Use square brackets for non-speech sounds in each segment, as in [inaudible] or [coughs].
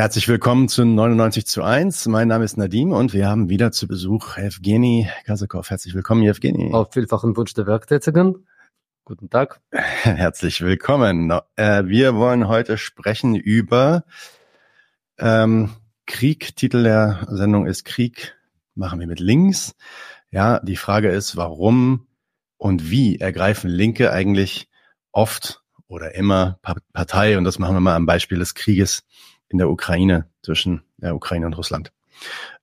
Herzlich willkommen zu 99 zu 1. Mein Name ist Nadim und wir haben wieder zu Besuch Evgeny Kasakov. Herzlich willkommen, Evgeny. Auf vielfachen Wunsch der Werktätigen. Guten Tag. [laughs] Herzlich willkommen. Äh, wir wollen heute sprechen über ähm, Krieg. Titel der Sendung ist Krieg. Machen wir mit links. Ja, die Frage ist, warum und wie ergreifen Linke eigentlich oft oder immer Partei? Und das machen wir mal am Beispiel des Krieges in der Ukraine zwischen der Ukraine und Russland.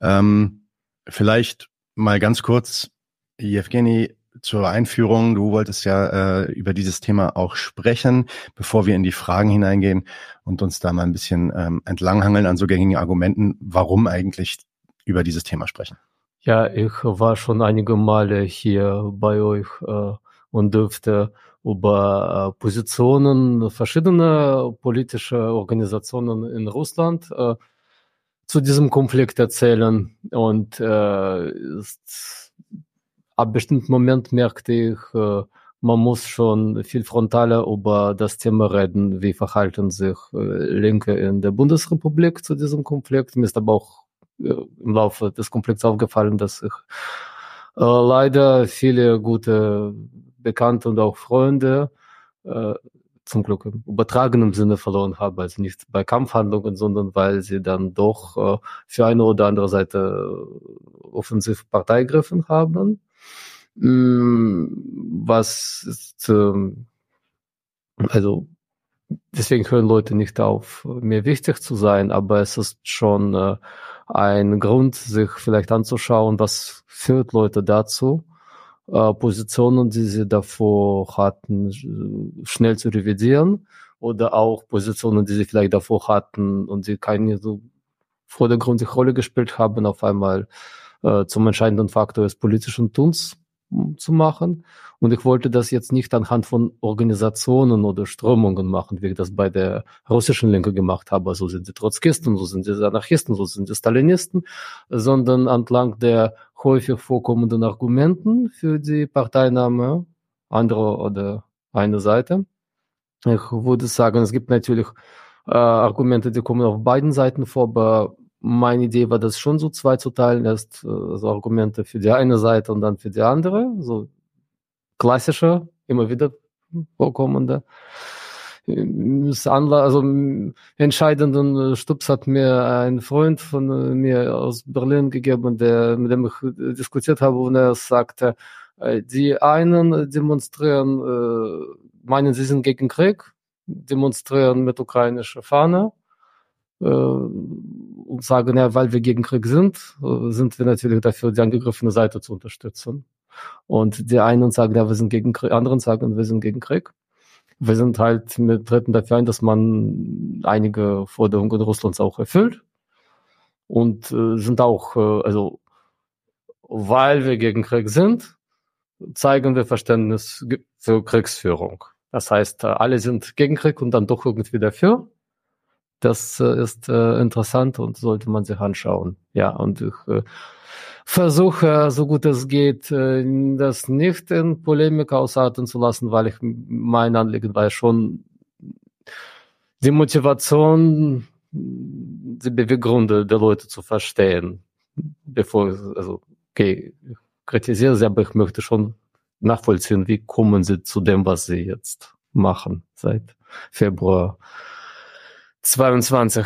Ähm, vielleicht mal ganz kurz, Evgeny, zur Einführung. Du wolltest ja äh, über dieses Thema auch sprechen, bevor wir in die Fragen hineingehen und uns da mal ein bisschen ähm, entlanghangeln an so gängigen Argumenten, warum eigentlich über dieses Thema sprechen. Ja, ich war schon einige Male hier bei euch äh, und dürfte über Positionen verschiedener politischer Organisationen in Russland zu diesem Konflikt erzählen. Und ist, ab bestimmten Moment merkte ich, man muss schon viel frontaler über das Thema reden, wie verhalten sich Linke in der Bundesrepublik zu diesem Konflikt. Mir ist aber auch im Laufe des Konflikts aufgefallen, dass ich leider viele gute Bekannte und auch Freunde äh, zum Glück im übertragenen Sinne verloren habe, also nicht bei Kampfhandlungen, sondern weil sie dann doch äh, für eine oder andere Seite äh, offensiv Partei gegriffen haben. Mm, was ist, äh, also deswegen hören Leute nicht auf, mir wichtig zu sein, aber es ist schon äh, ein Grund, sich vielleicht anzuschauen, was führt Leute dazu, äh, Positionen, die sie davor hatten, schnell zu revidieren oder auch Positionen, die sie vielleicht davor hatten und sie keine so vordergründige Rolle gespielt haben, auf einmal äh, zum entscheidenden Faktor des politischen Tuns zu machen. Und ich wollte das jetzt nicht anhand von Organisationen oder Strömungen machen, wie ich das bei der russischen Linke gemacht habe. So sind die Trotzkisten, so sind die Anarchisten, so sind die Stalinisten, sondern entlang der häufig vorkommenden Argumenten für die Parteinahme andere oder eine Seite. Ich würde sagen, es gibt natürlich äh, Argumente, die kommen auf beiden Seiten vor, aber meine Idee war das schon so zwei zu teilen, erst äh, so Argumente für die eine Seite und dann für die andere, so klassische, immer wieder vorkommende. Anla also entscheidenden Stups hat mir ein Freund von mir aus Berlin gegeben, der, mit dem ich diskutiert habe, und er sagte, äh, die einen demonstrieren, äh, meinen, sie sind gegen Krieg, demonstrieren mit ukrainischer Fahne, und sagen, ja, weil wir gegen Krieg sind, äh, sind wir natürlich dafür, die angegriffene Seite zu unterstützen. Und die einen sagen, ja, wir sind gegen Krieg, anderen sagen, wir sind gegen Krieg. Wir sind halt mit Dritten dafür ein, dass man einige Forderungen Russlands auch erfüllt. Und äh, sind auch, äh, also, weil wir gegen Krieg sind, zeigen wir Verständnis für Kriegsführung. Das heißt, äh, alle sind gegen Krieg und dann doch irgendwie dafür. Das äh, ist äh, interessant und sollte man sich anschauen. Ja, und ich äh, versuche, so gut es geht, äh, das nicht in Polemik ausarten zu lassen, weil ich mein Anliegen war schon die Motivation, die Beweggründe der Leute zu verstehen, bevor, also, okay, ich kritisiere sie, aber ich möchte schon nachvollziehen, wie kommen sie zu dem, was sie jetzt machen seit Februar 22.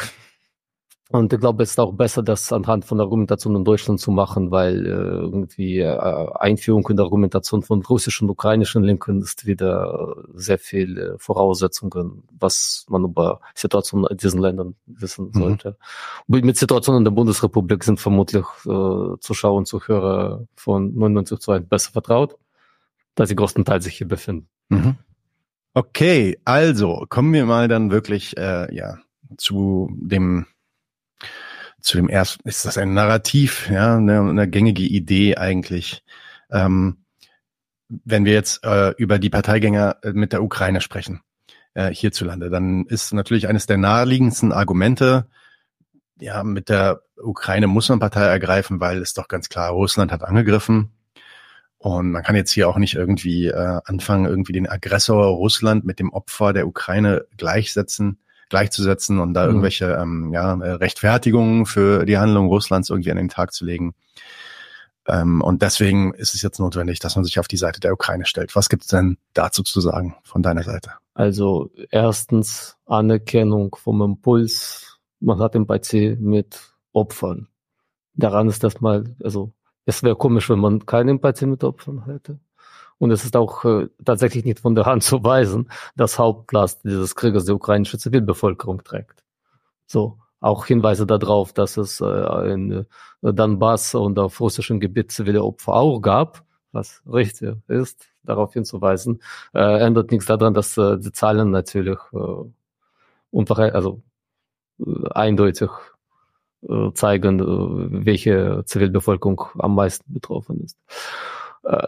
Und ich glaube, es ist auch besser, das anhand von Argumentation in Deutschland zu machen, weil äh, irgendwie äh, Einführung in der Argumentation von russischen und ukrainischen Linken ist wieder sehr viel äh, Voraussetzungen, was man über Situationen in diesen Ländern wissen mhm. sollte. Mhm. Mit Situationen in der Bundesrepublik sind vermutlich äh, Zuschauer und Zuhörer von 99 zu 1 besser vertraut, da sie größtenteils sich hier befinden. Mhm. Okay, also kommen wir mal dann wirklich äh, ja zu dem zu dem ersten ist das ein Narrativ, ja, eine, eine gängige Idee eigentlich. Ähm, wenn wir jetzt äh, über die Parteigänger äh, mit der Ukraine sprechen, äh, hierzulande, dann ist natürlich eines der naheliegendsten Argumente, ja, mit der Ukraine muss man Partei ergreifen, weil es doch ganz klar, Russland hat angegriffen. Und man kann jetzt hier auch nicht irgendwie äh, anfangen, irgendwie den Aggressor Russland mit dem Opfer der Ukraine gleichsetzen gleichzusetzen und da mhm. irgendwelche ähm, ja, Rechtfertigungen für die Handlung Russlands irgendwie an den Tag zu legen. Ähm, und deswegen ist es jetzt notwendig, dass man sich auf die Seite der Ukraine stellt. Was gibt es denn dazu zu sagen von deiner Seite? Also erstens Anerkennung vom Impuls. Man hat Empathie mit Opfern. Daran ist das mal, also es wäre komisch, wenn man keine Empathie mit Opfern hätte. Und es ist auch äh, tatsächlich nicht von der Hand zu weisen, dass Hauptlast dieses Krieges die ukrainische Zivilbevölkerung trägt. So, auch Hinweise darauf, dass es äh, in äh, Donbass und auf russischem Gebiet zivile Opfer auch gab, was richtig ist, darauf hinzuweisen, äh, ändert nichts daran, dass äh, die Zahlen natürlich äh, unverhält, also äh, eindeutig äh, zeigen, äh, welche Zivilbevölkerung am meisten betroffen ist.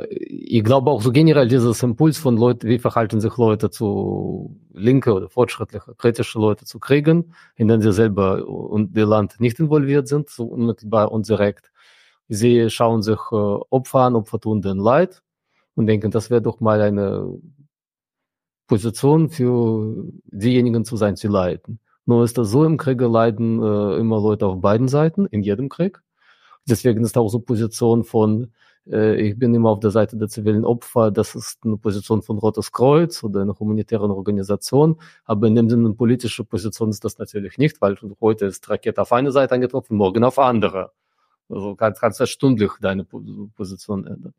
Ich glaube auch so generell dieses Impuls von Leuten, wie verhalten sich Leute zu linke oder fortschrittliche, kritische Leute zu kriegen, in denen sie selber und ihr Land nicht involviert sind, so unmittelbar und direkt. Sie schauen sich Opfer an, Opfer tun den Leid und denken, das wäre doch mal eine Position für diejenigen zu sein, die leiden. Nur ist das so, im Krieg leiden immer Leute auf beiden Seiten, in jedem Krieg. Deswegen ist auch so Position von ich bin immer auf der Seite der zivilen Opfer. Das ist eine Position von Rotes Kreuz oder einer humanitären Organisation. Aber in dem Sinne eine politische Position ist das natürlich nicht, weil heute ist Rakete auf eine Seite angetroffen, morgen auf andere. Also kannst, kannst du stündlich deine Position ändern.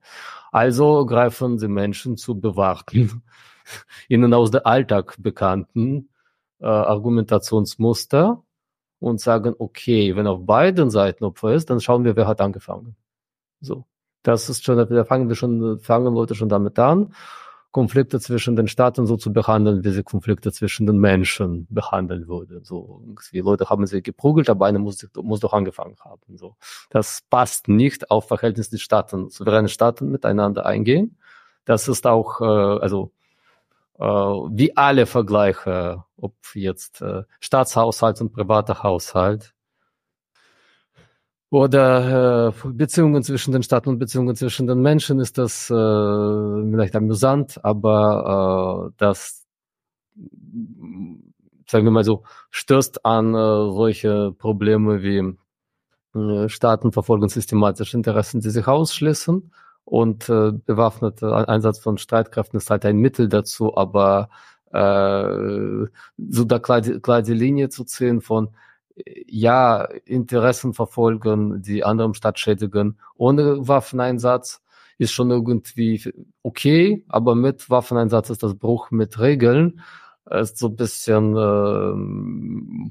Also greifen sie Menschen zu bewachten, [laughs] ihnen aus dem Alltag bekannten äh, Argumentationsmuster und sagen, okay, wenn auf beiden Seiten Opfer ist, dann schauen wir, wer hat angefangen. So. Das ist schon, da fangen wir schon, fangen Leute schon damit an, Konflikte zwischen den Staaten so zu behandeln, wie sie Konflikte zwischen den Menschen behandeln würden. So, die Leute haben sich geprügelt, aber einer muss, muss doch angefangen haben. So, das passt nicht auf Verhältnis die Staaten, souveräne Staaten miteinander eingehen. Das ist auch, äh, also äh, wie alle Vergleiche, ob jetzt äh, Staatshaushalt und privater Haushalt, oder äh, Beziehungen zwischen den Staaten und Beziehungen zwischen den Menschen ist das äh, vielleicht amüsant, aber äh, das, sagen wir mal so, stößt an äh, solche Probleme wie äh, Staaten verfolgen systematisch Interessen, die sich ausschließen und äh, bewaffneter Einsatz von Streitkräften ist halt ein Mittel dazu, aber äh, so da klar die, klar die Linie zu ziehen von ja, Interessen verfolgen, die anderem Stadt schädigen, ohne Waffeneinsatz ist schon irgendwie okay, aber mit Waffeneinsatz ist das Bruch mit Regeln, ist so ein bisschen äh,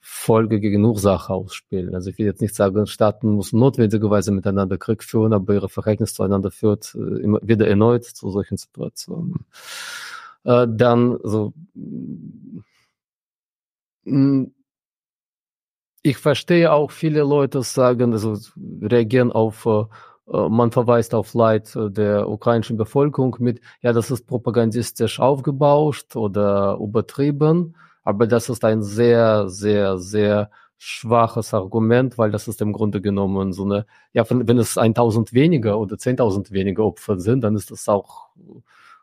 Folge gegen Ursache ausspielen. Also ich will jetzt nicht sagen, Staaten müssen notwendigerweise miteinander Krieg führen, aber ihre Verhältnis zueinander führt äh, immer wieder erneut zu solchen Situationen. Äh, dann so mh, ich verstehe auch viele Leute sagen, also reagieren auf, äh, äh, man verweist auf Leid äh, der ukrainischen Bevölkerung mit, ja, das ist propagandistisch aufgebauscht oder übertrieben, aber das ist ein sehr, sehr, sehr schwaches Argument, weil das ist im Grunde genommen so eine, ja, wenn, es 1000 weniger oder 10.000 weniger Opfer sind, dann ist das auch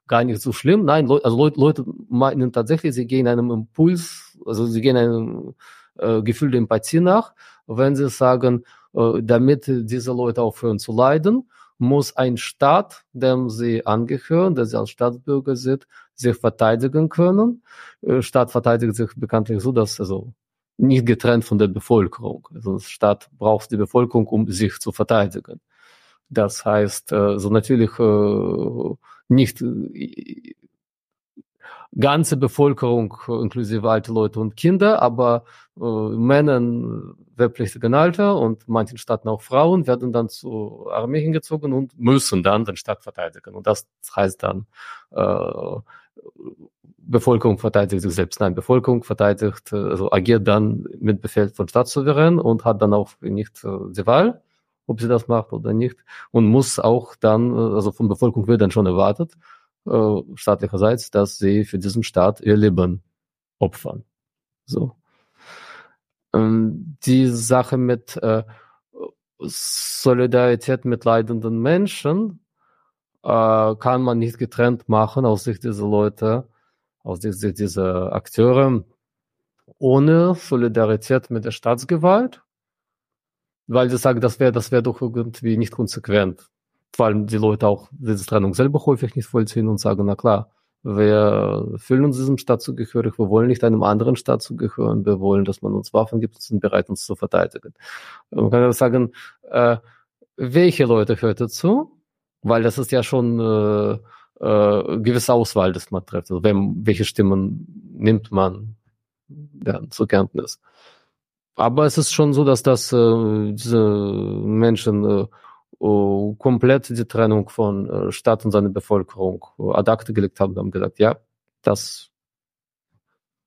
gar nicht so schlimm. Nein, also Leute meinen tatsächlich, sie gehen einem Impuls, also sie gehen einem äh, Gefühl der Empathie nach, wenn sie sagen, äh, damit diese Leute aufhören zu leiden, muss ein Staat, dem sie angehören, der sie als Staatsbürger sind, sich verteidigen können. Äh, Staat verteidigt sich bekanntlich so, dass also nicht getrennt von der Bevölkerung. Also der Staat braucht die Bevölkerung, um sich zu verteidigen. Das heißt, äh, so natürlich äh, nicht ganze Bevölkerung, inklusive alte Leute und Kinder, aber äh, Männer wehrpflichtigen Alter und manchen Staaten auch Frauen werden dann zur Armee hingezogen und müssen dann den Staat verteidigen. Und das heißt dann, äh, Bevölkerung verteidigt sich selbst. Nein, Bevölkerung verteidigt, also agiert dann mit Befehl von Staatssouverän und hat dann auch nicht äh, die Wahl, ob sie das macht oder nicht. Und muss auch dann, äh, also von Bevölkerung wird dann schon erwartet, äh, staatlicherseits, dass sie für diesen Staat ihr Leben opfern. So. Ähm, die Sache mit äh, Solidarität mit leidenden Menschen äh, kann man nicht getrennt machen aus Sicht dieser Leute, aus Sicht dieser Akteure. ohne Solidarität mit der Staatsgewalt, weil sie sagen, das wäre das wäre doch irgendwie nicht konsequent. Vor allem die Leute auch diese Trennung selber häufig nicht vollziehen und sagen, na klar, wir fühlen uns diesem Staat zugehörig, wir wollen nicht einem anderen Staat zugehören, wir wollen, dass man uns Waffen gibt und sind bereit, uns zu verteidigen. Man kann sagen, äh, welche Leute hört dazu? Weil das ist ja schon äh, äh, gewisse Auswahl, das man trifft. Also wem, welche Stimmen nimmt man ja, zur Kenntnis. Aber es ist schon so, dass das äh, diese Menschen äh, uh, komplett die Trennung von äh, Staat und seiner Bevölkerung uh, ad acta gelegt haben, haben gesagt, ja, das,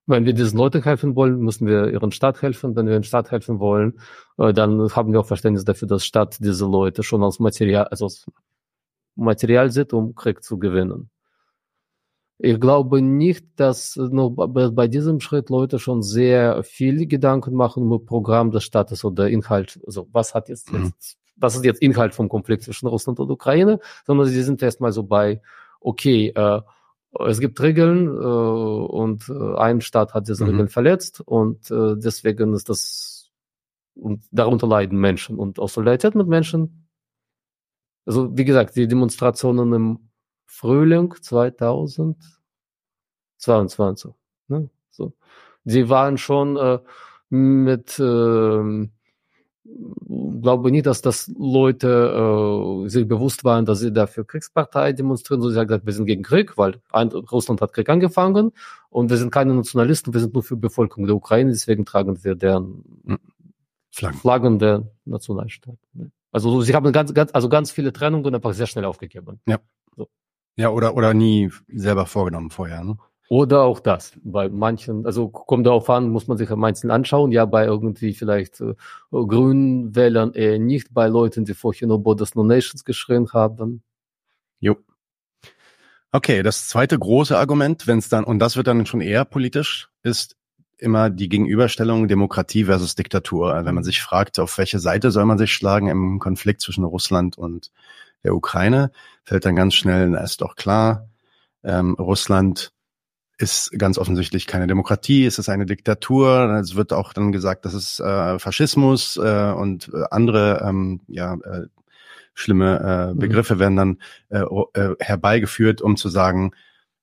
wenn wir diesen Leuten helfen wollen, müssen wir ihren Staat helfen. Wenn wir den Staat helfen wollen, dann haben wir auch Verständnis dafür, dass Staat diese Leute schon als Material, also als Material sieht, um Krieg zu gewinnen. Ich glaube nicht, dass noch bei diesem Schritt Leute schon sehr viel Gedanken machen über Programm des Staates oder Inhalt. Also was hat jetzt, mhm. jetzt was ist jetzt Inhalt vom Konflikt zwischen Russland und Ukraine, sondern sie sind erstmal so bei, okay, äh, es gibt Regeln äh, und äh, ein Staat hat diese mhm. Regeln verletzt und äh, deswegen ist das und darunter leiden Menschen und aus Solidarität mit Menschen. Also wie gesagt, die Demonstrationen im Frühling 2022, ne? so, die waren schon äh, mit äh, glaube nicht, dass das Leute äh, sich bewusst waren, dass sie dafür Kriegspartei demonstrieren. So, sie haben gesagt, wir sind gegen Krieg, weil ein, Russland hat Krieg angefangen und wir sind keine Nationalisten, wir sind nur für Bevölkerung der Ukraine, deswegen tragen wir deren hm. Flaggen, Flaggen der Nationalstaaten. Ne? Also sie haben ganz, ganz, also ganz viele Trennungen einfach sehr schnell aufgegeben. Ja. So. Ja, oder, oder nie selber vorgenommen vorher, ne? Oder auch das. Bei manchen, also kommt darauf an, muss man sich am meisten anschauen. Ja, bei irgendwie vielleicht äh, grünen Wählern eher nicht, bei Leuten, die vorher nur Borders No Nations geschrien haben. Jo. Okay, das zweite große Argument, wenn es dann, und das wird dann schon eher politisch, ist immer die Gegenüberstellung Demokratie versus Diktatur. Also wenn man sich fragt, auf welche Seite soll man sich schlagen im Konflikt zwischen Russland und der Ukraine, fällt dann ganz schnell, na, ist doch klar, ähm, Russland ist ganz offensichtlich keine Demokratie, es ist eine Diktatur. Es wird auch dann gesagt, das ist äh, Faschismus äh, und äh, andere ähm, ja, äh, schlimme äh, mhm. Begriffe werden dann äh, äh, herbeigeführt, um zu sagen,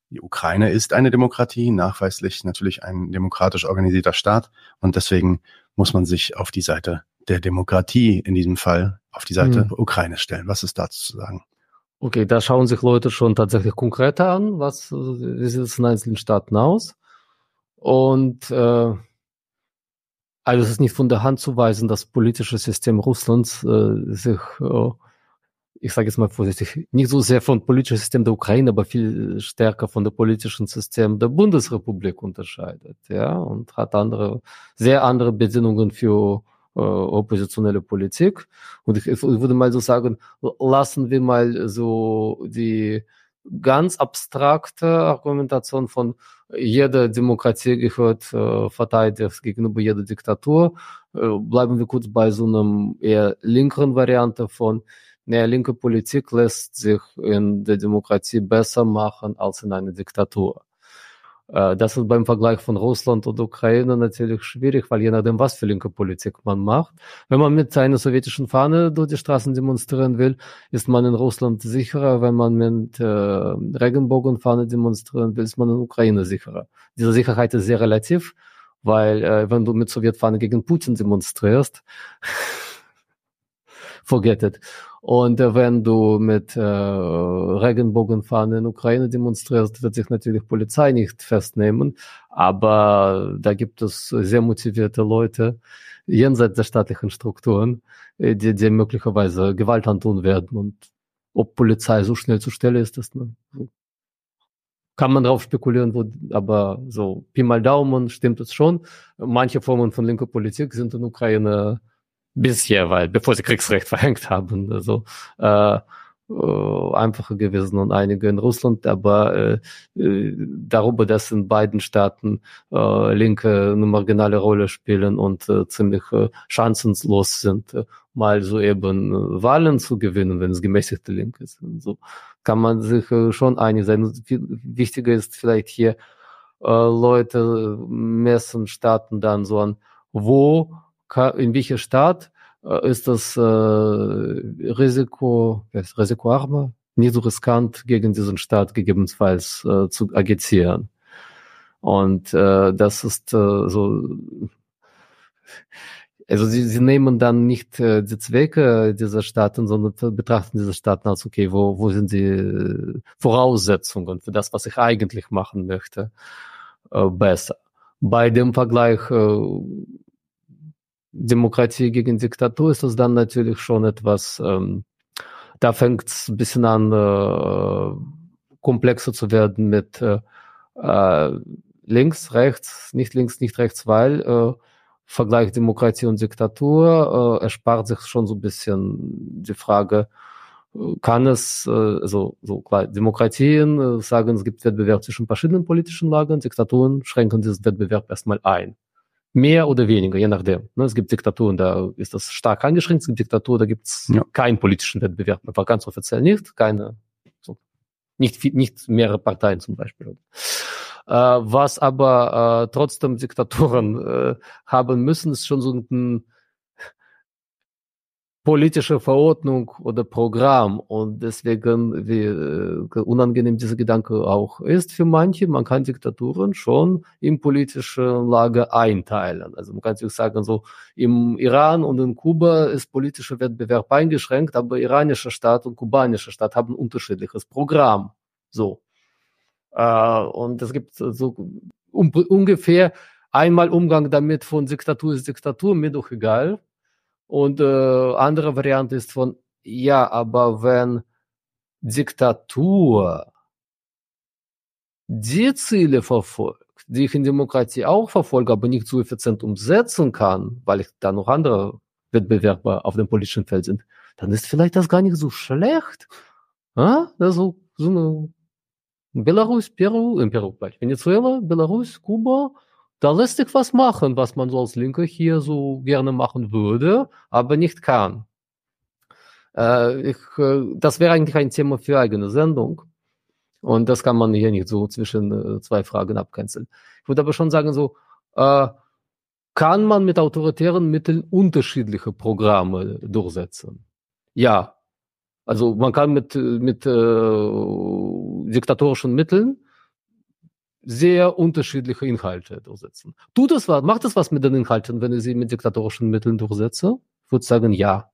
die Ukraine ist eine Demokratie, nachweislich natürlich ein demokratisch organisierter Staat und deswegen muss man sich auf die Seite der Demokratie in diesem Fall, auf die Seite mhm. Ukraine stellen. Was ist dazu zu sagen? Okay, da schauen sich Leute schon tatsächlich konkreter an, was wie sieht es in einzelnen Staaten aus. Und äh, also es ist nicht von der Hand zu weisen, das politische System Russlands äh, sich, äh, ich sage jetzt mal vorsichtig, nicht so sehr vom politischen System der Ukraine, aber viel stärker von dem politischen System der Bundesrepublik unterscheidet, ja, und hat andere, sehr andere Bedingungen für oppositionelle Politik. Und ich, ich würde mal so sagen, lassen wir mal so die ganz abstrakte Argumentation von jeder Demokratie gehört äh, verteidigt gegenüber jeder Diktatur. Äh, bleiben wir kurz bei so einem eher linkeren Variante von, naja, linke Politik lässt sich in der Demokratie besser machen als in einer Diktatur. Äh, das ist beim Vergleich von Russland und Ukraine natürlich schwierig, weil je nachdem, was für linke Politik man macht. Wenn man mit einer sowjetischen Fahne durch die Straßen demonstrieren will, ist man in Russland sicherer. Wenn man mit äh, Regenbogenfahne demonstrieren will, ist man in Ukraine sicherer. Diese Sicherheit ist sehr relativ, weil äh, wenn du mit Sowjetfahne gegen Putin demonstrierst, [laughs] forget it. Und äh, wenn du mit äh, Regenbogenfahnen in Ukraine demonstrierst, wird sich natürlich Polizei nicht festnehmen. Aber da gibt es sehr motivierte Leute jenseits der staatlichen Strukturen, äh, die, die möglicherweise Gewalt antun werden. Und ob Polizei so schnell zur Stelle ist, das ne, kann man darauf spekulieren, wo, aber so Pi mal Daumen stimmt es schon. Manche Formen von linker Politik sind in Ukraine bisher, weil bevor sie Kriegsrecht [laughs] verhängt haben, also äh, äh, einfacher gewesen und einige in Russland, aber äh, äh, darüber, dass in beiden Staaten äh, Linke eine marginale Rolle spielen und äh, ziemlich äh, chancenlos sind, äh, mal so eben äh, Wahlen zu gewinnen, wenn es gemäßigte Linke sind. So kann man sich äh, schon einig sein. Wichtiger ist vielleicht hier äh, Leute messen Staaten dann so an, wo, in welcher Staat äh, ist das äh, Risiko, ist risikoarmer, nicht so riskant gegen diesen Staat gegebenenfalls äh, zu agitieren. Und äh, das ist äh, so, also sie, sie nehmen dann nicht äh, die Zwecke dieser Staaten, sondern betrachten diese Staaten als, okay, wo, wo sind die Voraussetzungen für das, was ich eigentlich machen möchte, äh, besser. Bei dem Vergleich äh, Demokratie gegen Diktatur ist das dann natürlich schon etwas, ähm, da fängt es ein bisschen an, äh, komplexer zu werden mit äh, äh, links, rechts, nicht links, nicht rechts, weil äh, Vergleich Demokratie und Diktatur äh, erspart sich schon so ein bisschen die Frage, äh, kann es, äh, also so klar, Demokratien äh, sagen, es gibt Wettbewerb zwischen verschiedenen politischen Lagern, Diktaturen schränken diesen Wettbewerb erstmal ein. Mehr oder weniger, je nachdem. Ne? Es gibt Diktaturen, da ist das stark eingeschränkt, es gibt Diktaturen, da gibt es ja. keinen politischen Wettbewerb, aber ganz offiziell nicht, keine, so, nicht, nicht mehrere Parteien zum Beispiel. Äh, was aber äh, trotzdem Diktaturen äh, haben müssen, ist schon so ein politische Verordnung oder Programm und deswegen, wie äh, unangenehm dieser Gedanke auch ist für manche, man kann Diktaturen schon in politische Lage einteilen. Also man kann sich sagen, so im Iran und in Kuba ist politischer Wettbewerb eingeschränkt, aber iranischer Staat und kubanischer Staat haben unterschiedliches Programm. So. Äh, und es gibt so ungefähr einmal Umgang damit von Diktatur ist Diktatur, mir doch egal und äh, andere Variante ist von, ja, aber wenn Diktatur die Ziele verfolgt, die ich in Demokratie auch verfolge, aber nicht so effizient umsetzen kann, weil ich da noch andere Wettbewerber auf dem politischen Feld sind, dann ist vielleicht das gar nicht so schlecht. Ja? Also, so eine Belarus, Peru, in Peru Venezuela, Belarus, Kuba, da lässt sich was machen, was man so als Linker hier so gerne machen würde, aber nicht kann. Äh, ich, äh, das wäre eigentlich ein Thema für eigene Sendung. Und das kann man hier nicht so zwischen äh, zwei Fragen abkanzeln. Ich würde aber schon sagen, so, äh, kann man mit autoritären Mitteln unterschiedliche Programme durchsetzen? Ja. Also man kann mit, mit äh, diktatorischen Mitteln sehr unterschiedliche Inhalte durchsetzen. Tut es was, macht es was mit den Inhalten, wenn ich sie mit diktatorischen Mitteln durchsetze? Ich würde sagen, ja.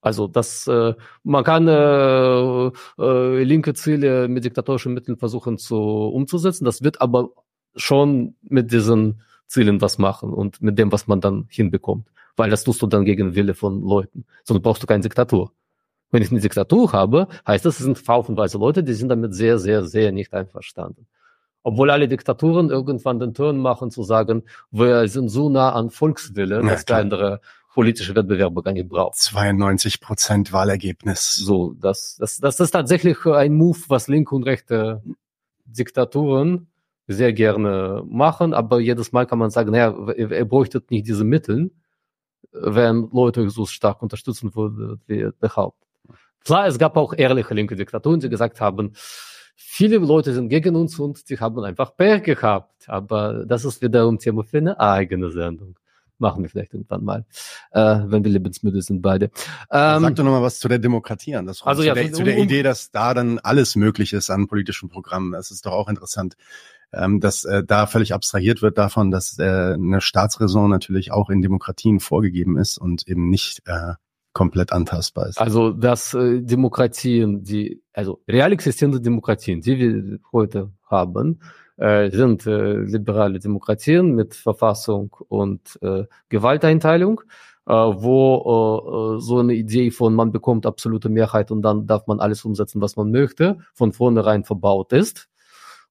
Also das, äh, man kann äh, äh, linke Ziele mit diktatorischen Mitteln versuchen zu umzusetzen. Das wird aber schon mit diesen Zielen was machen und mit dem, was man dann hinbekommt. Weil das tust du dann gegen Wille von Leuten. Sonst brauchst du keine Diktatur. Wenn ich eine Diktatur habe, heißt das, es sind haufenweise Leute, die sind damit sehr, sehr, sehr nicht einverstanden obwohl alle Diktaturen irgendwann den Turn machen zu sagen, wir sind so nah an Volkswille, dass der andere politische Wettbewerbe gar nicht braucht. 92 Prozent Wahlergebnis. So, das, das, das ist tatsächlich ein Move, was linke und rechte Diktaturen sehr gerne machen, aber jedes Mal kann man sagen, naja, er bräuchte nicht diese Mittel, wenn Leute so stark unterstützen würden, wie behauptet. Klar, es gab auch ehrliche linke Diktaturen, die gesagt haben, viele Leute sind gegen uns und die haben einfach Pech gehabt. Aber das ist wiederum Thema für eine eigene Sendung. Machen wir vielleicht irgendwann mal, äh, wenn wir lebensmüde sind beide. Ähm, Sag doch nochmal was zu der Demokratie an. Das also zu ja, der, zu der um, Idee, dass da dann alles möglich ist an politischen Programmen. Das ist doch auch interessant ähm, dass äh, da völlig abstrahiert wird davon, dass äh, eine Staatsräson natürlich auch in Demokratien vorgegeben ist und eben nicht äh, komplett antastbar ist. Also dass äh, Demokratien, die also real existierende Demokratien, die wir heute haben, äh, sind äh, liberale Demokratien mit Verfassung und äh, Gewalteinteilung, äh, wo äh, so eine Idee von man bekommt absolute Mehrheit und dann darf man alles umsetzen, was man möchte, von vornherein verbaut ist.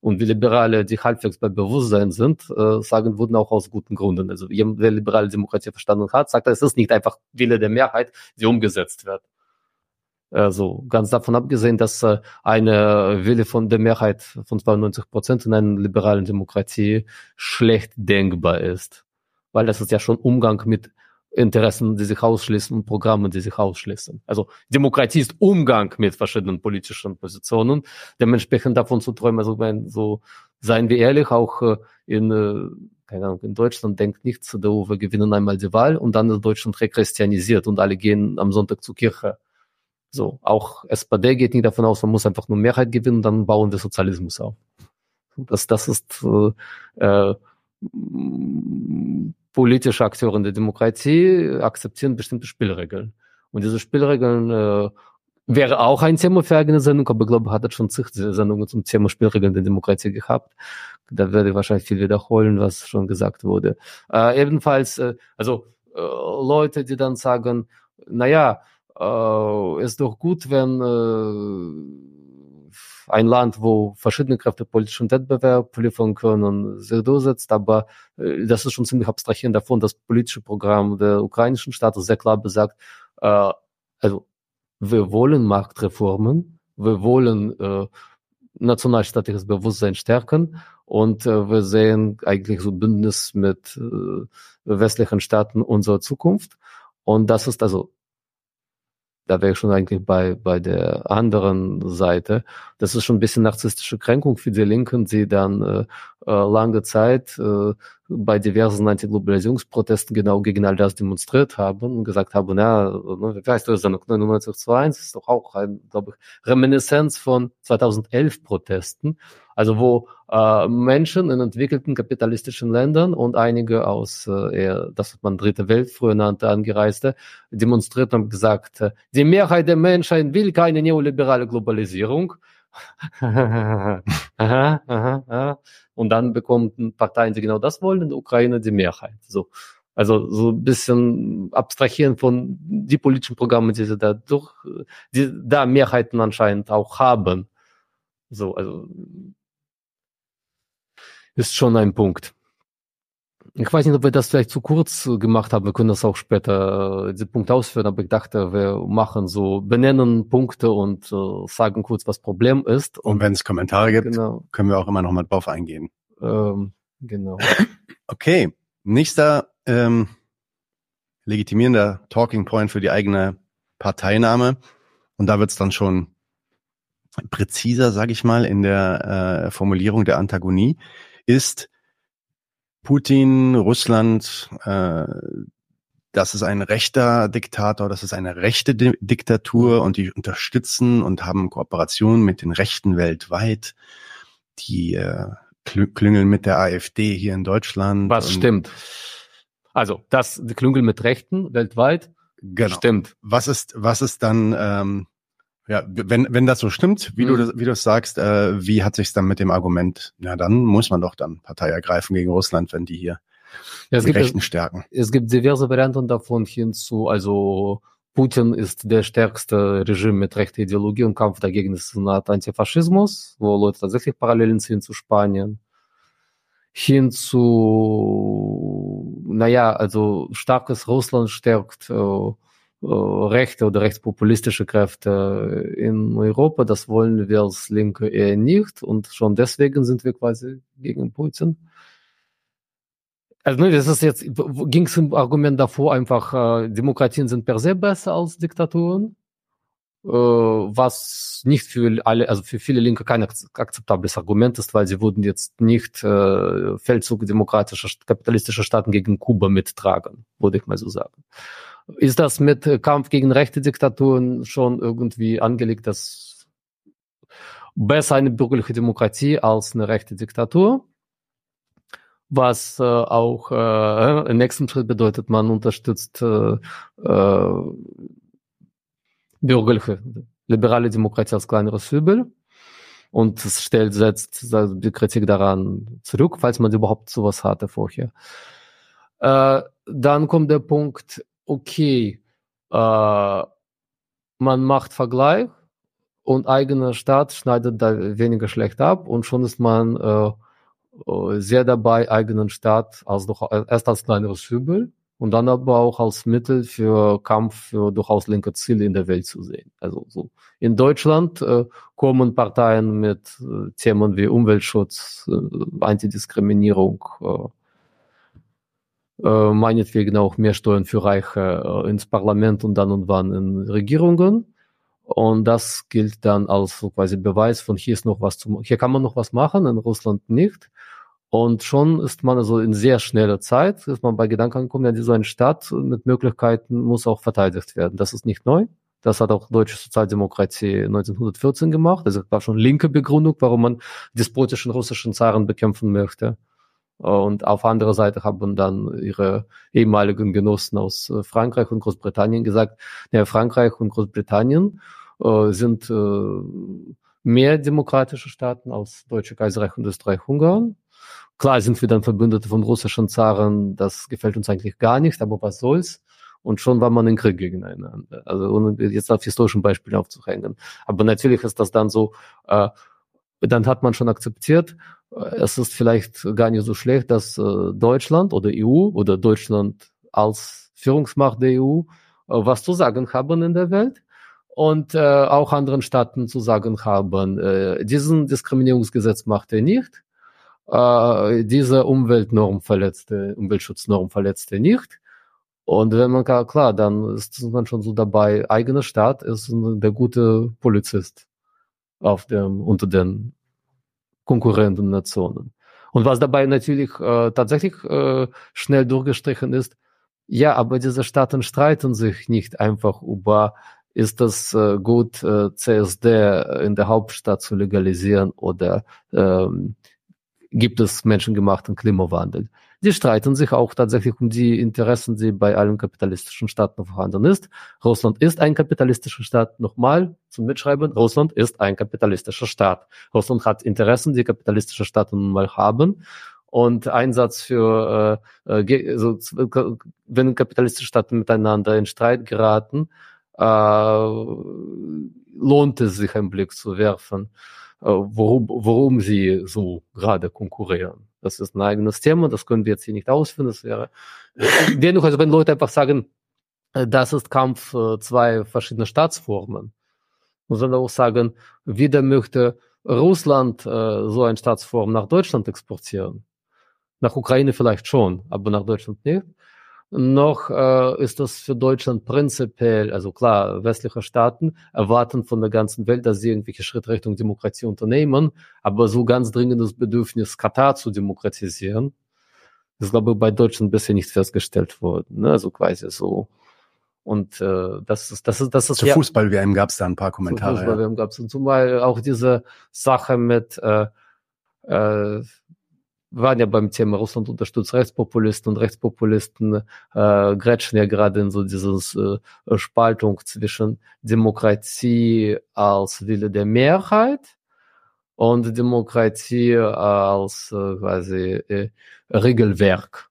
Und wie Liberale, die halbwegs bei Bewusstsein sind, äh, sagen würden auch aus guten Gründen. Also jemand, der liberale Demokratie verstanden hat, sagt, es ist nicht einfach Wille der Mehrheit, die umgesetzt wird. Also ganz davon abgesehen, dass äh, eine Wille von der Mehrheit von 92 Prozent in einer liberalen Demokratie schlecht denkbar ist. Weil das ist ja schon Umgang mit Interessen, die sich ausschließen und Programme, die sich ausschließen. Also Demokratie ist Umgang mit verschiedenen politischen Positionen. Dementsprechend davon zu träumen, also wenn, so seien wir ehrlich, auch äh, in, äh, keine Ahnung, in Deutschland denkt nicht CDU, wir gewinnen einmal die Wahl und dann ist Deutschland rechristianisiert und alle gehen am Sonntag zur Kirche. So, auch SPD geht nicht davon aus, man muss einfach nur Mehrheit gewinnen dann bauen wir Sozialismus auf. Das, das ist äh, äh, politische Akteure in der Demokratie akzeptieren bestimmte Spielregeln. Und diese Spielregeln äh, wäre auch ein Thema für eigene Sendung, aber ich glaube, hat es schon zig Sendungen zum Thema Spielregeln der Demokratie gehabt. Da werde ich wahrscheinlich viel wiederholen, was schon gesagt wurde. Äh, ebenfalls, äh, also äh, Leute, die dann sagen, naja, äh, ist doch gut, wenn äh, ein Land, wo verschiedene Kräfte politischen Wettbewerb liefern können, sich durchsetzt, aber äh, das ist schon ziemlich abstrahierend davon, das politische Programm der ukrainischen Staates sehr klar besagt, äh, also wir wollen Marktreformen, wir wollen äh, nationalstaatliches Bewusstsein stärken und äh, wir sehen eigentlich so Bündnis mit äh, westlichen Staaten unserer Zukunft. Und das ist also da wäre ich schon eigentlich bei, bei der anderen Seite. Das ist schon ein bisschen narzisstische Kränkung für die Linken, die dann äh, äh, lange Zeit äh, bei diversen Antiglobalisierungsprotesten genau gegen all das demonstriert haben und gesagt haben, ja, ne, wie heißt das dann, 99 zu 1, ist doch auch ein, glaube ich, Reminiszenz von 2011 Protesten, also wo äh, Menschen in entwickelten kapitalistischen Ländern und einige aus äh, eher, das was man dritte Welt früher nannte, angereiste, demonstriert und gesagt, äh, die Mehrheit der Menschheit will keine neoliberale Globalisierung. Aha, aha, aha. Und dann bekommen Parteien, die genau das wollen, in der Ukraine die Mehrheit. So. Also so ein bisschen abstrahieren von die politischen Programme, die sie da durch, die da Mehrheiten anscheinend auch haben. So, also ist schon ein Punkt. Ich weiß nicht, ob wir das vielleicht zu kurz gemacht haben. Wir können das auch später äh, den Punkt ausführen, aber ich dachte, wir machen so, benennen Punkte und äh, sagen kurz, was Problem ist. Und, und wenn es Kommentare gibt, genau. können wir auch immer noch mal drauf eingehen. Ähm, genau. [coughs] Okay, nächster ähm, legitimierender Talking Point für die eigene Parteinahme. Und da wird es dann schon präziser, sage ich mal, in der äh, Formulierung der Antagonie ist Putin, Russland, äh, das ist ein rechter Diktator, das ist eine rechte Di Diktatur und die unterstützen und haben Kooperationen mit den Rechten weltweit. Die äh, klüngeln mit der AfD hier in Deutschland. Was stimmt. Also das klüngeln mit Rechten weltweit. Genau. Stimmt. Was ist was ist dann ähm, ja, wenn, wenn das so stimmt, wie mhm. du wie du es sagst, äh, wie hat sich's dann mit dem Argument? Ja, dann muss man doch dann Partei ergreifen gegen Russland, wenn die hier ja, es die gibt, Rechten stärken. Es gibt diverse Varianten davon hinzu. Also Putin ist der stärkste Regime mit rechter Ideologie und Kampf dagegen ist eine Art Antifaschismus, wo Leute tatsächlich Parallelen ziehen zu Spanien. Hin zu, naja, also starkes Russland stärkt äh, rechte oder rechtspopulistische Kräfte in Europa. Das wollen wir als Linke eher nicht und schon deswegen sind wir quasi gegen Putin. Also ne, das ist jetzt, ging es im Argument davor einfach, äh, Demokratien sind per se besser als Diktaturen, äh, was nicht für alle, also für viele Linke kein akzeptables Argument ist, weil sie würden jetzt nicht äh, Feldzug demokratischer, kapitalistischer Staaten gegen Kuba mittragen, würde ich mal so sagen. Ist das mit Kampf gegen rechte Diktaturen schon irgendwie angelegt, dass besser eine bürgerliche Demokratie als eine rechte Diktatur? Was äh, auch äh, im nächsten Schritt bedeutet, man unterstützt äh, äh, bürgerliche, liberale Demokratie als kleineres Übel. Und es stellt, setzt die Kritik daran zurück, falls man überhaupt sowas hatte vorher. Äh, dann kommt der Punkt, okay, äh, man macht Vergleich und eigener Staat schneidet da weniger schlecht ab und schon ist man äh, äh sehr dabei, eigenen Staat als doch, erst als kleineres Übel und dann aber auch als Mittel für Kampf für durchaus linke Ziele in der Welt zu sehen. Also so in Deutschland äh, kommen Parteien mit äh, Themen wie Umweltschutz, äh, Antidiskriminierung, äh, meinetwegen auch mehr Steuern für Reiche äh, ins Parlament und dann und wann in Regierungen. Und das gilt dann als so quasi Beweis von hier ist noch was zu, hier kann man noch was machen, in Russland nicht. Und schon ist man also in sehr schneller Zeit, ist man bei Gedanken angekommen, ja, so eine Stadt mit Möglichkeiten muss auch verteidigt werden. Das ist nicht neu. Das hat auch deutsche Sozialdemokratie 1914 gemacht. Also war schon linke Begründung, warum man despotischen russischen Zaren bekämpfen möchte. Und auf andere Seite haben dann ihre ehemaligen Genossen aus äh, Frankreich und Großbritannien gesagt, ja, Frankreich und Großbritannien äh, sind äh, mehr demokratische Staaten als Deutsche Kaiserreich und Österreich-Ungarn. Klar sind wir dann Verbündete von russischen Zaren, das gefällt uns eigentlich gar nicht, aber was soll's? Und schon war man in Krieg gegeneinander. Also ohne jetzt auf historischen Beispielen aufzuhängen. Aber natürlich ist das dann so, äh, dann hat man schon akzeptiert, äh, es ist vielleicht gar nicht so schlecht, dass äh, Deutschland oder EU oder Deutschland als Führungsmacht der EU äh, was zu sagen haben in der Welt und äh, auch anderen Staaten zu sagen haben, äh, diesen Diskriminierungsgesetz macht er nicht äh, diese Umweltnorm verletzte, Umweltschutznorm verletzte nicht. Und wenn man klar, dann ist man schon so dabei, eigener Staat ist der gute Polizist auf dem, unter den konkurrenten Nationen. Und was dabei natürlich äh, tatsächlich äh, schnell durchgestrichen ist, ja, aber diese Staaten streiten sich nicht einfach über, ist das äh, gut, äh, CSD in der Hauptstadt zu legalisieren oder ähm, gibt es menschengemachten Klimawandel. Die streiten sich auch tatsächlich um die Interessen, die bei allen kapitalistischen Staaten vorhanden ist. Russland ist ein kapitalistischer Staat. Nochmal zum Mitschreiben. Russland ist ein kapitalistischer Staat. Russland hat Interessen, die kapitalistische Staaten nun mal haben. Und Einsatz für, äh, äh also, wenn kapitalistische Staaten miteinander in Streit geraten, äh, lohnt es sich einen Blick zu werfen äh, worum, worum sie so gerade konkurrieren. Das ist ein eigenes Thema, das können wir jetzt hier nicht ausführen. Das wäre dennoch, also wenn Leute einfach sagen, äh, das ist Kampf äh, zwei verschiedene Staatsformen, man auch sagen, wieder möchte Russland so eine Staatsform nach Deutschland exportieren. Nach Ukraine vielleicht schon, aber nach Deutschland nicht noch äh, ist das für Deutschland prinzipiell, also klar, westliche Staaten erwarten von der ganzen Welt, dass sie irgendwelche Schritte Richtung Demokratie unternehmen, aber so ganz dringendes Bedürfnis, Katar zu demokratisieren, ist, glaube ich, bei Deutschland bisher nicht festgestellt worden. Ne? Also quasi so. Und äh, das ist, das ist, das ist Zur ja, Fußball-WM gab es da ein paar Kommentare. Zur Fußball-WM ja. gab es. Und zumal auch diese Sache mit äh, äh, waren ja beim Thema Russland unterstützt Rechtspopulisten und Rechtspopulisten äh, grätschen ja gerade in so dieses äh, Spaltung zwischen Demokratie als Wille der Mehrheit und Demokratie als äh, quasi äh, Regelwerk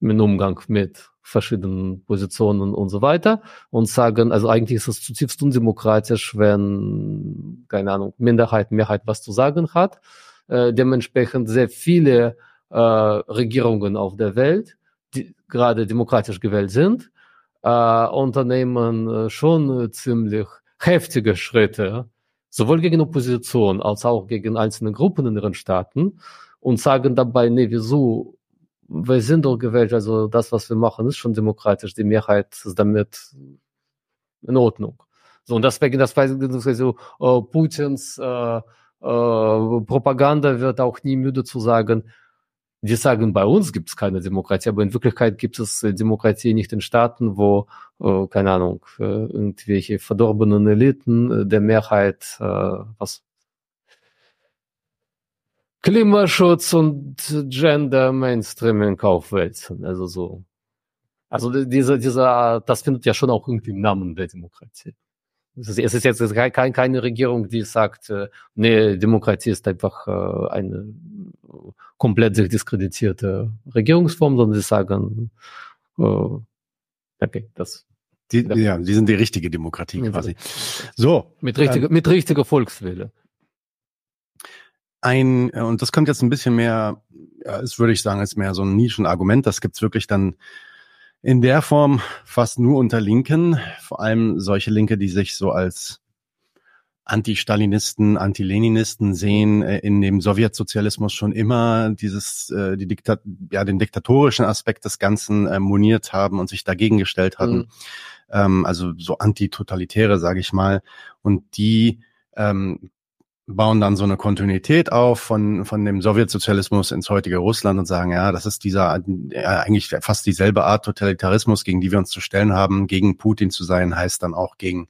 im Umgang mit verschiedenen Positionen und so weiter und sagen, also eigentlich ist es zutiefst undemokratisch, wenn, keine Ahnung, Minderheit, Mehrheit was zu sagen hat äh, dementsprechend sehr viele äh, Regierungen auf der Welt, die gerade demokratisch gewählt sind, äh, unternehmen äh, schon ziemlich heftige Schritte, sowohl gegen Opposition als auch gegen einzelne Gruppen in ihren Staaten und sagen dabei, nee, wieso, wir sind doch gewählt, also das, was wir machen, ist schon demokratisch, die Mehrheit ist damit in Ordnung. So, und deswegen, das war so uh, Putins äh, Propaganda wird auch nie müde zu sagen, die sagen, bei uns gibt es keine Demokratie, aber in Wirklichkeit gibt es äh, Demokratie nicht in Staaten, wo, äh, keine Ahnung, äh, irgendwelche verdorbenen Eliten äh, der Mehrheit, äh, was Klimaschutz und Gender Mainstreaming aufwälzen. Also so. Also diese, dieser, das findet ja schon auch irgendwie im Namen der Demokratie. Es ist jetzt kein, keine Regierung, die sagt, äh, nee, Demokratie ist einfach äh, eine komplett sich diskreditierte Regierungsform, sondern sie sagen, äh, okay, das. Die, ja. ja, die sind die richtige Demokratie quasi. So. Mit richtiger, ähm, mit richtiger Volkswille. Ein, und das kommt jetzt ein bisschen mehr, ja, ist, würde ich sagen, ist mehr so ein Nischenargument. Das gibt's wirklich dann in der Form fast nur unter Linken, vor allem solche Linke, die sich so als Anti-Stalinisten, Anti-Leninisten sehen äh, in dem Sowjetsozialismus schon immer dieses, äh, die Diktat ja, den diktatorischen Aspekt des Ganzen äh, moniert haben und sich dagegen gestellt hatten. Mhm. Ähm, also so antitotalitäre, sage ich mal. Und die ähm, bauen dann so eine Kontinuität auf von, von dem Sowjetsozialismus ins heutige Russland und sagen, ja, das ist dieser ja, eigentlich fast dieselbe Art Totalitarismus, gegen die wir uns zu stellen haben. Gegen Putin zu sein, heißt dann auch gegen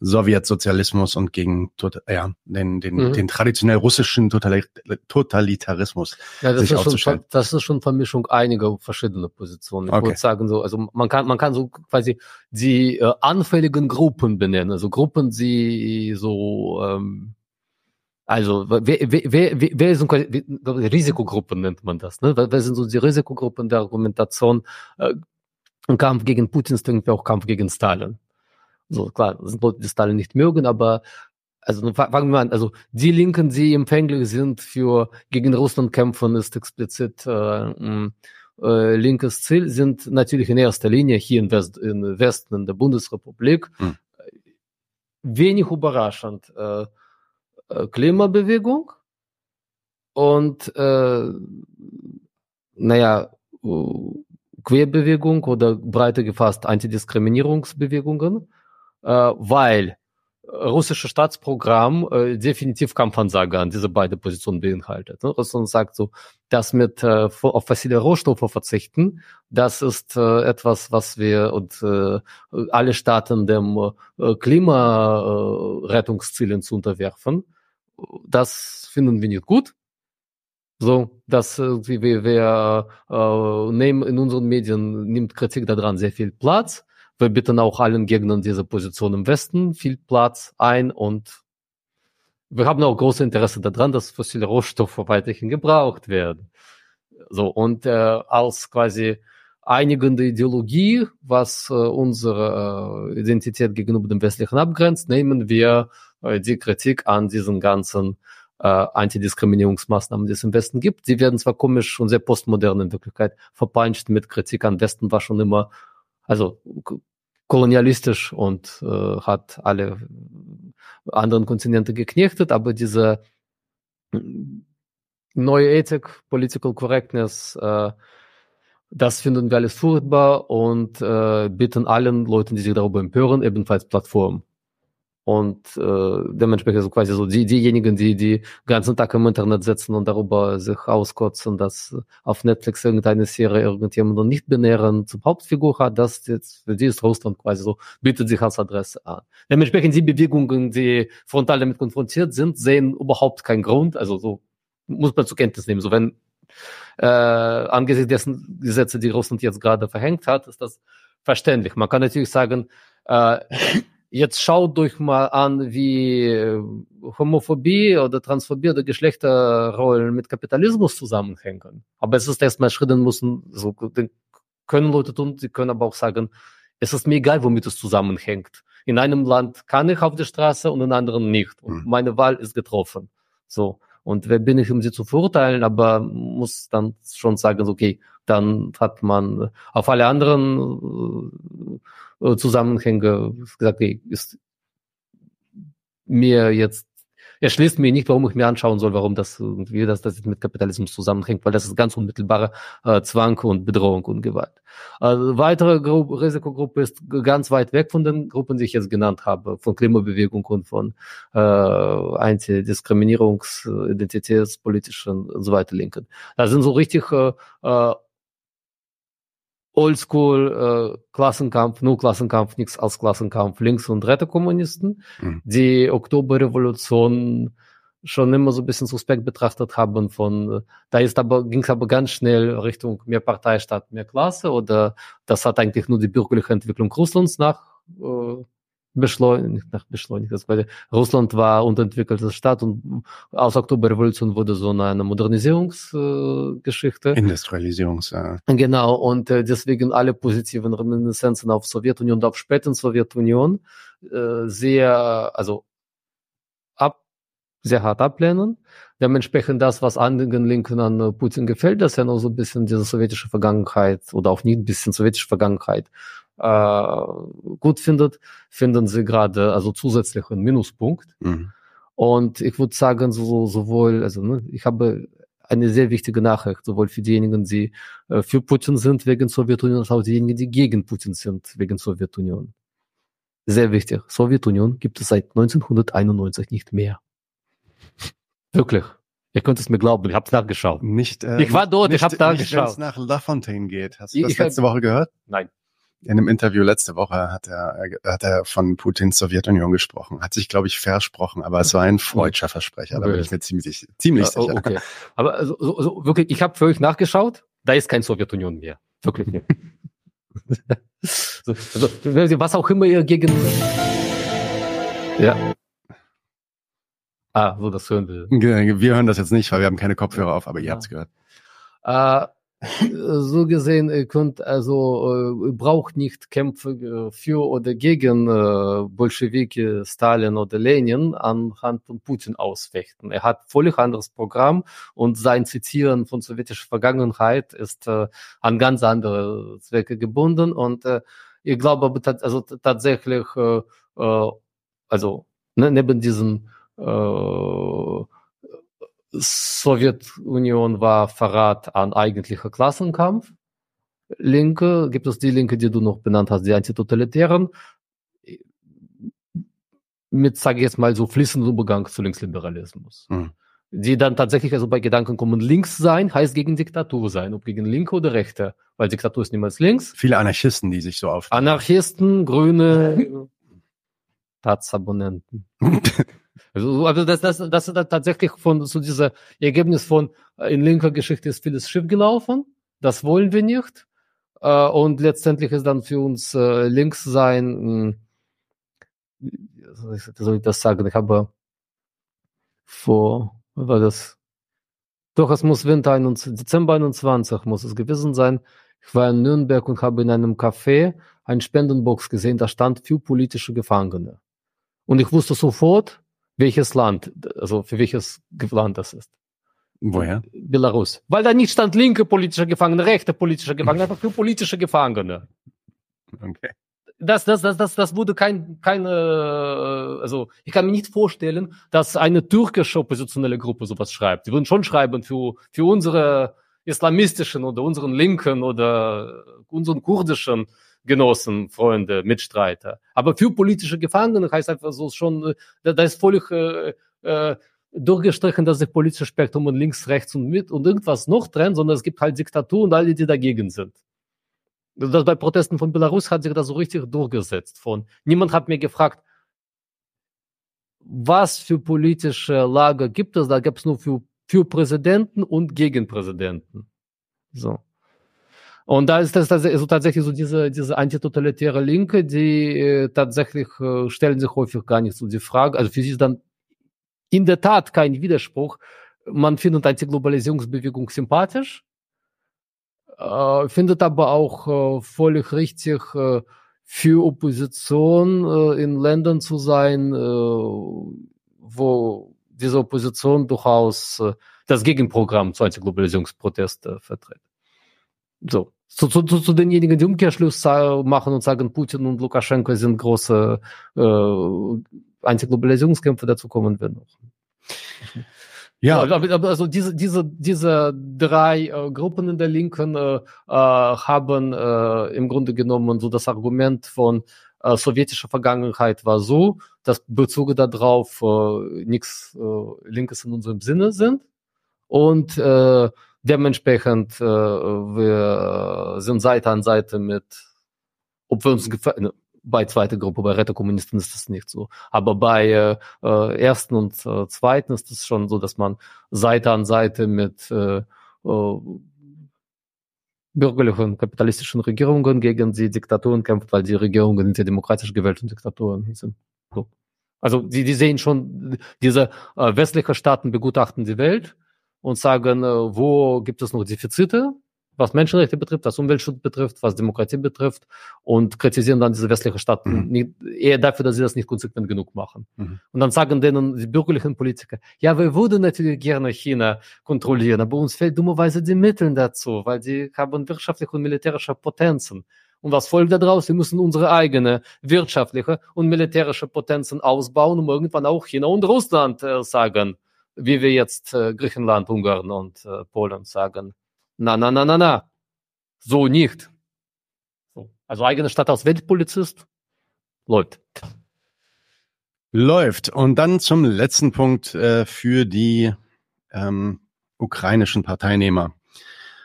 Sowjetsozialismus und gegen ja, den, den, mhm. den traditionell russischen Totalitarismus ja, das ist. Schon, das ist schon Vermischung einiger verschiedener Positionen. Ich okay. würde sagen so, also man kann, man kann so quasi die äh, anfälligen Gruppen benennen, also Gruppen, die so ähm, also wer, wer, wer, wer sind Risikogruppen nennt man das, ne? Wer sind so die Risikogruppen der Argumentation? Äh, Kampf gegen Putin ist irgendwie auch Kampf gegen Stalin. So, klar, das sind Leute, die Stalin nicht mögen, aber also fangen wir an, also die Linken, die empfänglich sind für gegen Russland kämpfen, ist explizit äh, äh, linkes Ziel, sind natürlich in erster Linie hier in, West, in Westen in der Bundesrepublik. Hm. Wenig überraschend äh Klimabewegung und äh, naja, Querbewegung oder breiter gefasst Antidiskriminierungsbewegungen äh, weil russische Staatsprogramm äh, definitiv Kampfansage an diese beiden Positionen beinhaltet. Ne? Russland sagt so, das mit äh, auf fossile Rohstoffe verzichten, das ist äh, etwas, was wir und äh, alle Staaten dem äh, Klimarettungszielen zu unterwerfen. Das finden wir nicht gut. So, dass äh, wir, wir äh, nehmen in unseren Medien nimmt Kritik daran sehr viel Platz wir bitten auch allen Gegnern dieser Position im Westen viel Platz ein und wir haben auch großes Interesse daran, dass fossile Rohstoffe weiterhin gebraucht werden. So, und äh, als quasi einigende Ideologie, was äh, unsere äh, Identität gegenüber dem Westlichen abgrenzt, nehmen wir die Kritik an diesen ganzen äh, Antidiskriminierungsmaßnahmen, die es im Westen gibt. Sie werden zwar komisch und sehr postmodern in Wirklichkeit verpanscht mit Kritik an Westen, war schon immer also kolonialistisch und äh, hat alle anderen Kontinente geknechtet, aber diese neue Ethik, Political Correctness, äh, das finden wir alles furchtbar und äh, bitten allen Leuten, die sich darüber empören, ebenfalls Plattformen und äh, dementsprechend so quasi so die, diejenigen, die die ganzen Tag im Internet sitzen und darüber sich auskotzen, dass auf Netflix irgendeine Serie irgendjemanden nicht benähren zum Hauptfigur hat, das jetzt für die ist Russland quasi so, bietet sich als Adresse an. Dementsprechend die Bewegungen, die frontal damit konfrontiert sind, sehen überhaupt keinen Grund, also so muss man zur Kenntnis nehmen, so wenn äh, angesichts dessen Gesetze, die Russland jetzt gerade verhängt hat, ist das verständlich. Man kann natürlich sagen, äh, Jetzt schaut euch mal an, wie äh, Homophobie oder Transphobie oder Geschlechterrollen mit Kapitalismus zusammenhängen. Aber es ist erstmal Schritte müssen, so können Leute tun, sie können aber auch sagen, es ist mir egal, womit es zusammenhängt. In einem Land kann ich auf die Straße und in anderen nicht. Und mhm. meine Wahl ist getroffen. So. Und wer bin ich, um sie zu verurteilen, aber muss dann schon sagen, okay, dann hat man auf alle anderen äh, Zusammenhänge gesagt, okay, ist mir jetzt erschließt mir nicht, warum ich mir anschauen soll, warum das irgendwie das, das mit Kapitalismus zusammenhängt, weil das ist ganz unmittelbare äh, Zwang und Bedrohung und Gewalt. Also weitere Gru Risikogruppe ist ganz weit weg von den Gruppen, die ich jetzt genannt habe, von Klimabewegung und von äh, Antidiskriminierungs-, identitätspolitischen und so weiter Linken. Da sind so richtig äh, äh Oldschool äh, Klassenkampf, nur Klassenkampf, nichts als Klassenkampf, Links- und Rätekommunisten, mhm. die Oktoberrevolution schon immer so ein bisschen suspekt betrachtet haben von, da ist aber, ging es aber ganz schnell Richtung mehr Partei statt mehr Klasse oder das hat eigentlich nur die bürgerliche Entwicklung Russlands nach äh, beschleunigt, nach beschleunigt. Das war, Russland war unterentwickelte Stadt und aus Oktoberrevolution wurde so eine Modernisierungsgeschichte. Äh, Industrialisierungs, ja. Genau, und äh, deswegen alle positiven Reminiszenzen auf Sowjetunion und auf späten Sowjetunion äh, sehr, also ab, sehr hart ablehnen. Dementsprechend das, was anderen Linken an Putin gefällt, dass er noch so ein bisschen diese sowjetische Vergangenheit oder auch nicht ein bisschen sowjetische Vergangenheit äh, gut findet, finden sie gerade also zusätzlichen Minuspunkt. Mhm. Und ich würde sagen, so, sowohl, also ne, ich habe eine sehr wichtige Nachricht, sowohl für diejenigen, die äh, für Putin sind wegen Sowjetunion, als auch diejenigen, die gegen Putin sind wegen Sowjetunion. Sehr wichtig. Sowjetunion gibt es seit 1991 nicht mehr. Wirklich. Ihr könnt es mir glauben, ich habe nachgeschaut. Nicht, äh, ich war dort, nicht, ich habe nachgeschaut. Wenn es nach La Fontaine geht. Hast du das ich, letzte Woche gehört? Nein. In einem Interview letzte Woche hat er, hat er von Putins Sowjetunion gesprochen. Hat sich, glaube ich, versprochen, aber es war ein freudscher Versprecher. Da bin ich mir ziemlich, ziemlich sicher. Oh, okay. Aber also, so, so, wirklich, ich habe für euch nachgeschaut, da ist kein Sowjetunion mehr. Wirklich nicht. [laughs] so, also, was auch immer ihr gegen. Ja. Ah, so das hören wir. Wir hören das jetzt nicht, weil wir haben keine Kopfhörer auf, aber ihr ja. habt es gehört. Äh, so gesehen, ihr könnt also äh, braucht nicht Kämpfe äh, für oder gegen äh, Bolschewiki, Stalin oder Lenin anhand von Putin ausfechten. Er hat völlig anderes Programm und sein Zitieren von sowjetischer Vergangenheit ist äh, an ganz andere Zwecke gebunden und äh, ich glaube also tatsächlich äh, äh, also ne, neben diesen äh, Sowjetunion war Verrat an eigentlicher Klassenkampf. Linke, gibt es die Linke, die du noch benannt hast, die Antitotalitären, mit, sage ich jetzt mal, so fließendem Übergang zu Linksliberalismus. Mhm. Die dann tatsächlich also bei Gedanken kommen, links sein heißt gegen Diktatur sein, ob gegen Linke oder Rechte, weil Diktatur ist niemals links. Viele Anarchisten, die sich so auf. Anarchisten, Grüne, Staatsabonnenten. [laughs] Also, also das, das, das ist tatsächlich von so dieser Ergebnis von äh, in linker Geschichte ist vieles schief gelaufen. Das wollen wir nicht. Äh, und letztendlich ist dann für uns äh, links sein, wie soll ich das sagen? Ich habe vor, war das? Doch, es muss Winter 21, Dezember 21 muss es gewesen sein. Ich war in Nürnberg und habe in einem Café einen Spendenbox gesehen, da stand für politische Gefangene. Und ich wusste sofort, welches Land, also für welches Land das ist. Woher? Belarus. Weil da nicht stand linke politische Gefangene, rechte politische Gefangene, einfach für politische Gefangene. Okay. Das, das, das, das, das wurde kein, keine, also ich kann mir nicht vorstellen, dass eine türkische oppositionelle Gruppe sowas schreibt. Die würden schon schreiben für, für unsere islamistischen oder unseren linken oder unseren kurdischen Genossen, Freunde, Mitstreiter. Aber für politische Gefangene heißt einfach so schon, da, da ist völlig äh, äh, durchgestrichen, dass sich politische Spektrum und links, rechts und mit und irgendwas noch trennt, sondern es gibt halt Diktatur und alle, die dagegen sind. Das bei Protesten von Belarus hat sich das so richtig durchgesetzt. Von niemand hat mir gefragt, was für politische Lager gibt es? Da gab es nur für, für Präsidenten und Gegenpräsidenten. So. Und da ist das also tatsächlich so diese, diese antitotalitäre Linke, die äh, tatsächlich äh, stellen sich häufig gar nicht so die Frage, also für sie ist dann in der Tat kein Widerspruch. Man findet Antiglobalisierungsbewegung sympathisch, äh, findet aber auch äh, völlig richtig, äh, für Opposition äh, in Ländern zu sein, äh, wo diese Opposition durchaus äh, das Gegenprogramm zu Antiglobalisierungsprotest äh, vertritt. So zu, zu, zu denjenigen, die Umkehrschluss machen und sagen, Putin und Lukaschenko sind große äh, Antiglobalisierungskämpfe, dazu kommen wir noch. Ja, also diese, diese, diese drei äh, Gruppen in der Linken äh, äh, haben äh, im Grunde genommen so das Argument von äh, sowjetischer Vergangenheit war so, dass Bezüge darauf äh, nichts äh, Linkes in unserem Sinne sind und äh, Dementsprechend, äh, wir sind Seite an Seite mit, ob wir uns gefallen, ne, bei zweiter Gruppe, bei Retterkommunisten ist das nicht so. Aber bei äh, ersten und äh, zweiten ist es schon so, dass man Seite an Seite mit äh, äh, bürgerlichen kapitalistischen Regierungen gegen die Diktaturen kämpft, weil die Regierungen sind ja demokratisch gewählt und Diktaturen sind. So. Also die, die sehen schon, diese äh, westliche Staaten begutachten die Welt und sagen, äh, wo gibt es noch Defizite, was Menschenrechte betrifft, was Umweltschutz betrifft, was Demokratie betrifft und kritisieren dann diese westlichen Staaten mhm. nicht, eher dafür, dass sie das nicht konsequent genug machen. Mhm. Und dann sagen denen die bürgerlichen Politiker, ja, wir würden natürlich gerne China kontrollieren, aber uns fehlt dummerweise die Mittel dazu, weil die haben wirtschaftliche und militärische Potenzen. Und was folgt daraus? Wir müssen unsere eigene wirtschaftliche und militärische Potenzen ausbauen, um irgendwann auch China und Russland äh, sagen, wie wir jetzt äh, Griechenland, Ungarn und äh, Polen sagen. Na, na, na, na, na. So nicht. So. Also eigene Stadt als Weltpolizist läuft. Läuft. Und dann zum letzten Punkt äh, für die ähm, ukrainischen Parteinehmer.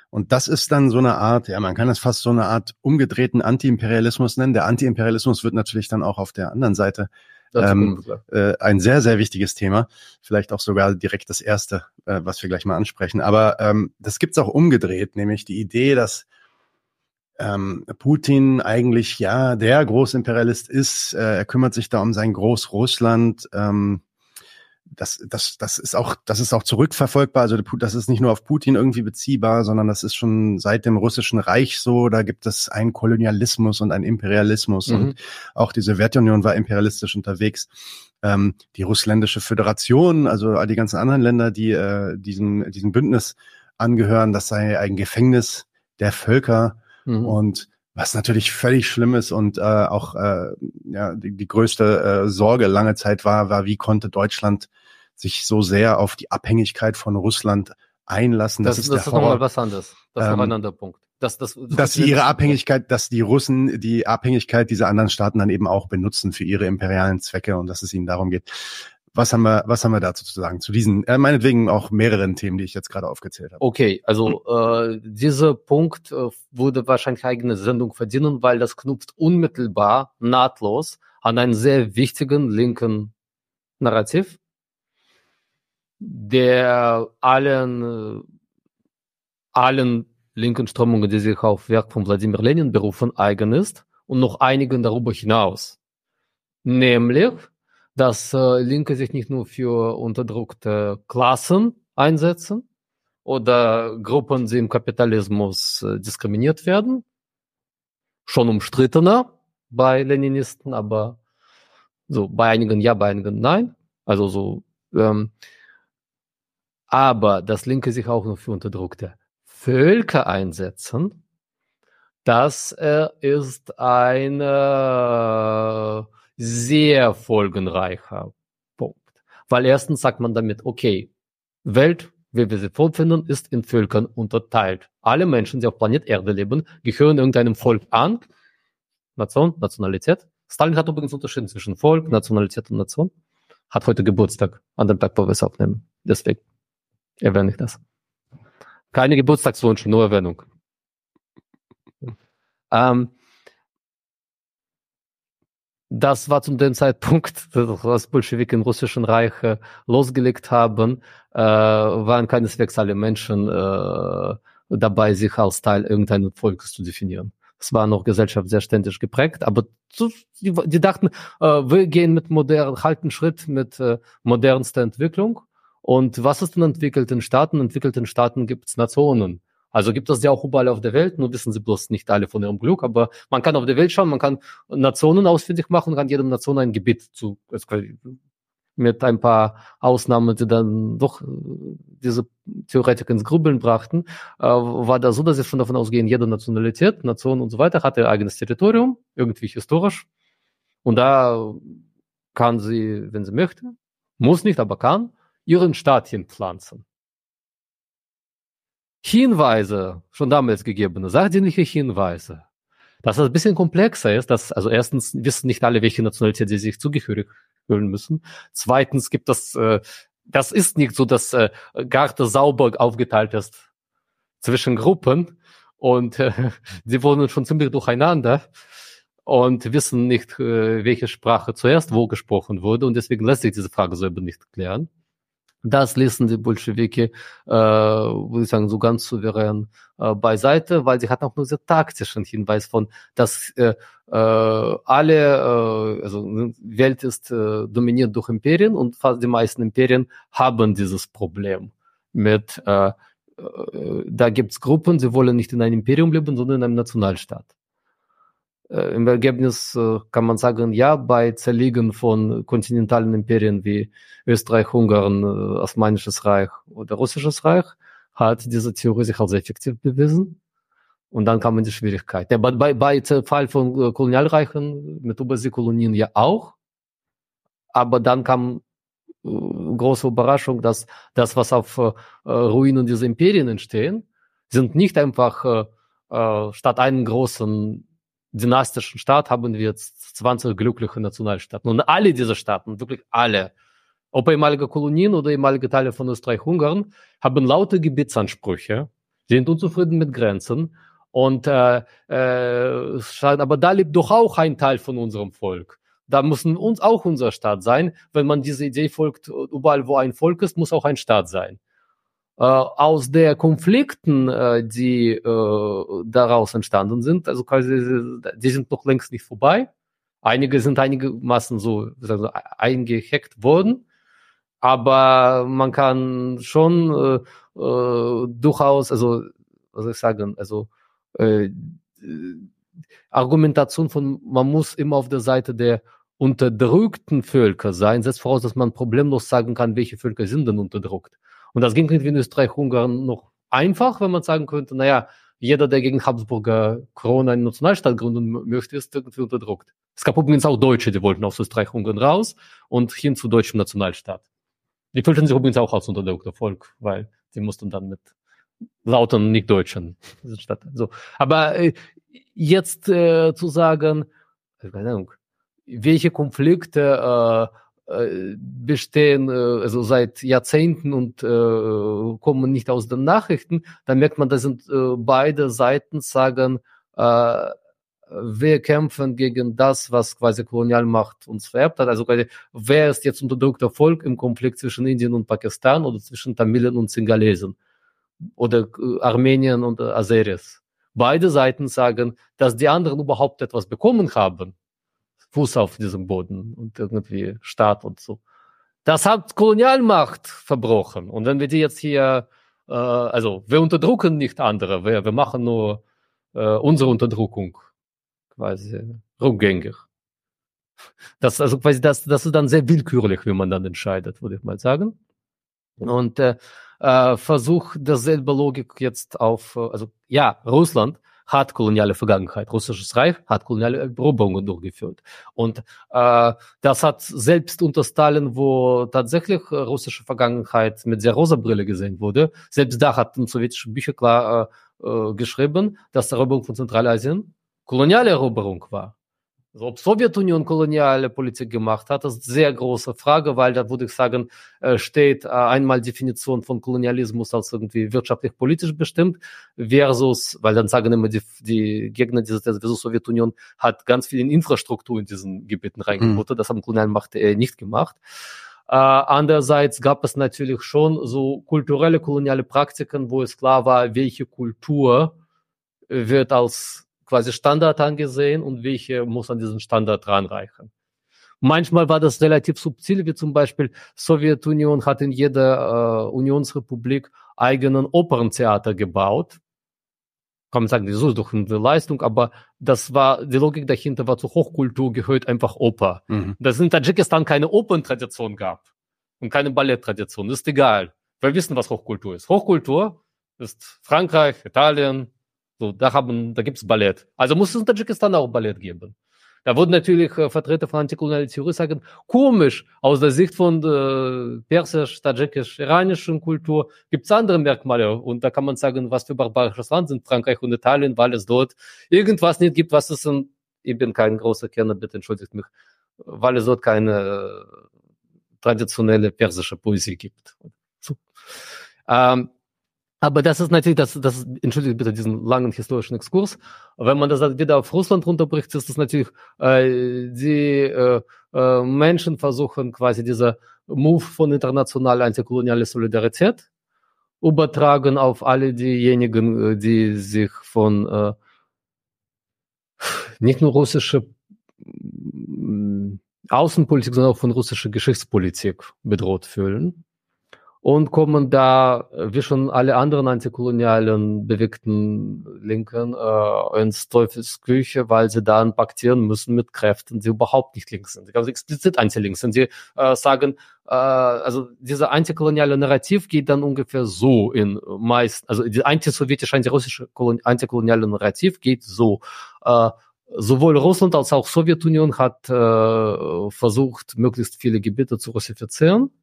Und das ist dann so eine Art, ja, man kann es fast so eine Art umgedrehten Antiimperialismus nennen. Der Antiimperialismus wird natürlich dann auch auf der anderen Seite ähm, äh, ein sehr, sehr wichtiges Thema. Vielleicht auch sogar direkt das erste, äh, was wir gleich mal ansprechen. Aber ähm, das gibt's auch umgedreht, nämlich die Idee, dass ähm, Putin eigentlich ja der Großimperialist ist. Äh, er kümmert sich da um sein Großrussland. Ähm, das, das, das ist auch, das ist auch zurückverfolgbar. Also das ist nicht nur auf Putin irgendwie beziehbar, sondern das ist schon seit dem russischen Reich so. Da gibt es einen Kolonialismus und einen Imperialismus mhm. und auch die Sowjetunion war imperialistisch unterwegs. Ähm, die russländische Föderation, also all die ganzen anderen Länder, die äh, diesem, diesem Bündnis angehören, das sei ein Gefängnis der Völker mhm. und was natürlich völlig schlimm ist und äh, auch äh, ja, die, die größte äh, Sorge lange Zeit war, war, wie konnte Deutschland sich so sehr auf die Abhängigkeit von Russland einlassen. Das, das ist, das ist nochmal was anderes. Das ist ähm, ein anderer Punkt. Das, das, das dass sie ihre Abhängigkeit, dass die Russen die Abhängigkeit dieser anderen Staaten dann eben auch benutzen für ihre imperialen Zwecke und dass es ihnen darum geht. Was haben wir, was haben wir dazu zu sagen? Zu diesen, äh, meinetwegen auch mehreren Themen, die ich jetzt gerade aufgezählt habe. Okay, also äh, dieser Punkt äh, würde wahrscheinlich eigene Sendung verdienen, weil das knüpft unmittelbar, nahtlos an einen sehr wichtigen linken Narrativ, der allen, allen linken Strömungen, die sich auf Werk von Wladimir Lenin berufen, eigen ist und noch einigen darüber hinaus. Nämlich, dass äh, Linke sich nicht nur für unterdrückte Klassen einsetzen oder Gruppen, die im Kapitalismus äh, diskriminiert werden, schon umstrittener bei Leninisten, aber so bei einigen ja, bei einigen nein. Also so ähm, aber dass Linke sich auch noch für unterdrückte Völker einsetzen, das äh, ist ein sehr folgenreicher Punkt. Weil erstens sagt man damit, okay, Welt, wie wir sie vorfinden, ist in Völkern unterteilt. Alle Menschen, die auf Planet Erde leben, gehören irgendeinem Volk an. Nation, Nationalität. Stalin hat übrigens unterschieden zwischen Volk, Nationalität und Nation. Hat heute Geburtstag, an dem Tag, wo wir es aufnehmen. Deswegen erwähne ich das. Keine Geburtstagswünsche, nur Erwähnung. Ähm, das war zu dem Zeitpunkt, [laughs] was Bolschewik im Russischen Reich äh, losgelegt haben, äh, waren keineswegs alle Menschen äh, dabei, sich als Teil irgendeines Volkes zu definieren. Es war noch Gesellschaft sehr ständig geprägt, aber zu, die, die, dachten, äh, wir gehen mit modern, halten Schritt mit äh, modernster Entwicklung und was ist in entwickelten Staaten? In entwickelten Staaten gibt es Nationen. Also gibt es ja auch überall auf der Welt, nur wissen sie bloß nicht alle von ihrem Glück, aber man kann auf der Welt schauen, man kann Nationen ausfindig machen kann jedem Nation ein Gebiet zu, mit ein paar Ausnahmen, die dann doch äh, diese Theoretik ins Grübeln brachten, äh, war da so, dass sie schon davon ausgehen, jede Nationalität, Nation und so weiter hat ihr eigenes Territorium, irgendwie historisch. Und da kann sie, wenn sie möchte, muss nicht, aber kann, ihren Staat hinpflanzen. Hinweise, schon damals gegebene, sachdienliche Hinweise, dass es ein bisschen komplexer ist, dass, also erstens wissen nicht alle, welche Nationalität sie sich zugehörig fühlen müssen. Zweitens gibt es, äh, das ist nicht so, dass äh, Garte sauber aufgeteilt ist zwischen Gruppen und äh, [laughs] sie wohnen schon ziemlich durcheinander und wissen nicht, äh, welche Sprache zuerst wo gesprochen wurde und deswegen lässt sich diese Frage selber nicht klären. Das ließen die Bolschewiki, äh, würde ich sagen, so ganz souverän äh, beiseite, weil sie hatten auch nur sehr taktischen Hinweis von, dass äh, äh, alle, äh, also die Welt ist äh, dominiert durch Imperien und fast die meisten Imperien haben dieses Problem mit, äh, äh, da gibt's Gruppen, sie wollen nicht in einem Imperium leben, sondern in einem Nationalstaat. Äh, Im Ergebnis äh, kann man sagen, ja, bei Zerlegen von kontinentalen Imperien wie Österreich, Ungarn, äh, Osmanisches Reich oder Russisches Reich hat diese Theorie sich als effektiv bewiesen. Und dann kamen die Schwierigkeiten. Ja, bei, bei Fall von äh, Kolonialreichen mit Überseekolonien ja auch. Aber dann kam äh, große Überraschung, dass das, was auf äh, Ruinen dieser Imperien entstehen, sind nicht einfach statt einen großen dynastischen Staat haben wir jetzt 20 glückliche Nationalstaaten. Und alle diese Staaten, wirklich alle, ob ehemalige Kolonien oder ehemalige Teile von Österreich-Ungarn, haben laute Gebietsansprüche, sind unzufrieden mit Grenzen und äh, äh, aber da lebt doch auch ein Teil von unserem Volk. Da muss uns auch unser Staat sein. Wenn man diese Idee folgt, überall wo ein Volk ist, muss auch ein Staat sein. Äh, aus der Konflikten, äh, die äh, daraus entstanden sind, also quasi, die sind noch längst nicht vorbei. Einige sind einigermaßen so also eingehackt worden, aber man kann schon äh, äh, durchaus, also was soll ich sagen, also äh, Argumentation von, man muss immer auf der Seite der unterdrückten Völker sein, setzt voraus, dass man problemlos sagen kann, welche Völker sind denn unterdrückt. Und das ging irgendwie in Österreich-Ungarn noch einfach, wenn man sagen könnte, naja, jeder, der gegen Habsburger Krone einen Nationalstaat gründen möchte, ist irgendwie unterdrückt. Es gab übrigens auch Deutsche, die wollten aus Österreich-Ungarn raus und hin zu deutschem Nationalstaat. Die fühlten sich übrigens auch als unterdrückter Volk, weil sie mussten dann mit lauten Nicht-Deutschen. So. Aber äh, jetzt äh, zu sagen, keine Ahnung, welche Konflikte äh, bestehen äh, also seit Jahrzehnten und äh, kommen nicht aus den Nachrichten, dann merkt man, da sind äh, beide Seiten sagen, äh, wir kämpfen gegen das, was quasi Kolonialmacht uns vererbt hat. Also quasi, wer ist jetzt unterdrückter Volk im Konflikt zwischen Indien und Pakistan oder zwischen Tamilen und Singalesen? oder äh, Armenien und äh, Azeris. Beide Seiten sagen, dass die anderen überhaupt etwas bekommen haben. Fuß auf diesem Boden und irgendwie Staat und so. Das hat Kolonialmacht verbrochen. Und wenn wir die jetzt hier, äh, also wir unterdrücken nicht andere, wir, wir machen nur äh, unsere Unterdrückung quasi rückgängig. Das, also quasi das, das ist dann sehr willkürlich, wie man dann entscheidet, würde ich mal sagen. Und äh, äh, versucht dasselbe Logik jetzt auf, äh, also ja, Russland hat koloniale Vergangenheit. Russisches Reich hat koloniale Eroberungen durchgeführt. Und äh, das hat selbst unter Stalin, wo tatsächlich äh, russische Vergangenheit mit sehr rosa Brille gesehen wurde, selbst da hat ein sowjetische Bücher klar äh, äh, geschrieben, dass Eroberung von Zentralasien koloniale Eroberung war. Ob Sowjetunion koloniale Politik gemacht hat, das ist eine sehr große Frage, weil da würde ich sagen, äh, steht äh, einmal Definition von Kolonialismus als irgendwie wirtschaftlich-politisch bestimmt versus, weil dann sagen immer die, die Gegner dieses versus Sowjetunion hat ganz viel in Infrastruktur in diesen Gebieten reingebuttert. Mhm. Das haben Kolonialmacht äh, nicht gemacht. Uh, andererseits gab es natürlich schon so kulturelle koloniale Praktiken, wo es klar war, welche Kultur wird als quasi Standard angesehen und welche muss an diesen Standard ranreichen. Manchmal war das relativ subtil, wie zum Beispiel Sowjetunion hat in jeder äh, Unionsrepublik eigenen Operntheater gebaut. Kann man sagen, das ist doch eine Leistung, aber das war, die Logik dahinter war, zur Hochkultur gehört einfach Oper. Mhm. Dass es in Tadschikistan keine Operntradition gab und keine Balletttradition, ist egal. Wir wissen, was Hochkultur ist. Hochkultur ist Frankreich, Italien, so, da haben, da gibt's Ballett. Also muss es in Tadschikistan auch Ballett geben. Da würden natürlich äh, Vertreter von antikolonialer Theorie sagen, komisch, aus der Sicht von äh, persisch, tadschikisch, iranischen Kultur gibt's andere Merkmale. Und da kann man sagen, was für barbarisches Land sind Frankreich und Italien, weil es dort irgendwas nicht gibt, was es in, ich bin kein großer Kenner, bitte entschuldigt mich, weil es dort keine äh, traditionelle persische Poesie gibt. So. Ähm, aber das ist natürlich, das, das entschuldigt bitte diesen langen historischen Exkurs. Wenn man das wieder auf Russland runterbricht, ist das natürlich, äh, die äh, äh, Menschen versuchen quasi dieser Move von internationaler antikolonialer Solidarität übertragen auf alle diejenigen, äh, die sich von äh, nicht nur russische mm, Außenpolitik, sondern auch von russischer Geschichtspolitik bedroht fühlen. Und kommen da, wie schon alle anderen antikolonialen bewegten Linken, äh, ins Teufelsküche, weil sie dann paktieren müssen mit Kräften, die überhaupt nicht links sind. Also explizit anti-links sind. Sie äh, sagen, äh, also dieser antikoloniale Narrativ geht dann ungefähr so in meist, also die antisowjetische, antirussische antikoloniale Narrativ geht so. Äh, sowohl Russland als auch Sowjetunion hat äh, versucht, möglichst viele Gebiete zu russifizieren äh,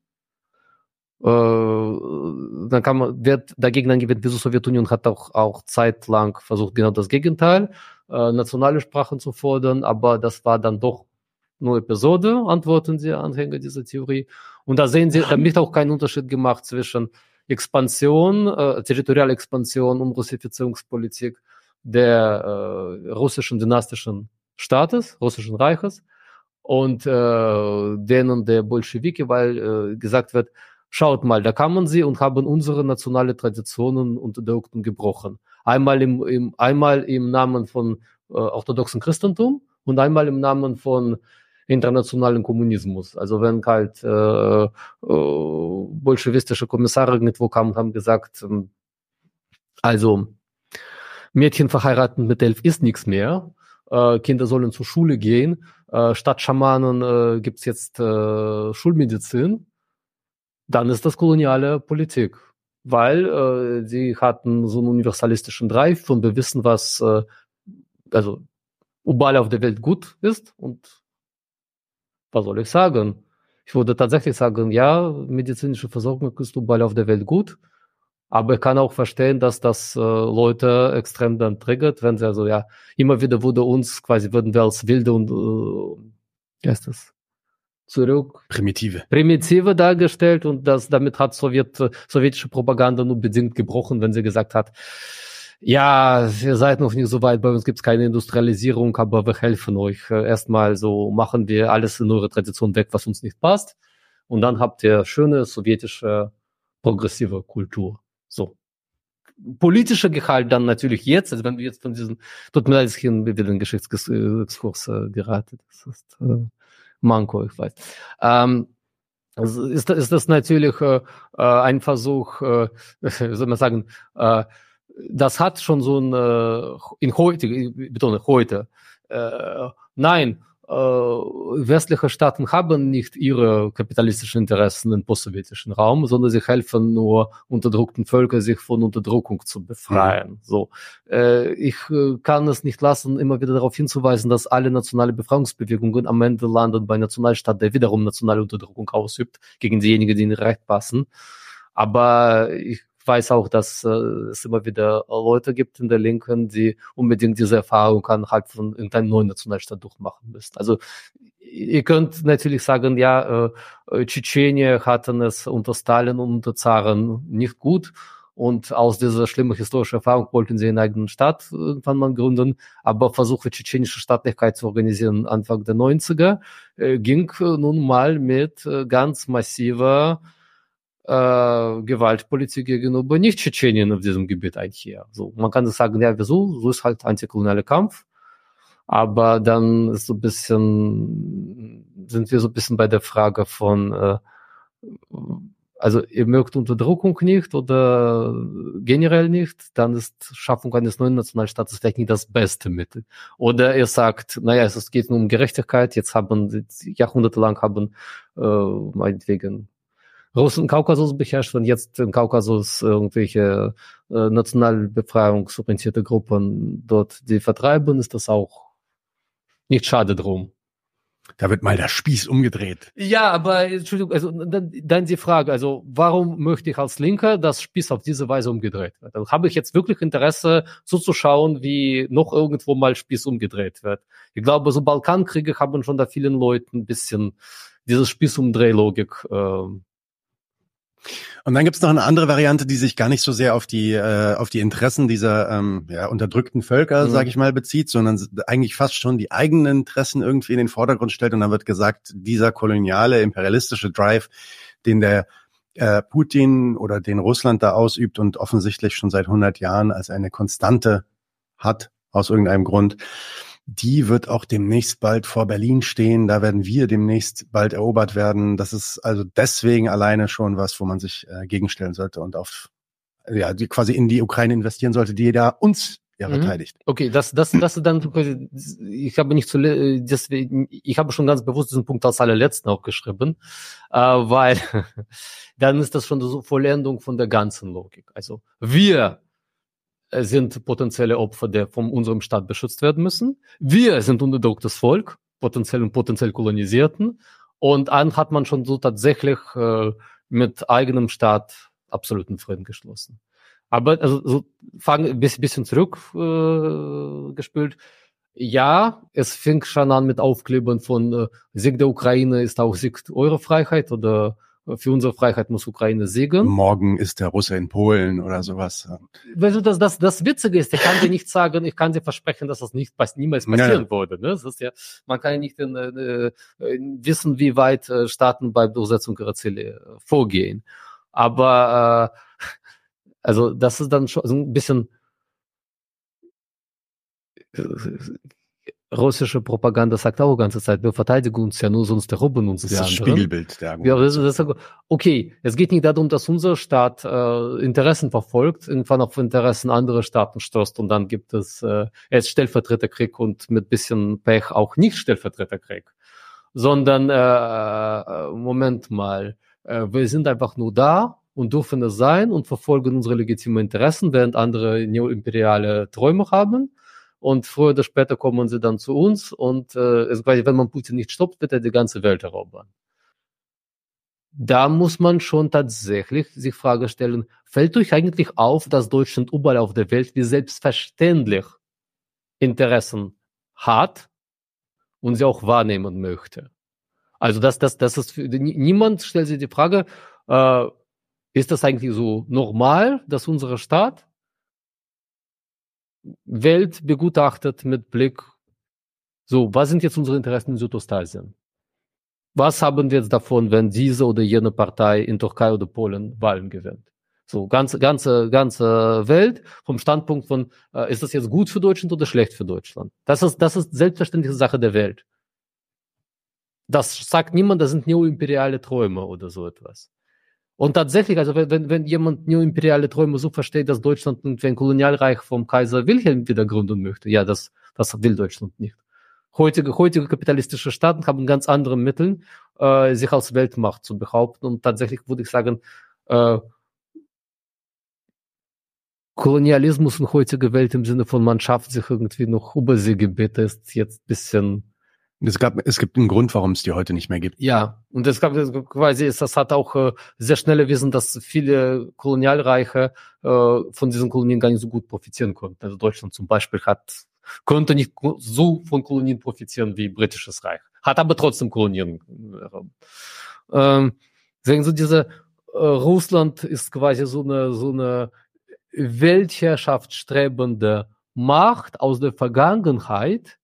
dann kann man, wird dagegen angewendet, die Sowjetunion hat auch, auch zeitlang versucht, genau das Gegenteil, äh, nationale Sprachen zu fordern, aber das war dann doch nur Episode, antworten die Anhänger dieser Theorie. Und da sehen sie, da wird auch kein Unterschied gemacht zwischen Expansion, äh, territoriale Expansion und Russifizierungspolitik der äh, russischen dynastischen Staates, russischen Reiches und äh, denen der Bolschewiki, weil äh, gesagt wird, Schaut mal, da kamen sie und haben unsere nationale Traditionen und gebrochen. Einmal im, im, einmal im Namen von äh, orthodoxen Christentum und einmal im Namen von internationalen Kommunismus. Also wenn halt äh, äh, bolschewistische Kommissare irgendwo kamen und haben gesagt, ähm, also Mädchen verheiraten mit elf ist nichts mehr, äh, Kinder sollen zur Schule gehen, äh, statt Schamanen äh, gibt's jetzt äh, Schulmedizin dann ist das koloniale Politik. Weil äh, sie hatten so einen universalistischen Drive und wir wissen, was äh, also überall auf der Welt gut ist. Und was soll ich sagen? Ich würde tatsächlich sagen, ja, medizinische Versorgung ist überall auf der Welt gut. Aber ich kann auch verstehen, dass das äh, Leute extrem dann triggert, wenn sie also ja immer wieder wurde uns quasi würden wir als wilde und äh, heißt das zurück. Primitive. Primitive dargestellt und das, damit hat Sowjet, sowjetische Propaganda nur bedingt gebrochen, wenn sie gesagt hat, ja, ihr seid noch nicht so weit, bei uns gibt's keine Industrialisierung, aber wir helfen euch. Erstmal so machen wir alles in eure Tradition weg, was uns nicht passt. Und dann habt ihr schöne sowjetische progressive Kultur. So. Politischer Gehalt dann natürlich jetzt, also wenn du jetzt von diesem, tut mir leid, ich hier wieder den Geschichtsexkurs äh, gerate. Das ist, äh, Manko, ich weiß. Ähm, ist, ist das natürlich äh, äh ein Versuch, äh, [laughs] soll man sagen, äh, das hat schon so ein, äh, in heute, ich betone heute, äh, nein, westliche Staaten haben nicht ihre kapitalistischen Interessen im postsowjetischen Raum, sondern sie helfen nur unterdrückten Völkern, sich von Unterdrückung zu befreien. Mhm. So, äh, ich äh, kann es nicht lassen, immer wieder darauf hinzuweisen, dass alle nationale Befreiungsbewegungen am Ende landen bei Nationalstaat, der wiederum nationale Unterdrückung ausübt gegen diejenigen, die ihnen recht passen. Aber ich weiß auch, dass äh, es immer wieder Leute gibt in der Linken, die unbedingt diese Erfahrung anhand von irgendeinem neuen Nationalstaat durchmachen müssen. Also ihr könnt natürlich sagen, ja, äh, Tschetschenien hatten es unter Stalin und unter Zaren nicht gut. Und aus dieser schlimmen historischen Erfahrung wollten sie einen eigenen Staat irgendwann mal gründen. Aber Versuche, tschetschenische Staatlichkeit zu organisieren Anfang der 90er, äh, ging nun mal mit äh, ganz massiver äh, Gewaltpolitik gegenüber Nicht-Tschetschenien auf diesem Gebiet einher. So, man kann sagen, ja, wieso? So ist halt antikolonialer Kampf. Aber dann ist so ein bisschen, sind wir so ein bisschen bei der Frage von, äh, also ihr mögt Unterdrückung nicht oder generell nicht, dann ist Schaffung eines neuen Nationalstaates vielleicht nicht das beste Mittel. Oder ihr sagt, naja, es geht nur um Gerechtigkeit, jetzt haben jahrhundertelang haben äh, meinetwegen Russen Kaukasus beherrscht und jetzt im Kaukasus irgendwelche äh, nationalbefreiungsorientierte Gruppen dort die vertreiben, ist das auch nicht schade drum. Da wird mal der Spieß umgedreht. Ja, aber Entschuldigung, also dann, dann die Frage, also warum möchte ich als Linker, dass Spieß auf diese Weise umgedreht wird? Also habe ich jetzt wirklich Interesse zuzuschauen, wie noch irgendwo mal Spieß umgedreht wird? Ich glaube, so Balkankriege haben schon da vielen Leuten ein bisschen diese Spießumdrehlogik äh, und dann gibt's noch eine andere Variante, die sich gar nicht so sehr auf die äh, auf die Interessen dieser ähm, ja, unterdrückten Völker, mhm. sage ich mal, bezieht, sondern eigentlich fast schon die eigenen Interessen irgendwie in den Vordergrund stellt. Und dann wird gesagt, dieser koloniale imperialistische Drive, den der äh, Putin oder den Russland da ausübt und offensichtlich schon seit 100 Jahren als eine Konstante hat aus irgendeinem Grund, die wird auch demnächst bald vor Berlin stehen. Da werden wir demnächst bald erobert werden. Das ist also deswegen alleine schon was, wo man sich äh, gegenstellen sollte und auf ja, die quasi in die Ukraine investieren sollte, die da uns ja mhm. verteidigt. Okay, das, das, das ist dann quasi, ich habe nicht zu, deswegen, ich habe schon ganz bewusst diesen Punkt als allerletzten auch geschrieben, äh, weil [laughs] dann ist das schon die Vollendung von der ganzen Logik. Also wir sind potenzielle Opfer, der von unserem Staat beschützt werden müssen. Wir sind unterdrücktes Volk, potenziell und potenziell Kolonisierten. Und dann hat man schon so tatsächlich äh, mit eigenem Staat absoluten Frieden geschlossen. Aber also so fangen ein bisschen zurück äh, gespült. Ja, es fing schon an mit Aufklebern von äh, Sieg der Ukraine ist auch Sieg eurer Freiheit oder für unsere Freiheit muss Ukraine siegen. Morgen ist der Russe in Polen oder sowas. Weißt du, das, das, das Witzige ist, ich kann dir nicht sagen, ich kann dir versprechen, dass das nicht, niemals passieren ja. würde. Ne? Das ist ja, man kann ja nicht in, äh, wissen, wie weit äh, Staaten bei Durchsetzung ihrer Ziele äh, vorgehen. Aber äh, also das ist dann schon so ein bisschen äh, russische Propaganda sagt auch die ganze Zeit, wir verteidigen uns ja nur, sonst erobern uns das die ist das Spiegelbild der ja, das, das, Okay, es geht nicht darum, dass unser Staat äh, Interessen verfolgt, irgendwann auf Interessen anderer Staaten stößt und dann gibt es äh, erst Stellvertreterkrieg und mit bisschen Pech auch nicht Stellvertreterkrieg, sondern äh, äh, Moment mal, äh, wir sind einfach nur da und dürfen es sein und verfolgen unsere legitimen Interessen, während andere neoimperiale Träume haben und früher oder später kommen sie dann zu uns und äh, es quasi, wenn man Putin nicht stoppt, wird er die ganze Welt erobern. Da muss man schon tatsächlich sich Frage stellen, fällt euch eigentlich auf, dass Deutschland überall auf der Welt wie selbstverständlich Interessen hat und sie auch wahrnehmen möchte? Also das, das, das ist für, niemand stellt sich die Frage, äh, ist das eigentlich so normal, dass unser Staat Welt begutachtet mit Blick, so, was sind jetzt unsere Interessen in Südostasien? Was haben wir jetzt davon, wenn diese oder jene Partei in Türkei oder Polen Wahlen gewinnt? So, ganze, ganze, ganze Welt vom Standpunkt von, äh, ist das jetzt gut für Deutschland oder schlecht für Deutschland? Das ist, das ist selbstverständliche Sache der Welt. Das sagt niemand, das sind neoimperiale Träume oder so etwas. Und tatsächlich, also wenn, wenn jemand nur imperiale Träume so versteht, dass Deutschland irgendwie ein Kolonialreich vom Kaiser Wilhelm wieder gründen möchte, ja, das, das will Deutschland nicht. Heutige, heutige kapitalistische Staaten haben ganz andere Mittel, äh, sich als Weltmacht zu behaupten. Und tatsächlich würde ich sagen, äh, Kolonialismus in heutiger Welt im Sinne von man schafft sich irgendwie noch Überseegebiete ist jetzt bisschen es, gab, es gibt einen Grund, warum es die heute nicht mehr gibt. Ja, und es gab quasi, das hat auch äh, sehr schnell erwiesen, dass viele Kolonialreiche äh, von diesen Kolonien gar nicht so gut profitieren konnten. Also Deutschland zum Beispiel hat konnte nicht so von Kolonien profitieren wie britisches Reich, hat aber trotzdem Kolonien. Ähm, deswegen so diese äh, Russland ist quasi so eine so eine Weltherrschaft strebende Macht aus der Vergangenheit,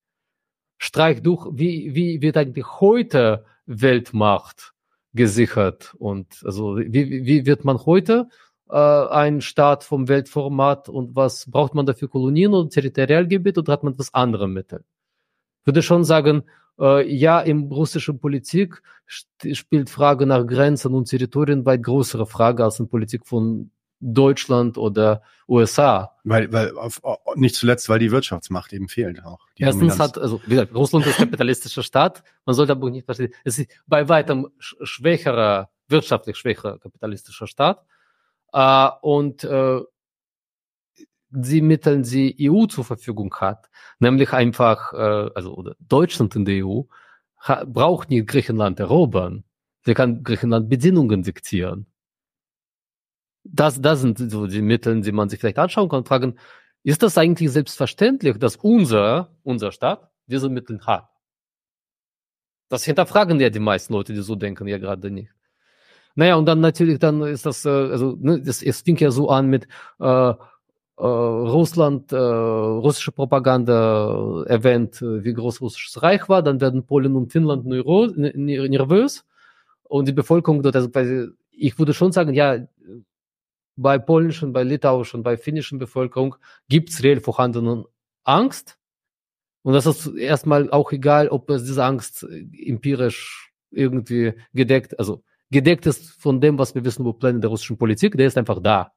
Streich durch, wie, wie wird eigentlich heute Weltmacht gesichert und also wie, wie wird man heute äh, ein Staat vom Weltformat und was braucht man dafür Kolonien oder Territorialgebiet oder hat man was andere Mittel? Würde schon sagen, äh, ja, im russischen Politik spielt Frage nach Grenzen und Territorien weit größere Frage als in Politik von Deutschland oder USA. Weil, weil auf, nicht zuletzt, weil die Wirtschaftsmacht eben fehlt auch. Erstens hat, also wie gesagt, Russland ist kapitalistischer Staat. Man sollte aber nicht verstehen, es ist bei weitem schwächerer, wirtschaftlich schwächerer kapitalistischer Staat. Äh, und äh, die Mittel, die EU zur Verfügung hat, nämlich einfach, äh, also oder Deutschland in der EU, braucht nicht Griechenland erobern. Sie kann Griechenland Bedingungen diktieren das, das sind so die Mittel, die man sich vielleicht anschauen kann und fragen, ist das eigentlich selbstverständlich, dass unser, unser Staat diese Mittel hat? Das hinterfragen ja die meisten Leute, die so denken, ja gerade nicht. Naja, und dann natürlich, dann ist das, äh, also ne, das, es fing ja so an mit äh, äh, Russland, äh, russische Propaganda erwähnt, wie groß russisches Reich war, dann werden Polen und Finnland nervös und die Bevölkerung dort, also ich würde schon sagen, ja, bei polnischen, bei litauischen, bei finnischen Bevölkerung gibt es reell vorhandene Angst, Und das ist erstmal auch egal, ob es diese Angst empirisch irgendwie gedeckt, also gedeckt ist von dem, was wir wissen über Pläne der russischen Politik, der ist einfach da.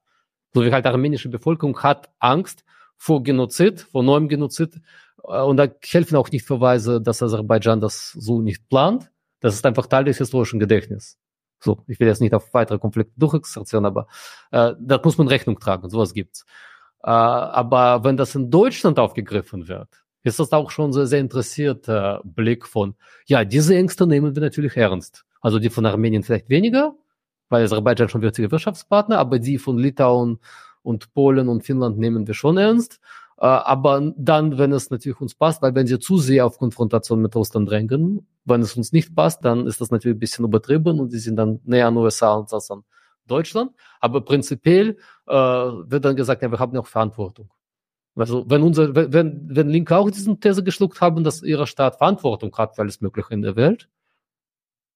So wie halt armenische Bevölkerung hat Angst vor Genozid, vor neuem Genozid. Äh, und da helfen auch nicht Verweise, dass Aserbaidschan das so nicht plant. Das ist einfach Teil des historischen Gedächtnisses. So, ich will jetzt nicht auf weitere Konflikte durchexerzieren, aber äh, das muss man Rechnung tragen, sowas gibt's. Äh, aber wenn das in Deutschland aufgegriffen wird, ist das auch schon so sehr interessierter Blick von, ja, diese Ängste nehmen wir natürlich ernst. Also die von Armenien vielleicht weniger, weil Aserbaidschan schon wichtige Wirtschaftspartner, aber die von Litauen und Polen und Finnland nehmen wir schon ernst. Äh, aber dann, wenn es natürlich uns passt, weil wenn sie zu sehr auf Konfrontation mit Russland drängen, wenn es uns nicht passt, dann ist das natürlich ein bisschen übertrieben und die sind dann näher an USA als an Deutschland. Aber prinzipiell äh, wird dann gesagt, ja, wir haben auch Verantwortung. Also wenn unser, wenn, wenn Linke auch diesen These geschluckt haben, dass ihre Staat Verantwortung hat für alles Mögliche in der Welt,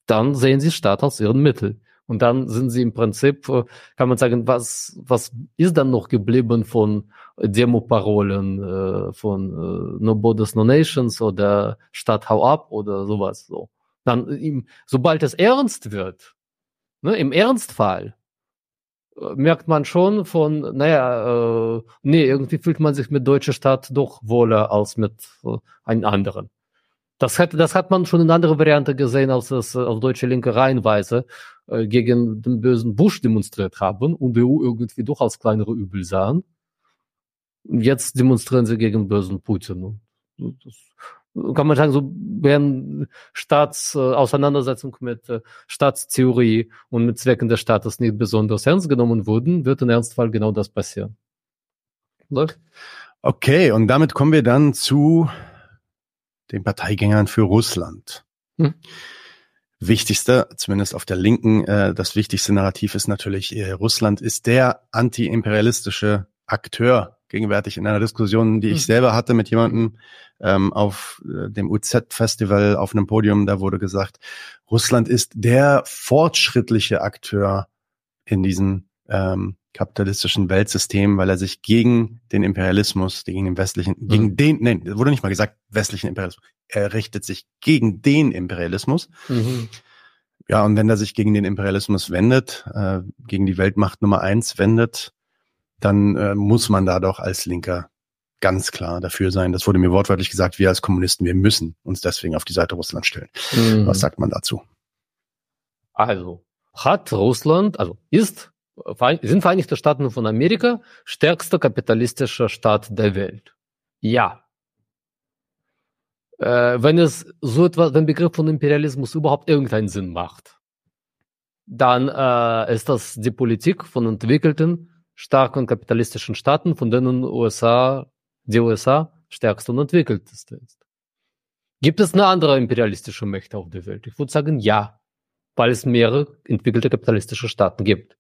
dann sehen sie Staat als ihren Mittel. Und dann sind sie im Prinzip, äh, kann man sagen, was, was ist dann noch geblieben von Demo-Parolen, äh, von äh, No Borders, No Nations oder Stadt Hau ab oder sowas so. Dann, im, sobald es ernst wird, ne, im Ernstfall, äh, merkt man schon von, naja, äh, nee, irgendwie fühlt man sich mit deutscher Stadt doch wohler als mit äh, einem anderen. Das hat, das hat man schon in anderer Variante gesehen, als es auf deutsche Linke reihenweise äh, gegen den bösen Bush demonstriert haben und die EU irgendwie doch als kleinere Übel sahen. Jetzt demonstrieren sie gegen bösen Putin. Das kann man sagen, so wären Staatsauseinandersetzung äh, mit äh, Staatstheorie und mit Zwecken des Staates nicht besonders ernst genommen wurden, wird im Ernstfall genau das passieren. Läuft? Okay, und damit kommen wir dann zu den Parteigängern für Russland. Hm. Wichtigste, zumindest auf der Linken, äh, das wichtigste Narrativ ist natürlich, äh, Russland ist der antiimperialistische Akteur gegenwärtig in einer Diskussion, die ich hm. selber hatte mit jemandem ähm, auf äh, dem UZ-Festival auf einem Podium. Da wurde gesagt, Russland ist der fortschrittliche Akteur in diesem ähm, kapitalistischen Weltsystem, weil er sich gegen den Imperialismus, gegen den westlichen, mhm. gegen den, nein, wurde nicht mal gesagt westlichen Imperialismus, er richtet sich gegen den Imperialismus. Mhm. Ja, und wenn er sich gegen den Imperialismus wendet, äh, gegen die Weltmacht Nummer eins wendet, dann äh, muss man da doch als Linker ganz klar dafür sein. Das wurde mir wortwörtlich gesagt, wir als Kommunisten, wir müssen uns deswegen auf die Seite Russland stellen. Mhm. Was sagt man dazu? Also, hat Russland, also ist sind Vereinigte Staaten von Amerika stärkster kapitalistischer Staat der Welt? Ja. Äh, wenn es so etwas, wenn Begriff von Imperialismus überhaupt irgendeinen Sinn macht, dann äh, ist das die Politik von entwickelten, starken kapitalistischen Staaten, von denen USA, die USA stärkste und entwickelteste ist. Gibt es eine andere imperialistische Mächte auf der Welt? Ich würde sagen, ja, weil es mehrere entwickelte kapitalistische Staaten gibt.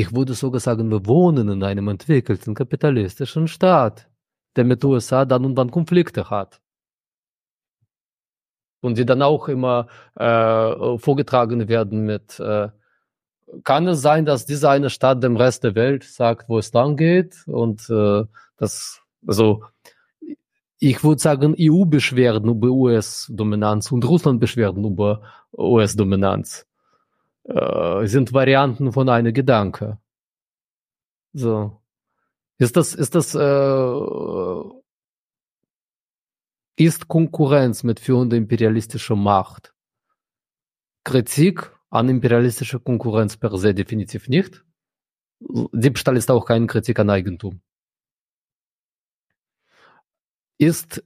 Ich würde sogar sagen, wir wohnen in einem entwickelten kapitalistischen Staat, der mit USA dann und wann Konflikte hat. Und die dann auch immer äh, vorgetragen werden mit, äh, kann es sein, dass dieser eine Staat dem Rest der Welt sagt, wo es lang geht? Und äh, das, also ich würde sagen, EU-Beschwerden über US-Dominanz und Russland-Beschwerden über US-Dominanz äh, sind Varianten von einem Gedanke. So. Ist das, ist das, äh, ist Konkurrenz mit führender imperialistischer Macht Kritik an imperialistischer Konkurrenz per se definitiv nicht. Diebstahl ist auch keine Kritik an Eigentum. Ist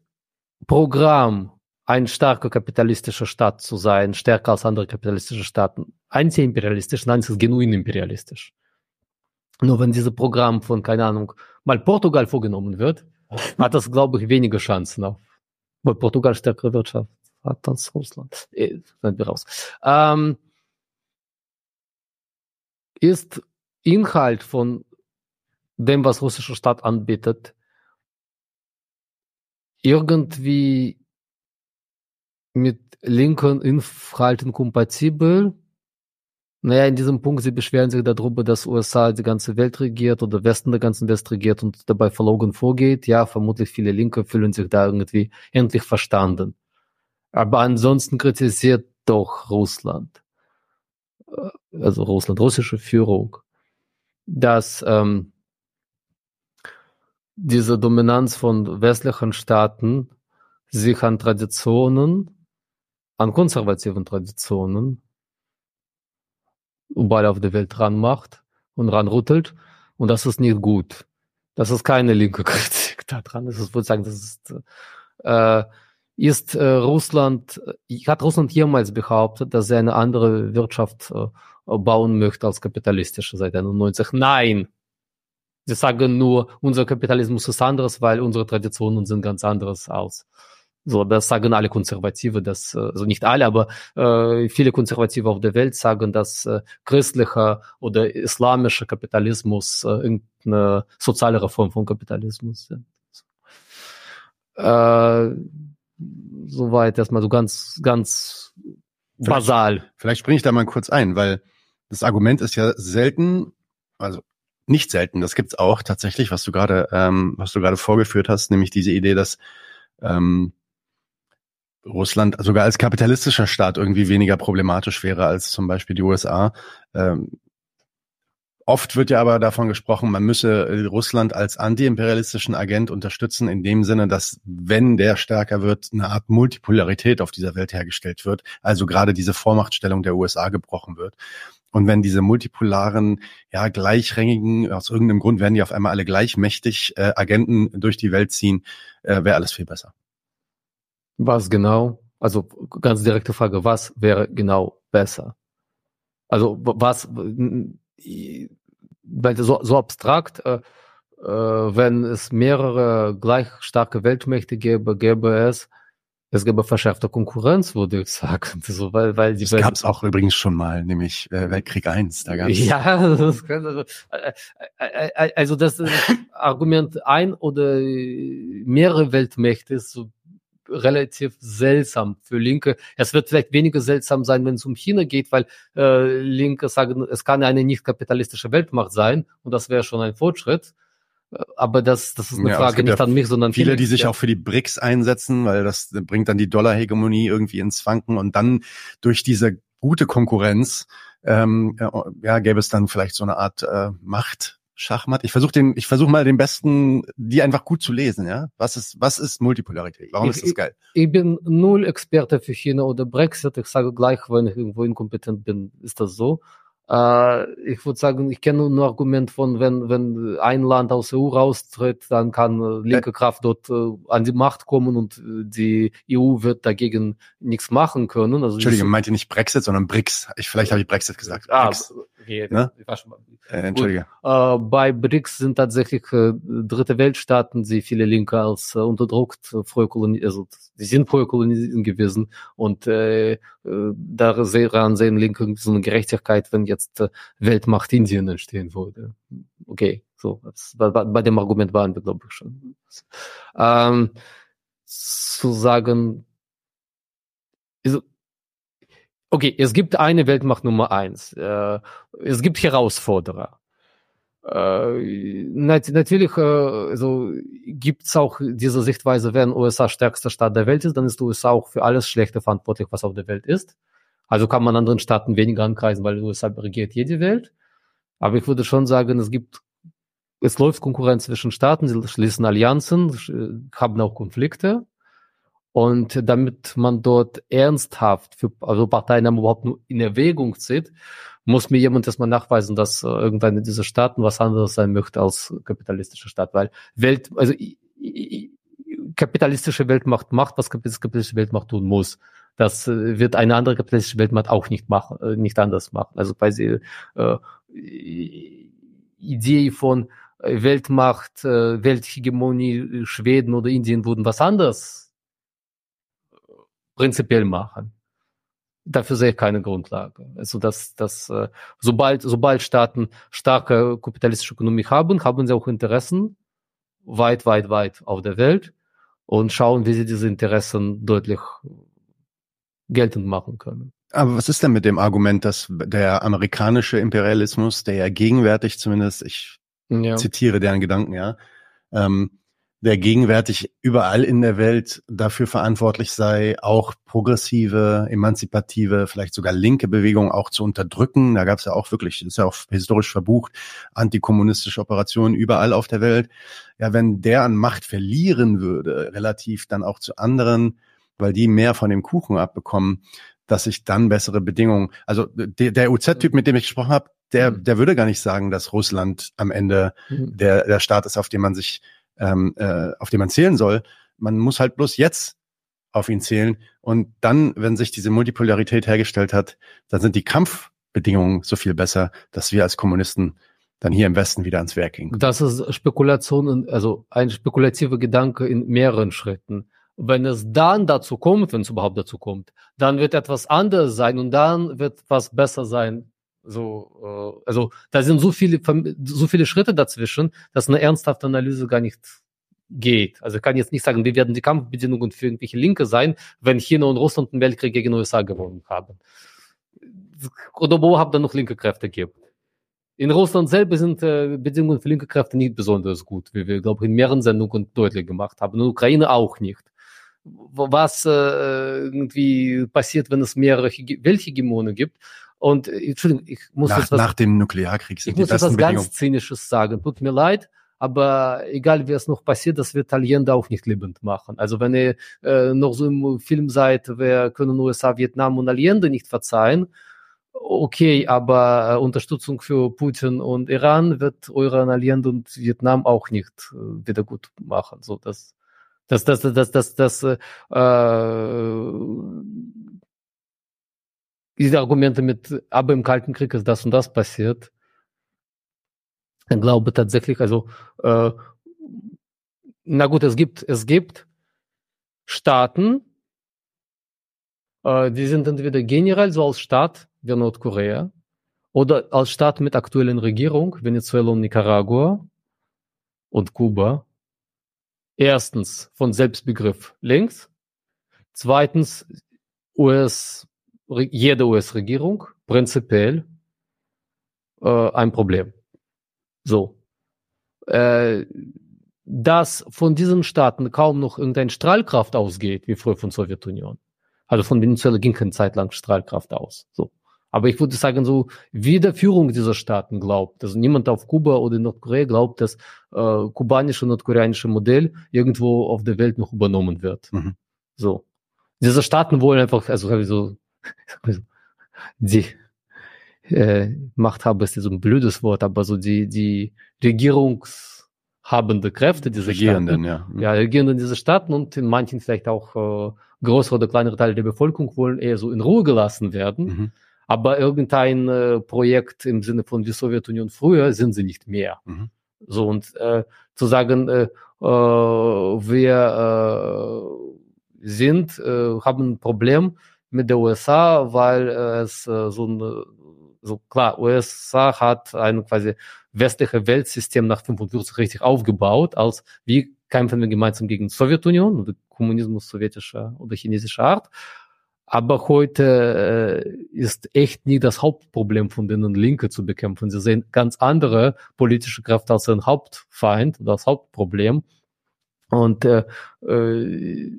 Programm ein starker kapitalistischer Staat zu sein, stärker als andere kapitalistische Staaten. Anti-imperialistisch, nein, es ist genuin imperialistisch. Nur wenn dieses Programm von, keine Ahnung, mal Portugal vorgenommen wird, [laughs] hat das, glaube ich, weniger Chancen auf, weil Portugal stärkere Wirtschaft hat als Russland. Äh, wir raus. Ähm, ist Inhalt von dem, was russischer Staat anbietet, irgendwie mit linken Inhalten kompatibel Naja, in diesem Punkt, sie beschweren sich darüber, dass USA die ganze Welt regiert oder Westen der ganzen Welt regiert und dabei verlogen vorgeht. Ja, vermutlich viele Linke fühlen sich da irgendwie endlich verstanden. Aber ansonsten kritisiert doch Russland, äh, also Russland, russische Führung, dass ähm, diese Dominanz von westlichen Staaten sich an Traditionen, an konservativen Traditionen überall auf der Welt ranmacht und ranrüttelt. Und das ist nicht gut. Das ist keine linke [laughs] Kritik daran. Das ist, würde sagen, das ist, äh, ist äh, Russland, hat Russland jemals behauptet, dass er eine andere Wirtschaft äh, bauen möchte als kapitalistische seit 91? Nein! Sie sagen nur, unser Kapitalismus ist anderes, weil unsere Traditionen sind ganz anderes aus. So, das sagen alle Konservative, dass, also nicht alle, aber äh, viele Konservative auf der Welt sagen, dass äh, christlicher oder islamischer Kapitalismus äh, irgendeine sozialere Form von Kapitalismus sind. Äh, soweit erstmal so ganz, ganz vielleicht, basal. Vielleicht springe ich da mal kurz ein, weil das Argument ist ja selten, also nicht selten, das gibt's auch tatsächlich, was du gerade, ähm, was du gerade vorgeführt hast, nämlich diese Idee, dass ähm, Russland sogar als kapitalistischer Staat irgendwie weniger problematisch wäre als zum Beispiel die USA. Ähm, oft wird ja aber davon gesprochen, man müsse äh, Russland als antiimperialistischen Agent unterstützen, in dem Sinne, dass wenn der stärker wird, eine Art Multipolarität auf dieser Welt hergestellt wird, also gerade diese Vormachtstellung der USA gebrochen wird. Und wenn diese multipolaren, ja, gleichrängigen, aus irgendeinem Grund werden die auf einmal alle gleichmächtig äh, Agenten durch die Welt ziehen, äh, wäre alles viel besser. Was genau? Also ganz direkte Frage, was wäre genau besser? Also was, weil so, so abstrakt, äh, äh, wenn es mehrere gleich starke Weltmächte gäbe, gäbe es es gäbe verschärfte Konkurrenz, würde ich sagen. [laughs] So, weil, weil die das gab es auch übrigens schon mal, nämlich äh, Weltkrieg 1. Da gab's ja, [laughs] das kann, also, äh, äh, also das Argument ein oder mehrere Weltmächte ist so relativ seltsam für Linke. Es wird vielleicht weniger seltsam sein, wenn es um China geht, weil äh, Linke sagen, es kann eine nicht kapitalistische Weltmacht sein und das wäre schon ein Fortschritt. Aber das, das ist eine ja, Frage nicht ja an mich, sondern viele, die sich ja. auch für die BRICS einsetzen, weil das bringt dann die Dollarhegemonie irgendwie ins Wanken und dann durch diese gute Konkurrenz ähm, ja, gäbe es dann vielleicht so eine Art äh, Macht Schachmatt. Ich versuche den, ich versuche mal den besten, die einfach gut zu lesen, ja. Was ist, was ist Multipolarität? Warum ich, ist das geil? Ich, ich bin null Experte für China oder Brexit. Ich sage gleich, wenn ich irgendwo inkompetent bin, ist das so. Äh, ich würde sagen, ich kenne nur ein Argument von, wenn, wenn ein Land aus der EU raustritt, dann kann äh, linke Kraft dort äh, an die Macht kommen und die EU wird dagegen nichts machen können. Also Entschuldigung, meint ihr nicht Brexit, sondern BRICS? Ich, vielleicht habe ich Brexit gesagt. Ah, BRICS. okay, ne? Äh, Entschuldige. Äh, bei BRICS sind tatsächlich äh, dritte Weltstaaten, die viele Linke als unterdrückt, früher kolonisiert, also die sind früher kolonisiert gewesen und äh, äh, daran sehen Linke so eine Gerechtigkeit, wenn jetzt äh, Weltmacht Indien entstehen würde. Okay, so, das, bei, bei dem Argument waren wir, glaube ich, schon. Ähm, zu sagen, also, okay, es gibt eine Weltmacht Nummer eins. Äh, es gibt Herausforderer. Äh, natürlich äh, also gibt es auch diese Sichtweise, wenn USA stärkster Staat der Welt ist, dann ist USA auch für alles Schlechte verantwortlich, was auf der Welt ist. Also kann man anderen Staaten weniger ankreisen, weil USA regiert jede Welt. Aber ich würde schon sagen, es gibt, es läuft Konkurrenz zwischen Staaten, sie schließen Allianzen, haben auch Konflikte. Und damit man dort ernsthaft für also Parteien überhaupt nur in Erwägung zieht, muss mir jemand erstmal nachweisen, dass äh, irgendeine dieser Staaten was anderes sein möchte als kapitalistische Staat, weil Welt, also kapitalistische Weltmacht macht, was kapitalistische Weltmacht tun muss. Das äh, wird eine andere kapitalistische Weltmacht auch nicht machen, äh, nicht anders machen. Also sie äh, Idee von Weltmacht, äh, Welthegemonie, Schweden oder Indien würden was anderes prinzipiell machen. Dafür sehe ich keine Grundlage. Also dass, dass äh, sobald, sobald Staaten starke kapitalistische Ökonomie haben, haben sie auch Interessen weit, weit, weit auf der Welt und schauen, wie sie diese Interessen deutlich geltend machen können. Aber was ist denn mit dem Argument, dass der amerikanische Imperialismus, der ja gegenwärtig zumindest, ich ja. zitiere deren Gedanken, ja, ähm, der gegenwärtig überall in der Welt dafür verantwortlich sei, auch progressive, emanzipative, vielleicht sogar linke Bewegungen auch zu unterdrücken. Da gab es ja auch wirklich, ist ja auch historisch verbucht, antikommunistische Operationen überall auf der Welt. Ja, wenn der an Macht verlieren würde, relativ dann auch zu anderen, weil die mehr von dem Kuchen abbekommen, dass sich dann bessere Bedingungen, also der, der UZ-Typ, mit dem ich gesprochen habe, der, mhm. der würde gar nicht sagen, dass Russland am Ende mhm. der, der Staat ist, auf dem man sich ähm, äh, auf den man zählen soll. Man muss halt bloß jetzt auf ihn zählen. Und dann, wenn sich diese Multipolarität hergestellt hat, dann sind die Kampfbedingungen so viel besser, dass wir als Kommunisten dann hier im Westen wieder ans Werk gehen. Das ist Spekulation, also ein spekulativer Gedanke in mehreren Schritten. Wenn es dann dazu kommt, wenn es überhaupt dazu kommt, dann wird etwas anderes sein und dann wird was besser sein. So, äh, also da sind so viele, so viele Schritte dazwischen, dass eine ernsthafte Analyse gar nicht geht. Also ich kann jetzt nicht sagen, wie werden die Kampfbedingungen für irgendwelche Linke sein, wenn China und Russland einen Weltkrieg gegen USA gewonnen haben. Oder wo habt ihr noch linke Kräfte gibt. In Russland selber sind äh, Bedingungen für linke Kräfte nicht besonders gut, wie wir, glaube ich, in mehreren Sendungen deutlich gemacht haben. In Ukraine auch nicht. Was äh, irgendwie passiert, wenn es mehrere Welthegemonen gibt, und äh, Entschuldigung, ich muss nach, jetzt was, nach dem Nuklearkrieg sind ich muss etwas ganz Zynisches sagen. Tut mir leid, aber egal wie es noch passiert, das wird Allende auch nicht lebend machen. Also wenn ihr äh, noch so im Film seid, wir können USA, Vietnam und Allende nicht verzeihen, okay, aber äh, Unterstützung für Putin und Iran wird euren Allende und Vietnam auch nicht äh, wieder gut machen. So das das das das das das, das äh, diese Argumente mit, aber im Kalten Krieg ist das und das passiert. Ich glaube tatsächlich, also, äh, na gut, es gibt, es gibt Staaten, äh, die sind entweder generell so als Staat wie Nordkorea oder als Staat mit aktuellen Regierung, Venezuela und Nicaragua und Kuba. Erstens von Selbstbegriff links, zweitens US jede US-Regierung prinzipiell äh, ein Problem. So. Äh, dass von diesen Staaten kaum noch irgendeine Strahlkraft ausgeht, wie früher von Sowjetunion. Also von Venezuela ging keine Zeit lang Strahlkraft aus. So. Aber ich würde sagen, so wie der Führung dieser Staaten glaubt, also niemand auf Kuba oder Nordkorea glaubt, dass äh, kubanische und nordkoreanische Modell irgendwo auf der Welt noch übernommen wird. Mhm. So. Diese Staaten wollen einfach, also so [laughs] die äh, Machthaber ist ja so ein blödes Wort, aber so die, die regierungshabende Kräfte dieser Regierenden, Staaten, ja. ja, regierenden dieser Staaten und in manchen vielleicht auch äh, größere oder kleinere Teile der Bevölkerung wollen eher so in Ruhe gelassen werden. Mhm. Aber irgendein äh, Projekt im Sinne von die Sowjetunion früher sind sie nicht mehr. Mhm. So und äh, zu sagen, äh, äh, wir äh, sind, äh, haben ein Problem, mit der USA, weil äh, es äh, so ein, so klar, USA hat ein quasi westliche Weltsystem nach 45 richtig aufgebaut, als wie kämpfen wir gemeinsam gegen Sowjetunion oder Kommunismus sowjetischer oder chinesischer Art. Aber heute äh, ist echt nie das Hauptproblem von denen Linke zu bekämpfen. Sie sehen ganz andere politische Kräfte als ein Hauptfeind, das Hauptproblem. Und äh, äh,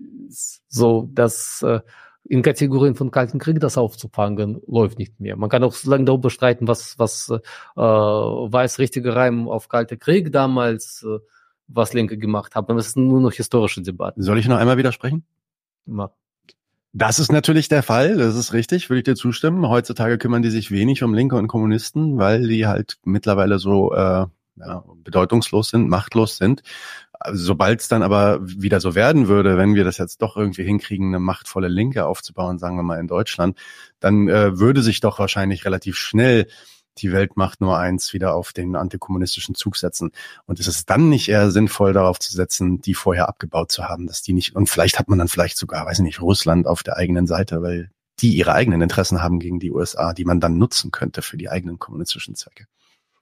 so, dass äh, in Kategorien von Kalten Krieg das aufzufangen, läuft nicht mehr. Man kann auch so lange darüber streiten, was, was äh, war es richtige Reim auf Kalte Krieg damals, äh, was Linke gemacht haben. Das ist nur noch historische Debatten. Soll ich noch einmal widersprechen? Ja. Das ist natürlich der Fall, das ist richtig, würde ich dir zustimmen. Heutzutage kümmern die sich wenig um Linke und Kommunisten, weil die halt mittlerweile so äh, ja, bedeutungslos sind, machtlos sind sobald es dann aber wieder so werden würde, wenn wir das jetzt doch irgendwie hinkriegen, eine machtvolle Linke aufzubauen, sagen wir mal in Deutschland, dann äh, würde sich doch wahrscheinlich relativ schnell die Weltmacht nur eins wieder auf den antikommunistischen Zug setzen. Und ist es dann nicht eher sinnvoll, darauf zu setzen, die vorher abgebaut zu haben, dass die nicht, und vielleicht hat man dann vielleicht sogar, weiß ich nicht, Russland auf der eigenen Seite, weil die ihre eigenen Interessen haben gegen die USA, die man dann nutzen könnte für die eigenen kommunistischen Zwecke.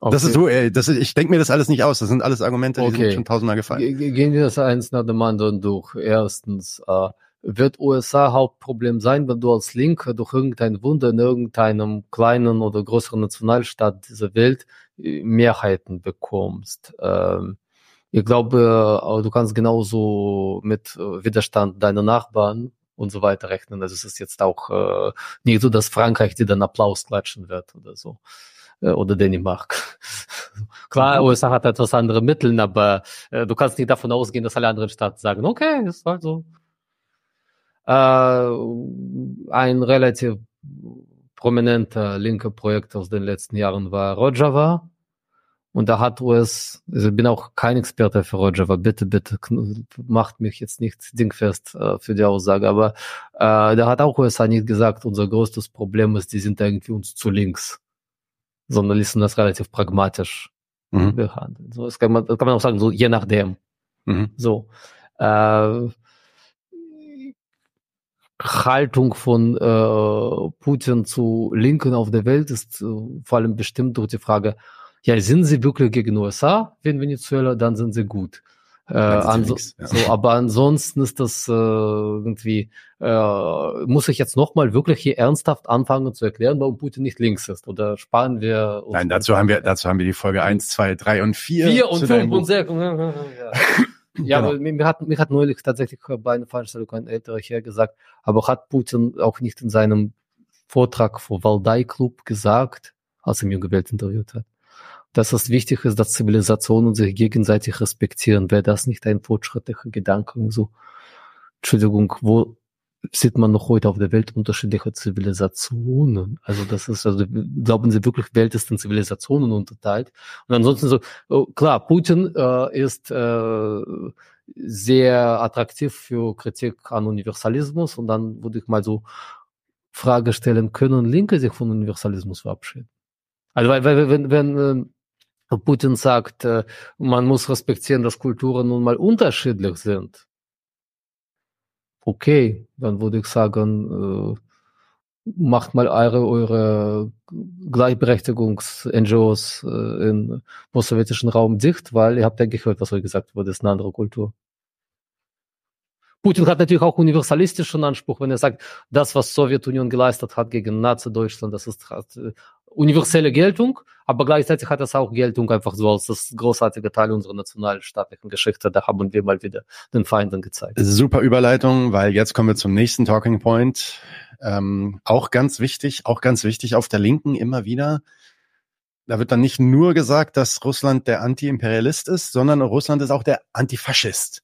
Okay. Das ist so, ey, das ist, ich denke mir das alles nicht aus. Das sind alles Argumente, die okay. sind schon tausendmal gefallen. Gehen wir das eins nach dem anderen durch. Erstens, äh, wird USA Hauptproblem sein, wenn du als Linke durch irgendein Wunder in irgendeinem kleinen oder größeren Nationalstaat dieser Welt äh, Mehrheiten bekommst. Ähm, ich glaube, du kannst genauso mit äh, Widerstand deiner Nachbarn und so weiter rechnen. Also es ist jetzt auch äh, nicht so, dass Frankreich dir dann Applaus klatschen wird oder so. Äh, oder Dänemark. [laughs] Klar, mhm. USA hat etwas andere Mittel, aber äh, du kannst nicht davon ausgehen, dass alle anderen Staaten sagen, okay, ist halt so. Äh, ein relativ prominenter linker Projekt aus den letzten Jahren war Rojava. Und da hat US, also ich bin auch kein Experte für Rojava, bitte, bitte, macht mich jetzt nicht dingfest äh, für die Aussage, aber äh, da hat auch USA nicht gesagt, unser größtes Problem ist, die sind irgendwie uns zu links, sondern ließen das relativ pragmatisch mhm. behandeln. So, das kann man, das kann man auch sagen, so je nachdem. Mhm. So. Äh, Haltung von äh, Putin zu Linken auf der Welt ist äh, vor allem bestimmt durch die Frage, ja, sind sie wirklich gegen USA, wenn Venezuela, dann sind sie gut. Äh, anso ja. so, aber ansonsten ist das äh, irgendwie, äh, muss ich jetzt nochmal wirklich hier ernsthaft anfangen zu erklären, warum Putin nicht links ist? Oder sparen wir uns Nein, dazu haben wir, dazu haben wir die Folge 1, 2, 3 und 4. 4 und 5 und 6. Ja, [laughs] ja genau. mir, hat, mir hat neulich tatsächlich bei einer Veranstaltung ein älterer Herr gesagt, aber hat Putin auch nicht in seinem Vortrag vor Waldai Club gesagt, als er mir gewählt interviewt hat dass es wichtig ist, dass Zivilisationen sich gegenseitig respektieren. Wäre das nicht ein fortschrittlicher Gedanke? So, Entschuldigung, wo sieht man noch heute auf der Welt unterschiedliche Zivilisationen? Also das ist, also glauben Sie wirklich, Welt ist in Zivilisationen unterteilt? Und ansonsten so, oh, klar, Putin äh, ist äh, sehr attraktiv für Kritik an Universalismus und dann würde ich mal so Frage stellen, können Linke sich von Universalismus verabschieden? Also weil, weil wenn, wenn ähm, Putin sagt, äh, man muss respektieren, dass Kulturen nun mal unterschiedlich sind. Okay, dann würde ich sagen, äh, macht mal eure, eure Gleichberechtigungs-NGOs äh, im postsowjetischen Raum dicht, weil ihr habt ja gehört, was euch gesagt wurde, ist eine andere Kultur. Putin hat natürlich auch universalistischen Anspruch, wenn er sagt, das, was Sowjetunion geleistet hat gegen Nazi-Deutschland, das ist universelle Geltung, aber gleichzeitig hat das auch Geltung einfach so als das großartige Teil unserer nationalstaatlichen Geschichte. Da haben wir mal wieder den Feinden gezeigt. Super Überleitung, weil jetzt kommen wir zum nächsten Talking Point. Ähm, auch ganz wichtig, auch ganz wichtig auf der Linken immer wieder. Da wird dann nicht nur gesagt, dass Russland der Anti-Imperialist ist, sondern Russland ist auch der Antifaschist.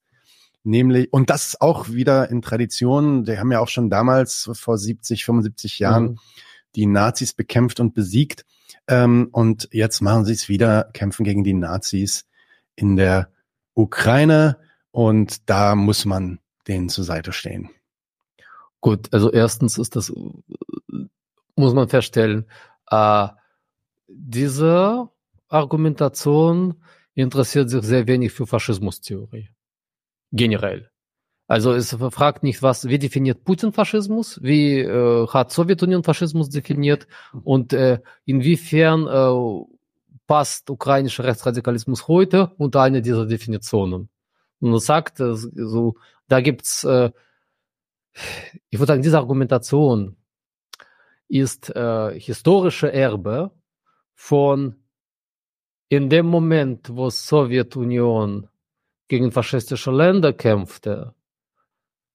Nämlich, und das auch wieder in Tradition, die haben ja auch schon damals vor 70, 75 Jahren mhm die Nazis bekämpft und besiegt. Ähm, und jetzt machen sie es wieder, kämpfen gegen die Nazis in der Ukraine. Und da muss man denen zur Seite stehen. Gut, also erstens ist das, muss man feststellen, äh, diese Argumentation interessiert sich sehr wenig für Faschismustheorie. Generell. Also es fragt nicht, was, wie definiert Putin Faschismus, wie äh, hat Sowjetunion Faschismus definiert und äh, inwiefern äh, passt ukrainischer Rechtsradikalismus heute unter eine dieser Definitionen. Und er sagt, äh, so, da gibt's, äh, ich würde sagen, diese Argumentation ist äh, historische Erbe von in dem Moment, wo Sowjetunion gegen faschistische Länder kämpfte,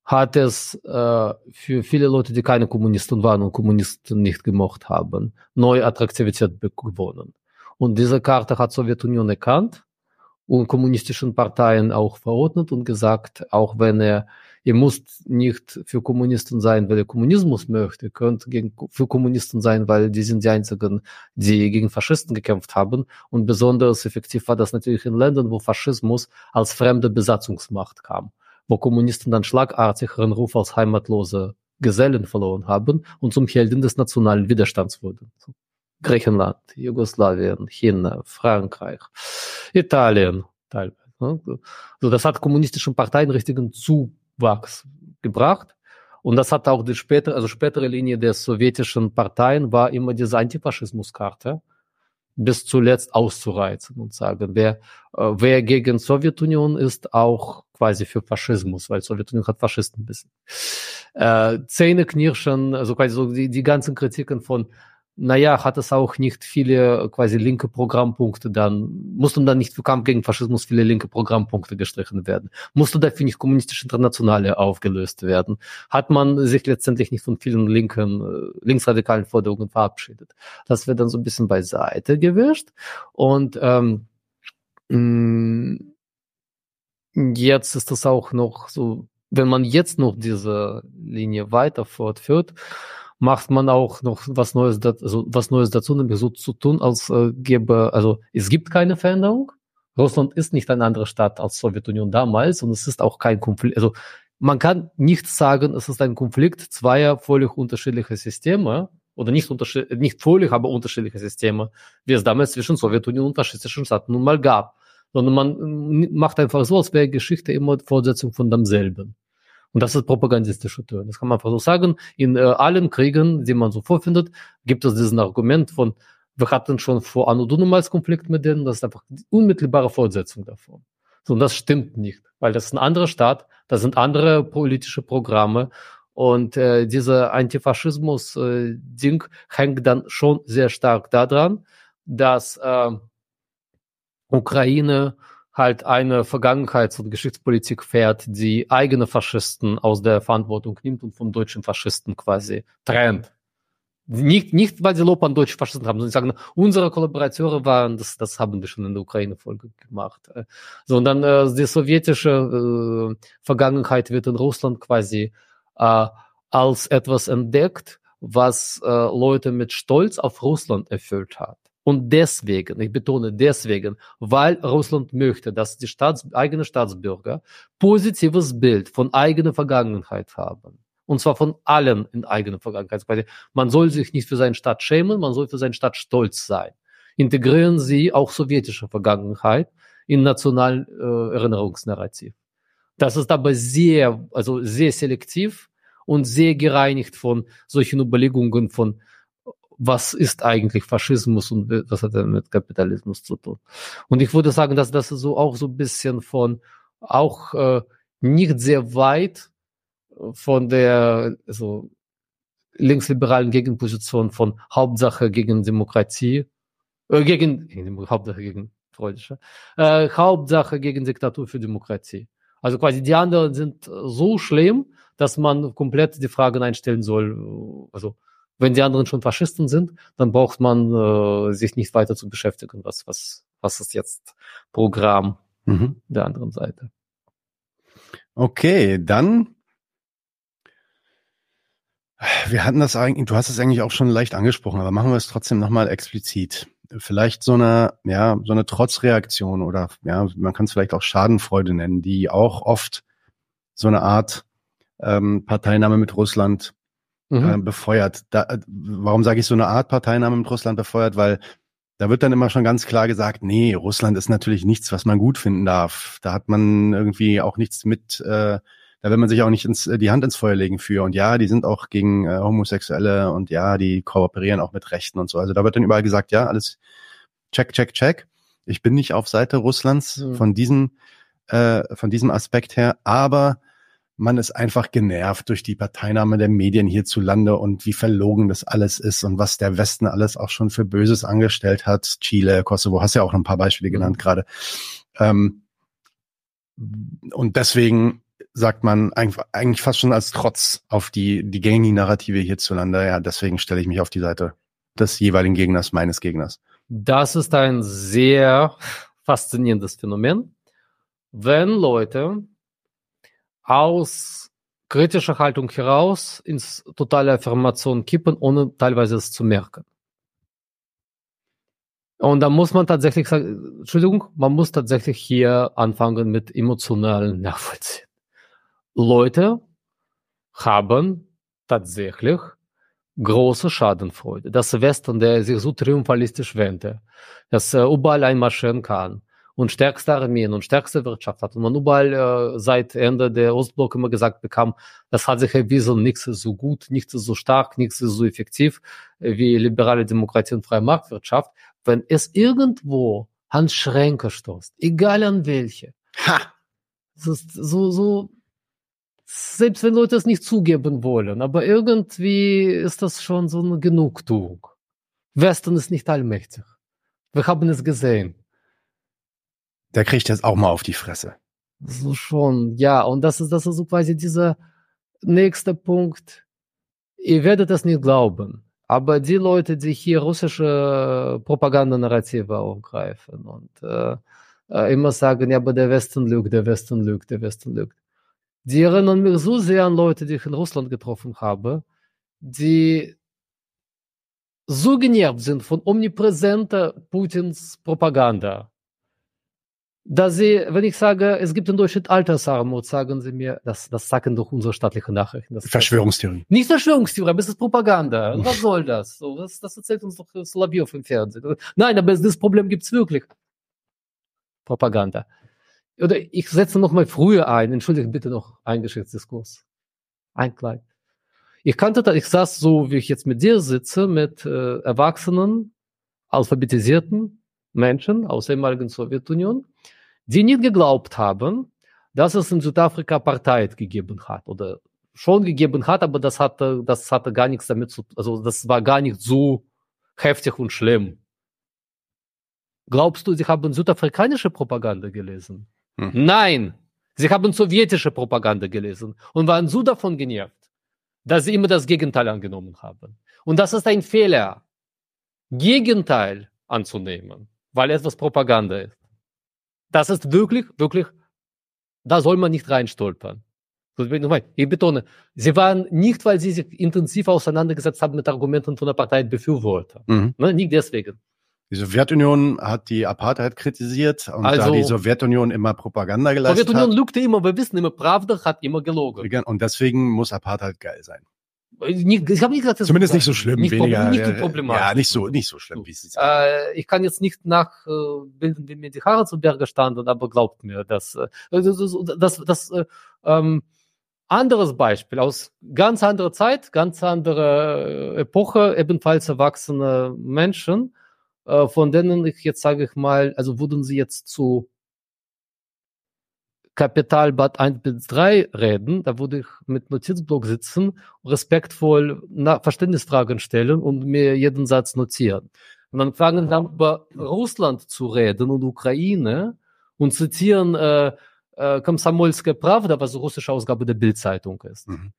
hat es äh, für viele Leute, die keine Kommunisten waren und Kommunisten nicht gemocht haben, neue Attraktivität gewonnen. Und diese Karte hat Sowjetunion erkannt und kommunistischen Parteien auch verordnet und gesagt, auch wenn er, ihr müsst nicht für Kommunisten sein, weil ihr Kommunismus möchte, könnt gegen, für Kommunisten sein, weil die sind die einzigen, die gegen Faschisten gekämpft haben. Und besonders effektiv war das natürlich in Ländern, wo Faschismus als fremde Besatzungsmacht kam wo Kommunisten dann schlagartig ihren Ruf als heimatlose Gesellen verloren haben und zum Helden des nationalen Widerstands wurden. Griechenland, Jugoslawien, China, Frankreich, Italien teilweise. Ne? So, das hat kommunistischen Parteien richtigen Zuwachs gebracht. Und das hat auch die spätere, also spätere Linie der sowjetischen Parteien war immer diese Antifaschismuskarte, bis zuletzt auszureizen und sagen, wer, äh, wer gegen Sowjetunion ist, auch quasi für Faschismus, weil Sowjetunion hat Faschisten ein bisschen. Äh, Zähne knirschen, also quasi so die, die ganzen Kritiken von naja, hat es auch nicht viele quasi linke Programmpunkte dann, mussten dann nicht für Kampf gegen Faschismus viele linke Programmpunkte gestrichen werden? Musste dafür nicht kommunistische Internationale aufgelöst werden? Hat man sich letztendlich nicht von vielen linken, äh, linksradikalen Forderungen verabschiedet? Das wird dann so ein bisschen beiseite gewischt und ähm, mm, jetzt ist das auch noch so, wenn man jetzt noch diese Linie weiter fortführt, macht man auch noch was Neues, also was Neues dazu, nämlich so zu tun, als äh, gäbe, also es gibt keine Veränderung. Russland ist nicht eine andere Stadt als Sowjetunion damals und es ist auch kein Konflikt. Also man kann nicht sagen, es ist ein Konflikt zweier völlig unterschiedlicher Systeme oder nicht, unterschied nicht völlig, aber unterschiedliche Systeme, wie es damals zwischen Sowjetunion und faschistischen Staaten nun mal gab. Sondern man macht einfach so, als wäre Geschichte immer Fortsetzung von demselben. Und das ist propagandistische Töne. Das kann man einfach so sagen. In äh, allen Kriegen, die man so vorfindet, gibt es diesen Argument von, wir hatten schon vor Anno Dunamals Konflikt mit denen, das ist einfach die unmittelbare Fortsetzung davon. So, und das stimmt nicht, weil das ist ein anderer Staat, das sind andere politische Programme und äh, dieser Antifaschismus-Ding äh, hängt dann schon sehr stark daran, dass äh, Ukraine halt eine Vergangenheits- und Geschichtspolitik fährt, die eigene Faschisten aus der Verantwortung nimmt und vom deutschen Faschisten quasi trennt. Nicht, nicht weil sie Lob an deutsche Faschisten haben, sondern sagen, unsere Kollaborateure waren, das, das haben wir schon in der Ukraine-Folge gemacht. Sondern äh, die sowjetische äh, Vergangenheit wird in Russland quasi äh, als etwas entdeckt, was äh, Leute mit Stolz auf Russland erfüllt hat. Und deswegen, ich betone deswegen, weil Russland möchte, dass die Staats, eigenen Staatsbürger positives Bild von eigener Vergangenheit haben. Und zwar von allen in eigener Vergangenheit. Man soll sich nicht für seinen Staat schämen, man soll für seinen Staat stolz sein. Integrieren Sie auch sowjetische Vergangenheit in nationalen äh, Erinnerungsnarrativ. Das ist aber sehr, also sehr selektiv und sehr gereinigt von solchen Überlegungen von was ist eigentlich Faschismus und was hat er mit Kapitalismus zu tun. Und ich würde sagen, dass das so auch so ein bisschen von auch äh, nicht sehr weit von der so linksliberalen Gegenposition von Hauptsache gegen Demokratie, äh, gegen, gegen Hauptsache gegen freudische, äh, Hauptsache gegen Diktatur für Demokratie. Also quasi die anderen sind so schlimm, dass man komplett die Fragen einstellen soll, also wenn die anderen schon Faschisten sind, dann braucht man äh, sich nicht weiter zu beschäftigen, was, was, was ist jetzt Programm mhm. der anderen Seite. Okay, dann wir hatten das eigentlich, du hast es eigentlich auch schon leicht angesprochen, aber machen wir es trotzdem nochmal explizit. Vielleicht so eine, ja, so eine Trotzreaktion oder ja, man kann es vielleicht auch Schadenfreude nennen, die auch oft so eine Art ähm, Parteinahme mit Russland mhm. äh, befeuert. Da, äh, warum sage ich so eine Art Parteinahme mit Russland befeuert? Weil da wird dann immer schon ganz klar gesagt, nee, Russland ist natürlich nichts, was man gut finden darf. Da hat man irgendwie auch nichts mit, äh, da will man sich auch nicht ins, die Hand ins Feuer legen für. Und ja, die sind auch gegen äh, Homosexuelle und ja, die kooperieren auch mit Rechten und so. Also da wird dann überall gesagt, ja, alles check, check, check. Ich bin nicht auf Seite Russlands mhm. von diesem, äh, von diesem Aspekt her, aber man ist einfach genervt durch die Parteinahme der Medien hierzulande und wie verlogen das alles ist und was der Westen alles auch schon für Böses angestellt hat. Chile, Kosovo, hast ja auch noch ein paar Beispiele mhm. genannt gerade. Ähm, und deswegen sagt man eigentlich fast schon als Trotz auf die, die gängigen Narrative hierzulande, ja, deswegen stelle ich mich auf die Seite des jeweiligen Gegners, meines Gegners. Das ist ein sehr faszinierendes Phänomen. Wenn Leute aus kritischer Haltung heraus ins totale Affirmation kippen, ohne teilweise es zu merken. Und da muss man tatsächlich sagen, Entschuldigung, man muss tatsächlich hier anfangen mit emotionalen Nachvollziehen. Leute haben tatsächlich große Schadenfreude. Das Westen, der sich so triumphalistisch wendete, dass er überall einmarschieren kann und stärkste Armeen und stärkste Wirtschaft hat und man überall äh, seit Ende der Ostblock immer gesagt bekam, das hat sich erwiesen, nichts ist so gut, nichts ist so stark, nichts ist so effektiv äh, wie liberale Demokratie und freie Marktwirtschaft. Wenn es irgendwo an Schränke stoßt, egal an welche, ha! das ist so, so, selbst wenn Leute es nicht zugeben wollen, aber irgendwie ist das schon so eine Genugtuung. Westen ist nicht allmächtig. Wir haben es gesehen. Der kriegt jetzt auch mal auf die Fresse. So schon, ja. Und das ist, das ist so quasi dieser nächste Punkt. Ihr werdet das nicht glauben. Aber die Leute, die hier russische Propagandanarrative aufgreifen und äh, äh, immer sagen, ja, aber der Westen lügt, der Westen lügt, der Westen lügt. Die erinnern mich so sehr an Leute, die ich in Russland getroffen habe, die so genervt sind von omnipräsenter Putins Propaganda, dass sie, wenn ich sage, es gibt in Deutschland Altersarmut, sagen sie mir, das, das sagen doch unsere staatlichen Nachrichten. Das Verschwörungstheorie. Nicht Verschwörungstheorie, aber es ist Propaganda. Was soll das? So, das, das erzählt uns doch Solabiev im Fernsehen. Nein, aber das Problem gibt's wirklich. Propaganda. Oder ich setze noch mal früher ein. Entschuldige bitte noch ein Geschichtsdiskurs. Ein kleid. Ich kannte das, ich saß so, wie ich jetzt mit dir sitze, mit äh, Erwachsenen, alphabetisierten Menschen aus der ehemaligen Sowjetunion, die nicht geglaubt haben, dass es in Südafrika Apartheid gegeben hat oder schon gegeben hat, aber das hatte, das hatte gar nichts damit zu, also das war gar nicht so heftig und schlimm. Glaubst du, sie haben südafrikanische Propaganda gelesen? Hm. Nein, sie haben sowjetische Propaganda gelesen und waren so davon genervt, dass sie immer das Gegenteil angenommen haben. Und das ist ein Fehler, Gegenteil anzunehmen, weil etwas Propaganda ist. Das ist wirklich, wirklich, da soll man nicht reinstolpern. Ich betone, sie waren nicht, weil sie sich intensiv auseinandergesetzt haben mit Argumenten von der Parteienbefürworter. Mhm. Ne, nicht deswegen. Die Sowjetunion hat die Apartheid kritisiert und also, da die Sowjetunion immer Propaganda geleistet Sowjetunion hat. lügte immer, wir wissen immer, Pravda hat immer gelogen. Und deswegen muss Apartheid geil sein. Nicht, ich habe nicht gesagt, das Zumindest nicht so schlimm, nicht weniger. Nicht so problematisch. Ja, nicht so, nicht so schlimm, wie Sie sagen. Äh, ich kann jetzt nicht nachbilden, äh, wie mir die Haare zu Berge standen, aber glaubt mir, dass äh, das, das, das äh, ähm, anderes Beispiel aus ganz anderer Zeit, ganz andere Epoche, ebenfalls erwachsene Menschen, äh, von denen ich jetzt sage ich mal, also wurden sie jetzt zu Kapitalbad 1 bis 3 reden, da würde ich mit Notizblock sitzen, respektvoll Verständnisfragen stellen und mir jeden Satz notieren. Und dann fangen dann über Russland zu reden und Ukraine und zitieren äh, äh, Komsomolske Pravda, was die russische Ausgabe der Bildzeitung ist. Mhm.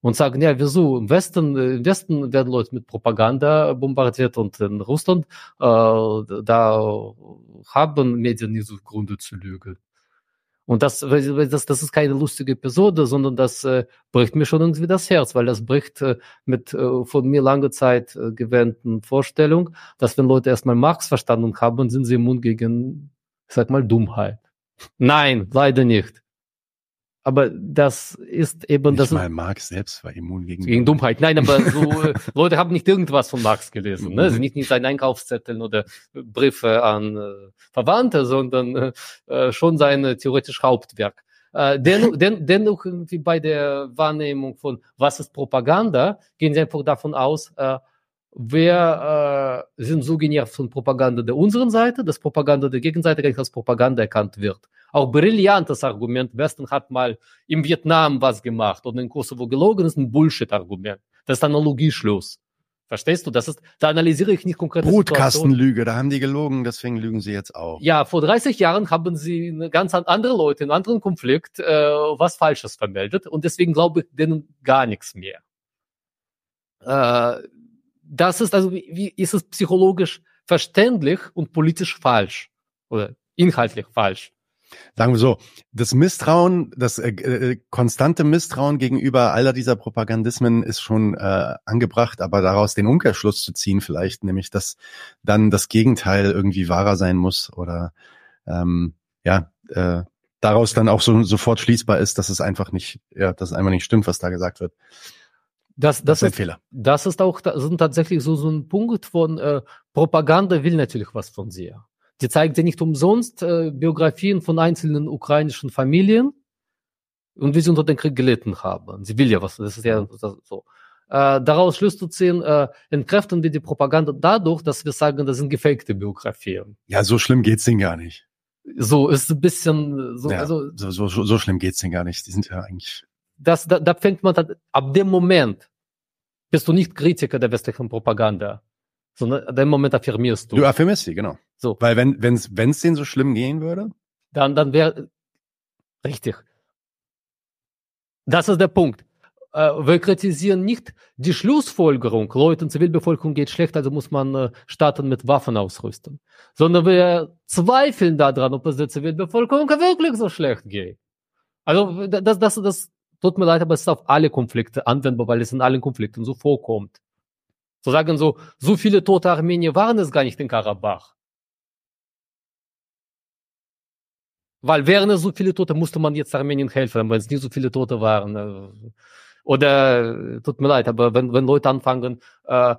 Und sagen, ja, wieso? Im Westen, im Westen werden Leute mit Propaganda bombardiert und in Russland, äh, da haben Medien nicht so Gründe zu lügen. Und das, das, das ist keine lustige Episode, sondern das äh, bricht mir schon irgendwie das Herz, weil das bricht äh, mit äh, von mir lange Zeit äh, gewähnten Vorstellung, dass wenn Leute erstmal Marx verstanden haben, sind sie immun gegen, ich sag mal, Dummheit. Nein, leider nicht. Aber das ist eben nicht das. Mal Marx selbst war immun gegen, gegen Dummheit. Nein, aber so [laughs] äh, Leute haben nicht irgendwas von Marx gelesen. Ne? Also nicht, nicht seine Einkaufszetteln oder Briefe an äh, Verwandte, sondern äh, äh schon sein theoretisch Hauptwerk. Äh, dennoch, den, dennoch irgendwie bei der Wahrnehmung von was ist Propaganda, gehen sie einfach davon aus, äh, wir äh, sind so genervt von Propaganda der unseren Seite, dass Propaganda der Gegenseite gar nicht als Propaganda erkannt wird. Auch brillantes Argument, Westen hat mal im Vietnam was gemacht und in Kosovo gelogen, ist ein Bullshit-Argument. Das ist Analogieschluss. Verstehst du? Das ist, da analysiere ich nicht konkret. Brutkastenlüge, da haben die gelogen, deswegen lügen sie jetzt auch. Ja, vor 30 Jahren haben sie ganz andere Leute in einem anderen Konflikt äh, was Falsches vermeldet und deswegen glaube ich denen gar nichts mehr. Äh, das ist also, wie, ist es psychologisch verständlich und politisch falsch oder inhaltlich falsch? Sagen wir so, das Misstrauen, das äh, äh, konstante Misstrauen gegenüber aller dieser Propagandismen ist schon äh, angebracht, aber daraus den Umkehrschluss zu ziehen vielleicht, nämlich dass dann das Gegenteil irgendwie wahrer sein muss oder ähm, ja, äh, daraus dann auch so sofort schließbar ist, dass es einfach nicht, ja, dass es einfach nicht stimmt, was da gesagt wird. Das, das, das ist ein Fehler. Das ist auch das sind tatsächlich so, so ein Punkt von äh, Propaganda will natürlich was von dir. Die zeigt ja nicht umsonst äh, Biografien von einzelnen ukrainischen Familien und wie sie unter den Krieg gelitten haben. Sie will ja was, das ist ja so. Äh, daraus Schluss zu ziehen, äh, entkräften wir die Propaganda dadurch, dass wir sagen, das sind gefakte Biografien. Ja, so schlimm geht's denen gar nicht. So ist ein bisschen so, ja, also so, so, so schlimm geht's denen gar nicht. Die sind ja eigentlich. Das, da, da fängt man dann, ab dem Moment bist du nicht Kritiker der westlichen Propaganda, sondern ab dem Moment affirmierst du. Du affirmierst sie, genau. So. Weil wenn wenn's wenn's denen so schlimm gehen würde, dann dann wäre richtig. Das ist der Punkt. Äh, wir kritisieren nicht die Schlussfolgerung, Leuten, Zivilbevölkerung geht schlecht, also muss man äh, Staaten mit Waffen ausrüsten, sondern wir zweifeln daran, ob es der Zivilbevölkerung wirklich so schlecht geht. Also das, das, das tut mir leid, aber es ist auf alle Konflikte anwendbar, weil es in allen Konflikten so vorkommt. Zu sagen so, so viele tote Armenier waren es gar nicht in Karabach. Weil wären es so viele Tote, musste man jetzt Armenien helfen, wenn es nicht so viele Tote waren. Äh, oder, tut mir leid, aber wenn, wenn Leute anfangen, äh,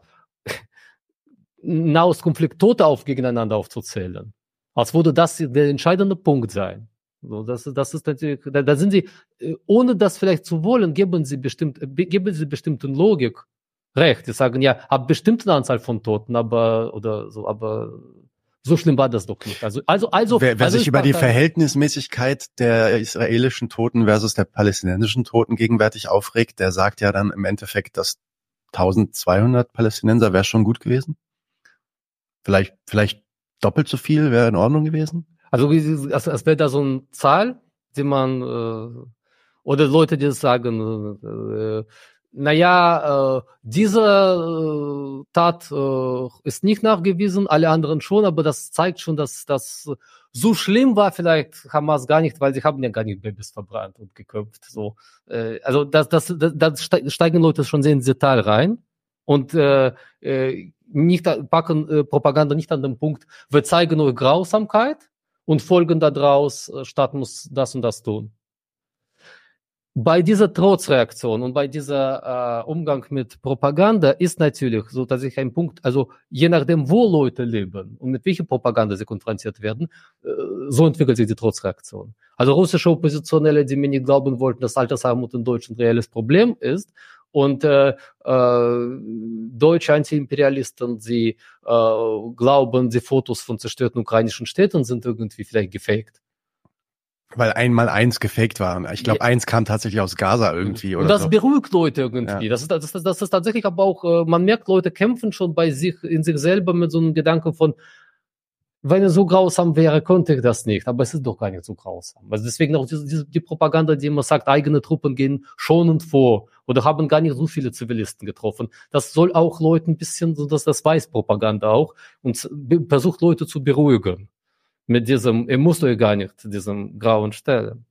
[laughs] Nahostkonflikt Tote auf gegeneinander aufzuzählen, als würde das der entscheidende Punkt sein. So, das, das ist natürlich, da, da sind sie, äh, ohne das vielleicht zu wollen, geben sie bestimmt, geben sie bestimmten Logik recht. Sie sagen ja, ab bestimmten Anzahl von Toten, aber, oder so, aber so schlimm war das doch nicht. Also, also, also. Wer, wer also sich über die Verhältnismäßigkeit der israelischen Toten versus der palästinensischen Toten gegenwärtig aufregt, der sagt ja dann im Endeffekt, dass 1200 Palästinenser wäre schon gut gewesen. Vielleicht, vielleicht doppelt so viel wäre in Ordnung gewesen. Also, also es wäre da so eine Zahl, die man, äh, oder Leute, die sagen, äh, naja, äh, diese äh, Tat äh, ist nicht nachgewiesen, alle anderen schon, aber das zeigt schon, dass das so schlimm war vielleicht Hamas gar nicht, weil sie haben ja gar nicht Babys verbrannt und geköpft. So, äh, also das, das, das, das steigen Leute schon sehr ins Detail rein und äh, äh, nicht packen äh, Propaganda nicht an dem Punkt, wir zeigen nur Grausamkeit und folgen daraus, äh, Staat muss das und das tun bei dieser Trotzreaktion und bei dieser äh, Umgang mit Propaganda ist natürlich so, dass ich ein Punkt, also je nachdem, wo Leute leben und mit welcher Propaganda sie konfrontiert werden, äh, so entwickelt sich die Trotzreaktion. Also russische Oppositionelle, die mir nicht glauben wollten, dass Altersarmut in Deutschland ein reelles Problem ist, und äh, äh, deutsche Antiimperialisten, sie äh, glauben, die Fotos von zerstörten ukrainischen Städten sind irgendwie vielleicht gefaked. Weil einmal eins gefaked war. Ich glaube, eins kam tatsächlich aus Gaza irgendwie. Oder und das so. beruhigt Leute irgendwie. Ja. Das, ist, das, ist, das ist tatsächlich aber auch, äh, man merkt, Leute kämpfen schon bei sich, in sich selber mit so einem Gedanken von, wenn es so grausam wäre, könnte ich das nicht. Aber es ist doch gar nicht so grausam. Also deswegen auch die, die, die Propaganda, die immer sagt, eigene Truppen gehen schonend vor oder haben gar nicht so viele Zivilisten getroffen. Das soll auch Leuten ein bisschen, so dass das weiß Propaganda auch und versucht Leute zu beruhigen mit diesem, ihr müsst euch gar nicht diesem grauen stellen.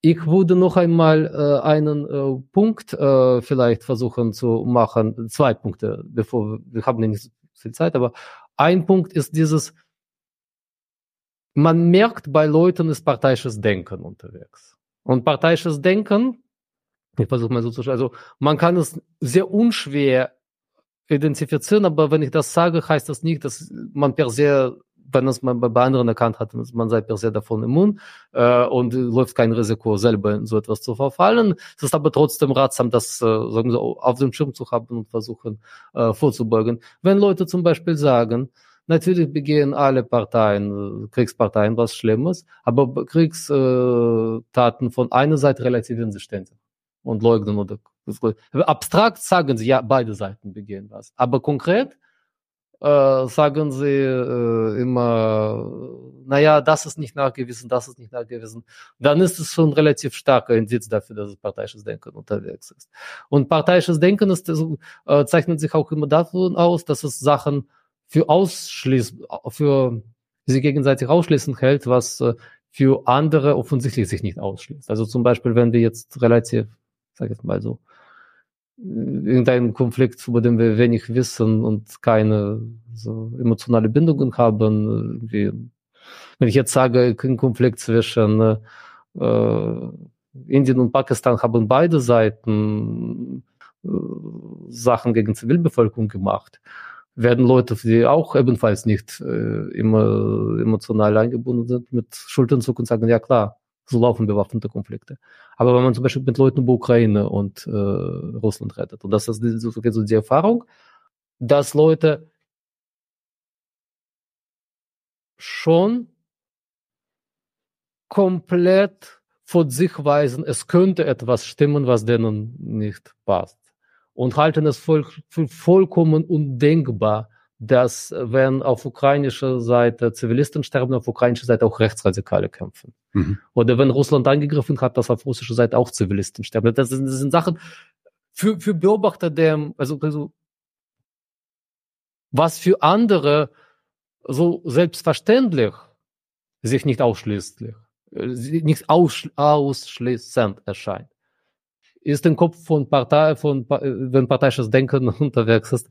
Ich würde noch einmal äh, einen äh, Punkt äh, vielleicht versuchen zu machen, zwei Punkte, bevor wir, haben nicht viel Zeit, aber ein Punkt ist dieses, man merkt bei Leuten ist parteiisches Denken unterwegs. Und parteiisches Denken, ich versuche mal so zu also man kann es sehr unschwer identifizieren, aber wenn ich das sage, heißt das nicht, dass man per se wenn es man bei anderen erkannt hat, man sei per se davon immun äh, und läuft kein Risiko, selber in so etwas zu verfallen. Es ist aber trotzdem ratsam, das äh, sagen wir, auf dem Schirm zu haben und versuchen äh, vorzubeugen. Wenn Leute zum Beispiel sagen, Natürlich begehen alle Parteien, Kriegsparteien was Schlimmes, aber Kriegstaten von einer Seite relativieren sie ständig und leugnen oder abstrakt sagen sie, ja, beide Seiten begehen was. Aber konkret äh, sagen sie äh, immer, naja, das ist nicht nachgewiesen, das ist nicht nachgewiesen, dann ist es schon relativ starker Indiz dafür, dass es parteiisches Denken unterwegs ist. Und parteiisches Denken ist, äh, zeichnet sich auch immer davon aus, dass es Sachen für ausschließt, für sie gegenseitig ausschließend hält, was äh, für andere offensichtlich sich nicht ausschließt. Also zum Beispiel, wenn wir jetzt relativ, sag ich jetzt mal so, irgendeinen Konflikt, über den wir wenig wissen und keine so emotionale Bindungen haben. Wie, wenn ich jetzt sage, ein Konflikt zwischen äh, Indien und Pakistan haben beide Seiten äh, Sachen gegen Zivilbevölkerung gemacht. werden Leute, die auch ebenfalls nicht äh, immer emotional eingebunden sind, mit Schultern zucken und sagen, ja klar, so laufen bewaffnete Konflikte. Aber wenn man zum Beispiel mit Leuten über Ukraine und äh, Russland redet, und das ist die, so die Erfahrung, dass Leute schon komplett von sich weisen, es könnte etwas stimmen, was denen nicht passt. Und halten es voll, für vollkommen undenkbar, dass wenn auf ukrainischer Seite Zivilisten sterben, auf ukrainischer Seite auch Rechtsradikale kämpfen. Mhm. Oder wenn Russland angegriffen hat, dass auf russischer Seite auch Zivilisten sterben. Das sind, das sind Sachen für, für Beobachter, der, also, also was für andere so selbstverständlich sich nicht ausschließlich, nicht aus, ausschließend erscheint ist im Kopf von Partei, von, wenn parteiisches Denken [laughs] unterwegs ist,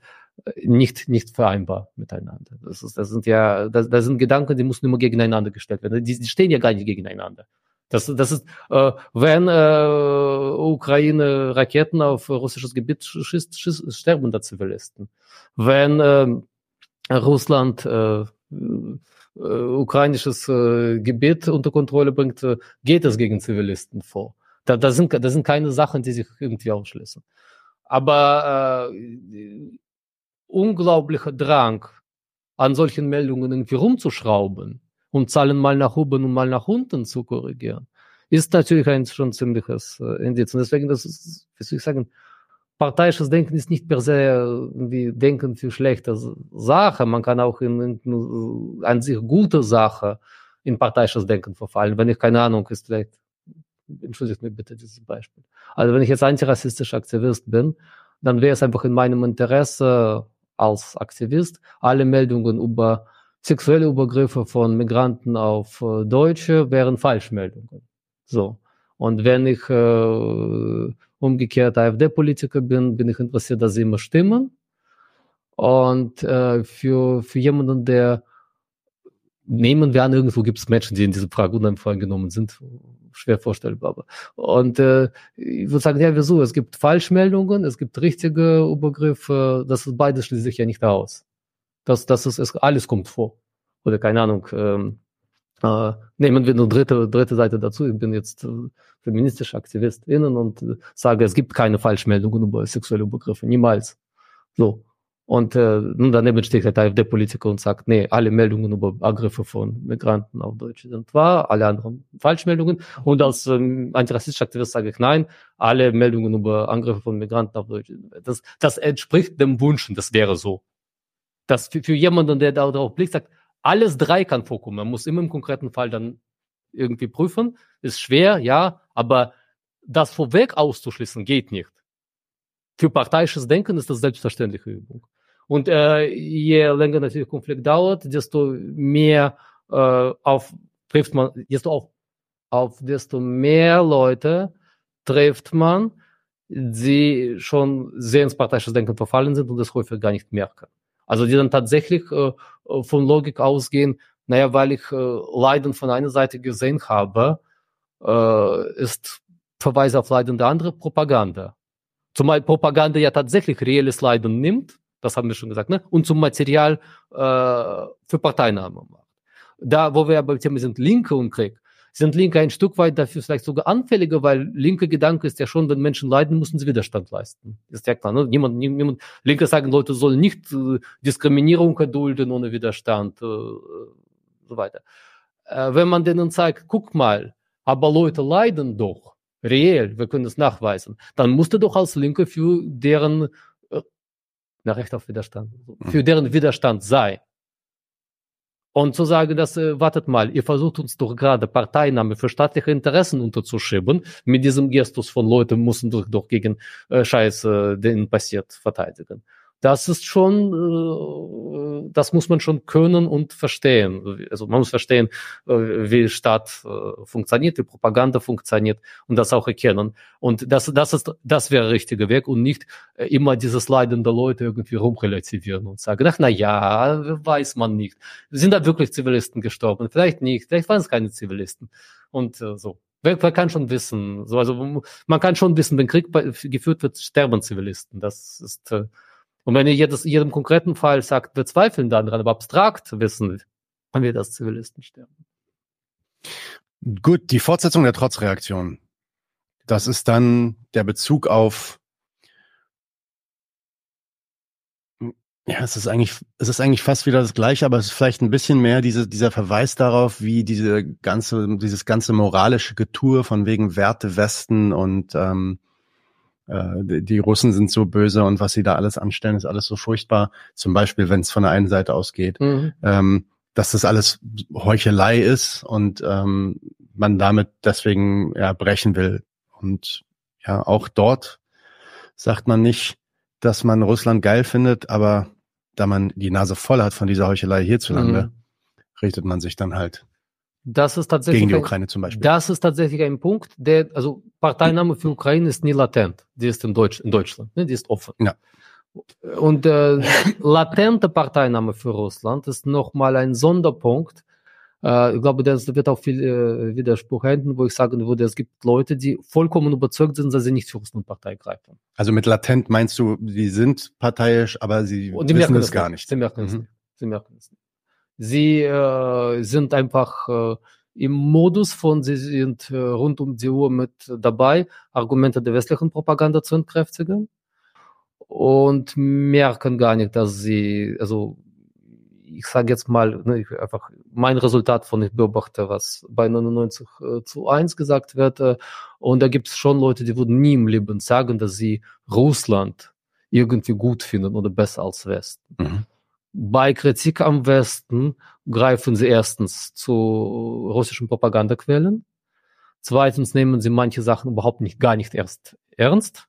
nicht, nicht vereinbar miteinander. Das, ist, das sind ja, das, das sind Gedanken, die müssen immer gegeneinander gestellt werden. Die, die stehen ja gar nicht gegeneinander. Das, das ist, äh, wenn äh, Ukraine Raketen auf russisches Gebiet schießt, schießt sterben da Zivilisten. Wenn äh, Russland äh, äh, ukrainisches äh, Gebiet unter Kontrolle bringt, äh, geht es gegen Zivilisten vor. Da, da, sind, da sind keine Sachen, die sich irgendwie ausschließen. Aber äh, unglaublicher Drang, an solchen Meldungen irgendwie rumzuschrauben und Zahlen mal nach oben und mal nach unten zu korrigieren, ist natürlich ein schon ziemliches äh, Indiz. Und deswegen, das ist, wie soll ich sagen, parteiisches Denken ist nicht per se wie Denken für schlechte Sache. Man kann auch in, in an sich gute Sache in parteiisches Denken verfallen. Wenn ich keine Ahnung ist, vielleicht entschuldigt mir bitte dieses Beispiel. Also wenn ich jetzt antirassistischer Aktivist bin, dann wäre es einfach in meinem Interesse als Aktivist, alle Meldungen über sexuelle Übergriffe von Migranten auf äh, Deutsche wären Falschmeldungen. So. Und wenn ich äh, umgekehrt AfD-Politiker bin, bin ich interessiert, dass sie immer stimmen. Und äh, für, für jemanden, der nehmen wir an, irgendwo gibt es Menschen, die in diese Frage uneingenommen sind, schwer vorstellbar. Aber. Und äh, ich würde sagen, ja, wieso? Es gibt Falschmeldungen, es gibt richtige Übergriffe, das ist beides schließt sich ja nicht aus. Das, das ist, es, alles kommt vor. Oder keine Ahnung, ähm, äh, nehmen wir eine dritte, dritte Seite dazu. Ich bin jetzt äh, feministischer Aktivistin und äh, sage, es gibt keine Falschmeldungen über sexuelle Übergriffe. Niemals. So. Und äh, nun daneben steht der AfD-Politiker und sagt, nee, alle Meldungen über Angriffe von Migranten auf Deutsche sind wahr, alle anderen Falschmeldungen. Und als ähm, antirassistischer Aktivist sage ich, nein, alle Meldungen über Angriffe von Migranten auf Deutsche. Das, das entspricht dem Wunschen, das wäre so. Das für, für jemanden, der da darauf blickt, sagt, alles drei kann vorkommen. Man muss immer im konkreten Fall dann irgendwie prüfen. Ist schwer, ja, aber das vorweg auszuschließen geht nicht. Für parteiisches Denken ist das selbstverständliche Übung. Und äh, je länger natürlich Konflikt dauert, desto mehr äh, auf trifft man, desto auf, auf desto mehr Leute trifft man, die schon sehr ins parteiische Denken verfallen sind und das häufig gar nicht merken. Also die dann tatsächlich äh, von Logik ausgehen, naja, weil ich äh, Leiden von einer Seite gesehen habe, äh, ist Verweis auf Leiden der andere Propaganda. Zumal Propaganda ja tatsächlich reelles Leiden nimmt das haben wir schon gesagt, ne? und zum Material äh, für Parteinahme macht. Da, wo wir beim Thema sind, Linke und Krieg, sind Linke ein Stück weit dafür vielleicht sogar anfälliger, weil linke Gedanke ist ja schon, wenn Menschen leiden, müssen sie Widerstand leisten. Ist ja klar, ne? Niemand, niemand, Linke sagen, Leute sollen nicht äh, Diskriminierung erdulden ohne Widerstand, äh, so weiter. Äh, wenn man denen zeigt, guck mal, aber Leute leiden doch, reell, wir können es nachweisen, dann musste doch als Linke für deren na, Recht auf Widerstand, hm. für deren Widerstand sei. Und zu sagen, dass, äh, wartet mal, ihr versucht uns doch gerade Parteinahme für staatliche Interessen unterzuschieben, mit diesem Gestus von Leuten müssen doch, doch gegen äh, Scheiße, äh, den passiert, verteidigen das ist schon, äh, das muss man schon können und verstehen. Also man muss verstehen, äh, wie Staat äh, funktioniert, wie Propaganda funktioniert und das auch erkennen. Und das, das ist, das wäre der richtige Weg und nicht immer dieses Leiden der Leute irgendwie rumrelativieren und sagen, ach, na ja, weiß man nicht. Sind da wirklich Zivilisten gestorben? Vielleicht nicht, vielleicht waren es keine Zivilisten. Und äh, so. Wer, wer kann schon wissen? So, also man kann schon wissen, wenn Krieg geführt wird, sterben Zivilisten. Das ist äh, Und wenn ihr jedes, jedem konkreten Fall sagt, wir zweifeln daran, aber abstrakt wissen, dann wird das Zivilisten sterben. Gut, die Fortsetzung der Trotzreaktion. Das ist dann der Bezug auf Ja, es ist eigentlich, es ist eigentlich fast wieder das Gleiche, aber es ist vielleicht ein bisschen mehr diese, dieser Verweis darauf, wie diese ganze, dieses ganze moralische Getue von wegen Werte Westen und ähm, äh, die Russen sind so böse und was sie da alles anstellen, ist alles so furchtbar. Zum Beispiel, wenn es von der einen Seite ausgeht, mhm. ähm, dass das alles Heuchelei ist und ähm, man damit deswegen ja brechen will. Und ja, auch dort sagt man nicht, dass man Russland geil findet, aber da man die Nase voll hat von dieser Heuchelei hierzulande, mhm. richtet man sich dann halt das ist tatsächlich gegen die Ukraine zum Beispiel. Das ist tatsächlich ein Punkt, der, also Parteinahme für Ukraine ist nie latent. Die ist in, Deutsch, in Deutschland, ne? die ist offen. Ja. Und äh, latente Parteinahme für Russland ist nochmal ein Sonderpunkt, äh, ich glaube, das wird auch viel äh, Widerspruch enden, wo ich sagen würde, es gibt Leute, die vollkommen überzeugt sind, dass sie nicht für Russland-Partei greifen. Also mit latent meinst du, sie sind parteiisch, aber sie Und wissen es gar nicht. Sie merken es mhm. nicht. Sie merken es nicht. Sie äh, sind einfach äh, im Modus von, sie sind äh, rund um die Uhr mit dabei, Argumente der westlichen Propaganda zu entkräftigen und merken gar nicht, dass sie, also ich sage jetzt mal, ne, einfach mein Resultat von ich beobachte, was bei 99 äh, zu 1 gesagt wird. Äh, und da gibt es schon Leute, die würden nie im Leben sagen, dass sie Russland irgendwie gut finden oder besser als Westen. Mhm. Bei Kritik am Westen greifen sie erstens zu russischen Propagandaquellen. Zweitens nehmen sie manche Sachen überhaupt nicht, gar nicht erst ernst.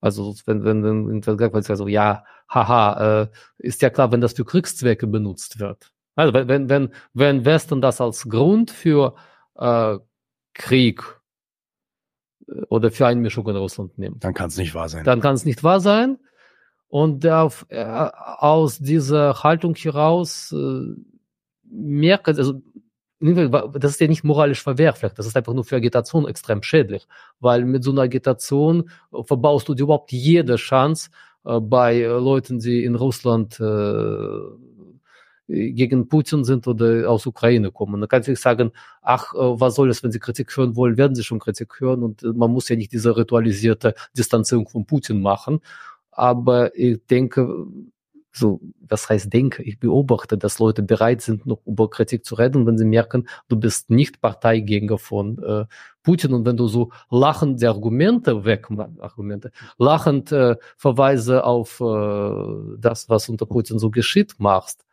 Also wenn, wenn, wenn gesagt wird, also ja, haha, äh, ist ja klar, wenn das für Kriegszwecke benutzt wird. Also wenn, wenn, wenn Westen das als Grund für äh, Krieg äh, oder für Einmischung in Russland nimmt. Dann kann es nicht wahr sein. Dann kann es nicht wahr sein. Und auf, äh, aus dieser Haltung heraus äh, merkt, also das ist ja nicht moralisch verwerflich, das ist einfach nur für Agitation extrem schädlich, weil mit so einer Agitation verbaust du dir überhaupt jede Chance äh, bei Leuten, die in Russland äh, gegen Putin sind oder aus Ukraine kommen. Da kannst du nicht sagen, ach, äh, was soll es, wenn sie Kritik hören wollen, werden sie schon Kritik hören und äh, man muss ja nicht diese ritualisierte Distanzierung von Putin machen. Aber ich denke, so, was heißt denke, ich beobachte, dass Leute bereit sind, noch über Kritik zu reden, wenn sie merken, du bist nicht Parteigänger von äh, Putin. Und wenn du so lachend die Argumente weg, Argumente, lachend äh, Verweise auf äh, das, was unter Putin so geschieht, machst,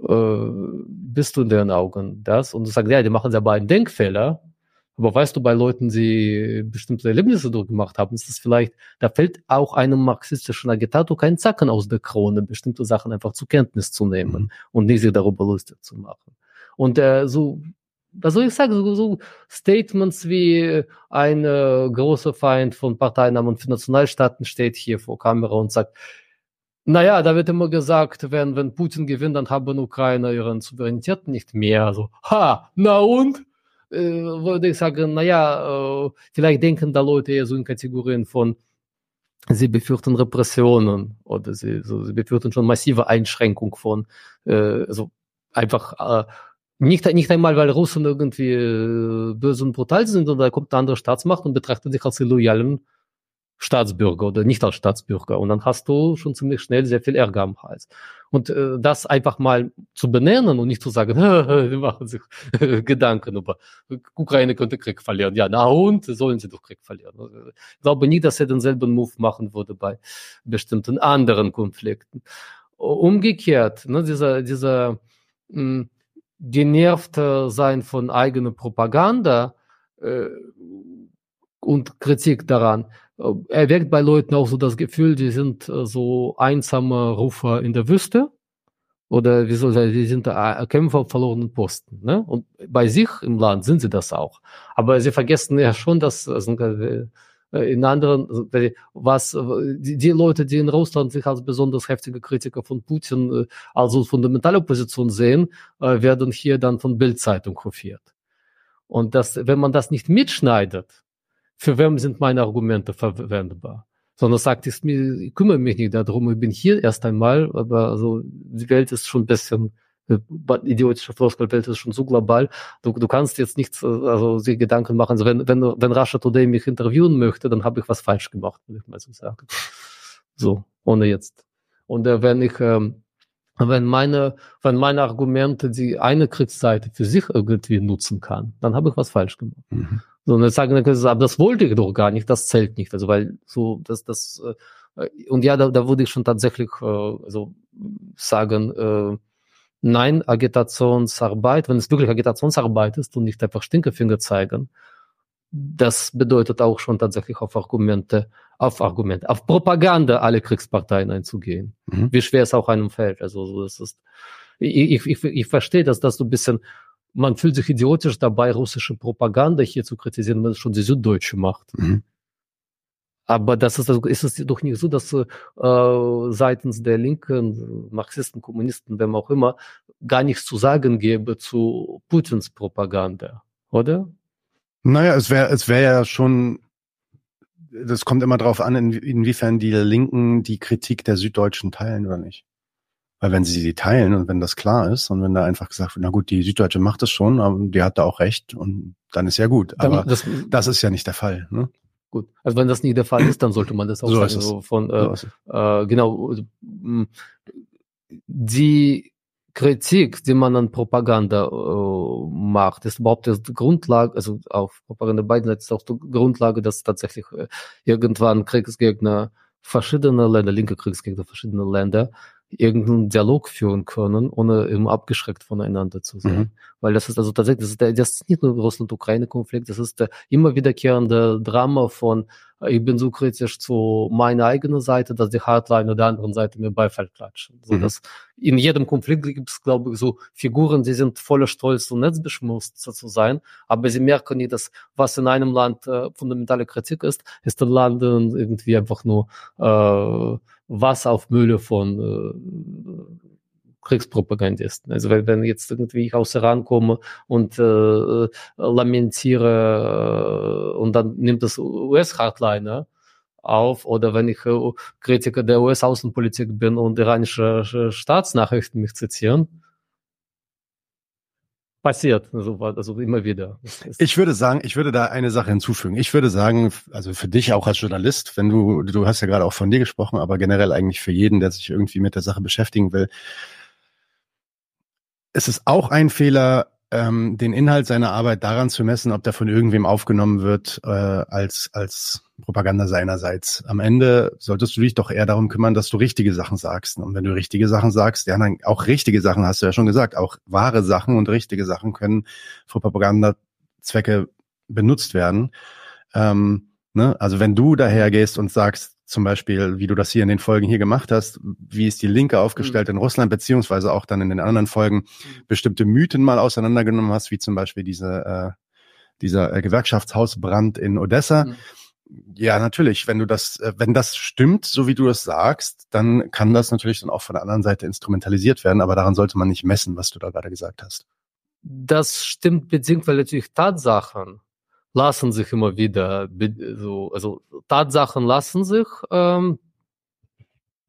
äh, bist du in deren Augen das? Und du sagst, ja, die machen ja beiden Denkfehler, aber weißt du, bei Leuten, die bestimmte Erlebnisse durchgemacht haben, ist es vielleicht, da fällt auch einem marxistischen Agitator kein Zacken aus der Krone, bestimmte Sachen einfach zur Kenntnis zu nehmen mhm. und nicht sich darüber lustig zu machen. Und äh, so, was soll ich sagen, so, so Statements wie ein äh, großer Feind von Parteinamen für Nationalstaaten steht hier vor Kamera und sagt, naja, da wird immer gesagt, wenn, wenn Putin gewinnt, dann haben Ukrainer ihren Souveränität nicht mehr. Also, ha, na und? Äh, würde ich sagen, naja, äh, vielleicht denken da Leute eher so in Kategorien von, sie befürchten Repressionen oder sie, so, sie befürchten schon massive Einschränkung von, äh, also einfach nicht, nicht einmal, weil Russen irgendwie böse und brutal sind, sondern da kommt eine andere Staatsmacht und betrachtet sich als loyalen Staatsbürger oder nicht als Staatsbürger. Und dann hast du schon ziemlich schnell sehr viel Ärger am Hals. Und äh, das einfach mal zu benennen und nicht zu sagen, [laughs] wir machen sich [laughs] Gedanken über Ukraine könnte Krieg verlieren. Ja, na und sollen sie doch Krieg verlieren. Ich glaube nicht, dass er denselben Move machen würde bei bestimmten anderen Konflikten. Umgekehrt, ne, dieser, dieser mh, hm, genervte Sein von eigener Propaganda äh, und Kritik daran, erweckt bei Leuten auch so das Gefühl, die sind äh, so einsame Rufer in der Wüste oder wie soll ich sagen, die sind äh, Kämpfer auf verlorenen Posten. Ne? Und bei sich im Land sind sie das auch. Aber sie vergessen ja schon, dass also, in anderen, was die, die, Leute, die in Russland sich als besonders heftige Kritiker von Putin, also fundamentale Opposition sehen, werden hier dann von Bildzeitung hofiert. Und das, wenn man das nicht mitschneidet, für wem sind meine Argumente verwendbar? sondern sagt, ich, ich kümmere mich nicht darum, ich bin hier erst einmal, aber also die Welt ist schon ein bisschen äh, idiotische Floskelwelt ist schon so global. Du, du kannst jetzt nichts, äh, also sich Gedanken machen. Also wenn, wenn, wenn Russia Today mich interviewen möchte, dann habe ich was falsch gemacht, würde ich mal so sagen. So, ohne jetzt. Und äh, wenn ich, ähm, wenn meine, wenn meine Argumente die eine Kriegsseite für sich irgendwie nutzen kann, dann habe ich was falsch gemacht. Mhm. So, und jetzt sagen, aber das wollte ich doch gar nicht, das zählt nicht. Also, weil so, das, das, äh, und ja, da, da würde ich schon tatsächlich äh, also sagen, äh, nein, Agitationsarbeit, wenn es wirklich Agitationsarbeit ist und nicht einfach Stinkefinger zeigen, das bedeutet auch schon tatsächlich auf Argumente, auf Argumente, auf Propaganda alle Kriegsparteien einzugehen. Mhm. Wie schwer es auch einem fällt. Also so das ist, ich, ich, ich verstehe, dass das so ein bisschen, man fühlt sich idiotisch dabei, russische Propaganda hier zu kritisieren, wenn es schon die Süddeutsche macht. Mhm. Aber das ist, ist es doch nicht so, dass äh, seitens der Linken, Marxisten, Kommunisten, wem auch immer, gar nichts zu sagen gäbe zu Putins Propaganda, oder? Naja, es wäre es wäre ja schon, das kommt immer darauf an, in, inwiefern die Linken die Kritik der Süddeutschen teilen oder nicht. Weil wenn sie sie teilen und wenn das klar ist und wenn da einfach gesagt wird, na gut, die Süddeutsche macht das schon, aber die hat da auch recht und dann ist ja gut. Aber das, das ist ja nicht der Fall. Ne? Gut, also wenn das nicht der Fall ist, dann sollte man das auch so sagen. So von, äh, so äh, genau, die Kritik, die man an Propaganda äh, macht, ist überhaupt die Grundlage, also auf Propaganda beiden Seiten ist auch die Grundlage, dass tatsächlich äh, irgendwann Kriegsgegner verschiedene Länder, linke Kriegsgegner verschiedene Länder irgendeinen Dialog führen können, ohne immer abgeschreckt voneinander zu sein. Mhm. Weil das ist also tatsächlich, das ist, der, das ist nicht nur Russland-Ukraine-Konflikt, das ist der immer wiederkehrende Drama von ich bin so kritisch zu meiner eigenen Seite, dass die Hardliner der anderen Seite mir Beifall klatschen. So, mhm. dass in jedem Konflikt gibt es, glaube ich, so Figuren, die sind voller Stolz und netzbeschmutzt zu sein, aber sie merken nicht, dass was in einem Land äh, fundamentale Kritik ist, ist in Landen irgendwie einfach nur äh, Wasser auf Mühle von äh, Kriegspropagandisten. Also wenn, wenn jetzt irgendwie ich aus Iran komme und äh, lamentiere äh, und dann nimmt das US-Hardliner auf oder wenn ich äh, Kritiker der US-Außenpolitik bin und iranische Staatsnachrichten mich zitieren, passiert, also, also immer wieder. Ich würde sagen, ich würde da eine Sache hinzufügen. Ich würde sagen, also für dich auch als Journalist, wenn du, du hast ja gerade auch von dir gesprochen, aber generell eigentlich für jeden, der sich irgendwie mit der Sache beschäftigen will, es ist auch ein Fehler, ähm, den Inhalt seiner Arbeit daran zu messen, ob der von irgendwem aufgenommen wird äh, als als Propaganda seinerseits. Am Ende solltest du dich doch eher darum kümmern, dass du richtige Sachen sagst. Und wenn du richtige Sachen sagst, ja, dann auch richtige Sachen hast du ja schon gesagt, auch wahre Sachen und richtige Sachen können für Propagandazwecke benutzt werden. Ähm, ne? Also wenn du dahergehst und sagst, zum Beispiel, wie du das hier in den Folgen hier gemacht hast, wie ist die Linke aufgestellt mhm. in Russland, beziehungsweise auch dann in den anderen Folgen mhm. bestimmte Mythen mal auseinandergenommen hast, wie zum Beispiel diese, äh, dieser äh, Gewerkschaftshausbrand in Odessa. Mhm. Ja, natürlich, wenn du das, äh, wenn das stimmt, so wie du es sagst, dann kann das natürlich dann auch von der anderen Seite instrumentalisiert werden, aber daran sollte man nicht messen, was du da gerade gesagt hast. Das stimmt bedingt, weil natürlich Tatsachen lassen sich immer wieder so, also Tatsachen lassen sich ähm,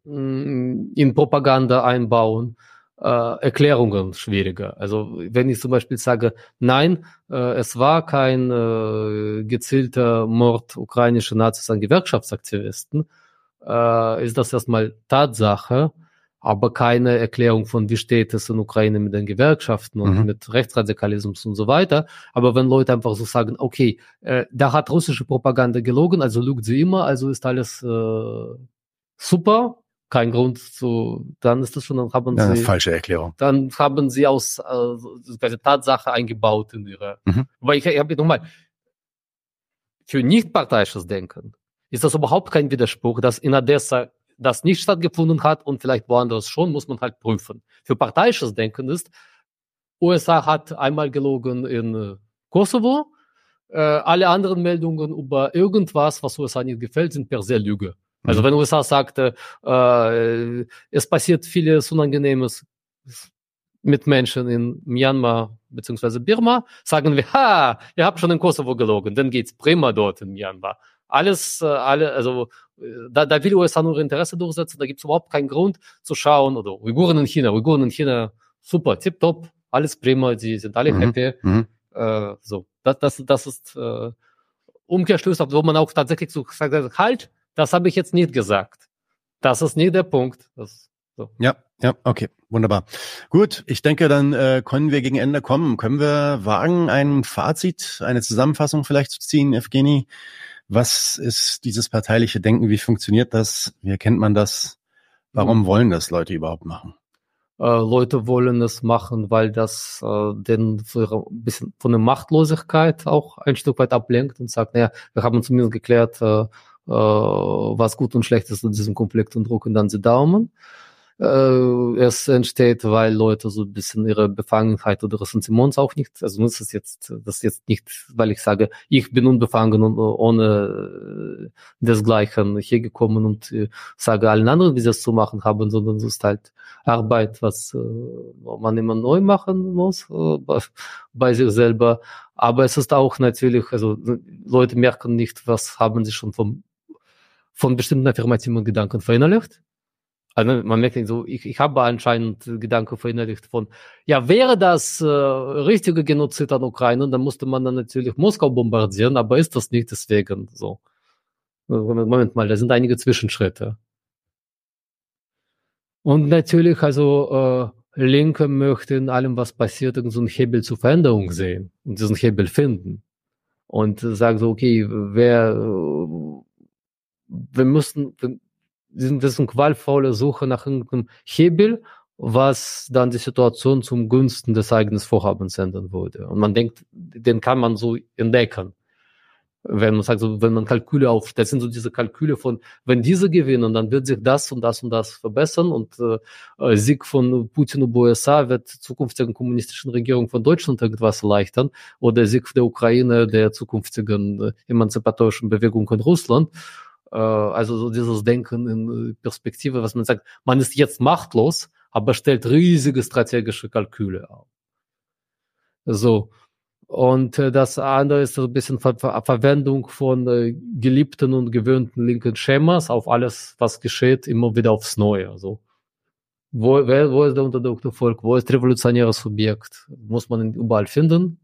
in Propaganda einbauen. Äh, Erklärungen schwieriger. Also wenn ich zum Beispiel sage, nein, äh, es war kein äh, gezielter Mord ukrainischer Nazis an Gewerkschaftsaktivisten, äh, ist das erstmal Tatsache aber keine Erklärung von, wie steht es in Ukraine mit den Gewerkschaften und mhm. mit Rechtsradikalismus und so weiter. Aber wenn Leute einfach so sagen, okay, äh, da hat russische Propaganda gelogen, also lügt sie immer, also ist alles äh, super, kein Grund zu, dann ist das schon, dann haben ja, sie. falsche Erklärung. Dann haben sie aus äh, Tatsache eingebaut in ihre. Mhm. Weil ich, ich habe nochmal, für nicht parteiisches Denken ist das überhaupt kein Widerspruch, dass in Odessa das nicht stattgefunden hat und vielleicht woanders schon, muss man halt prüfen. Für parteiisches Denken ist, USA hat einmal gelogen in äh, Kosovo, äh, alle anderen Meldungen über irgendwas, was USA nicht gefällt, sind per se Lüge. Also mhm. wenn USA sagt, äh, es passiert vieles Unangenehmes mit Menschen in Myanmar beziehungsweise Birma, sagen wir, ha, ihr habt schon in Kosovo gelogen, dann geht's prima dort in Myanmar. Alles, äh, alle, also da, da will USA nur Interesse durchsetzen, da gibt es überhaupt keinen Grund zu schauen, oder Uiguren in China, Uiguren in China, super, tipptopp, alles prima, die sind alle mhm. happy. Mhm. Äh, so, das, das, das ist äh, Umkehrschluss, wo man auch tatsächlich so sagt, halt, das habe ich jetzt nicht gesagt. Das ist nicht der Punkt. Das, so. Ja, ja, okay, wunderbar. Gut, ich denke, dann äh, können wir gegen Ende kommen. Können wir wagen, ein Fazit, eine Zusammenfassung vielleicht zu ziehen, Evgeny? Was ist dieses parteiliche Denken? Wie funktioniert das? Wie erkennt man das? Warum wollen das Leute überhaupt machen? Äh, Leute wollen es machen, weil das äh, den ein bisschen von der Machtlosigkeit auch ein Stück weit ablenkt und sagt, naja, wir haben zumindest geklärt, äh, äh, was gut und schlecht ist in diesem Konflikt und drucken dann die Daumen äh, es entsteht, weil Leute so ein bisschen ihre Befangenheit oder Ressentiments auch nicht, also das ist jetzt, das ist jetzt nicht, weil ich sage, ich bin unbefangen und ohne äh, desgleichen hier gekommen und äh, sage allen anderen, wie sie es zu machen haben, sondern es ist halt Arbeit, was äh, man immer neu machen muss äh, bei, bei sich selber. Aber es ist auch natürlich, also Leute merken nicht, was haben sie schon vom von bestimmten affirmativen Gedanken verinnerlicht also man merkt so, ich, ich habe anscheinend Gedanken verinnerlicht von, ja, wäre das äh, richtige Genozid an Ukraine, dann musste man dann natürlich Moskau bombardieren, aber ist das nicht deswegen so. Moment mal, da sind einige Zwischenschritte. Und natürlich, also äh, Linke möchte in allem, was passiert, so Hebel zur Veränderung sehen und diesen Hebel finden. Und sagen so, okay, wer, wir müssen, sind das eine qualvolle Suche nach irgendeinem Hebel, was dann die Situation zum Gunsten des eigenen Vorhabens ändern würde. Und man denkt, den kann man so entdecken. Wenn man sagt, so, wenn man Kalküle aufstellt, das sind so diese Kalküle von, wenn diese gewinnen, dann wird sich das und das und das verbessern und äh, Sieg von Putin und USA wird zukünftigen kommunistischen Regierung von Deutschland irgendwas erleichtern oder Sieg der Ukraine der zukünftigen äh, emanzipatorischen Bewegung in Russland also so dieses Denken in äh, Perspektive, was man sagt, man ist jetzt machtlos, aber stellt riesige strategische Kalküle auf. So. Und äh, das andere ist so ein bisschen Ver Ver Verwendung von äh, geliebten und gewöhnten linken Schemas auf alles, was geschieht, immer wieder aufs Neue. Also, wo, wer, wo ist der unterdrückte Volk? Wo ist revolutionäres Subjekt? Muss man ihn überall finden.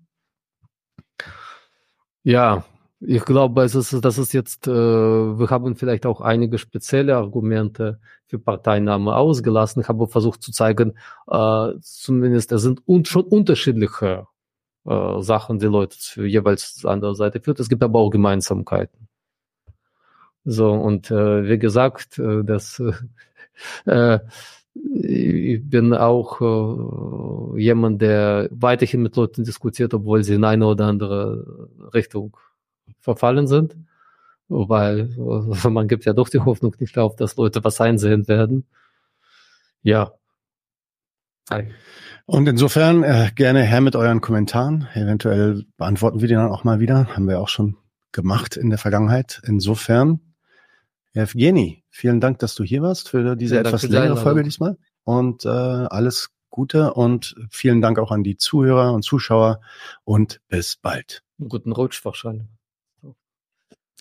Ja, ich glaube, es ist, das ist jetzt, äh, wir haben vielleicht auch einige spezielle Argumente für Parteinahme ausgelassen. Ich habe versucht zu zeigen, äh, zumindest es sind un schon unterschiedliche äh, Sachen, die Leute für jeweils zur anderen Seite führt. Es gibt aber auch Gemeinsamkeiten. So, und äh, wie gesagt, äh, das [laughs] äh, ich bin auch äh, jemand, der weiterhin mit Leuten diskutiert, obwohl sie in eine oder andere Richtung verfallen sind. Weil [laughs] man gibt ja doch die Hoffnung nicht auf, dass Leute was einsehen werden. Ja. Und insofern äh, gerne her mit euren Kommentaren. Eventuell beantworten wir die dann auch mal wieder. Haben wir auch schon gemacht in der Vergangenheit. Insofern, Evgeny, vielen Dank, dass du hier warst für diese vielen etwas längere Folge diesmal. Und äh, alles Gute und vielen Dank auch an die Zuhörer und Zuschauer und bis bald. Guten Rutsch wahrscheinlich.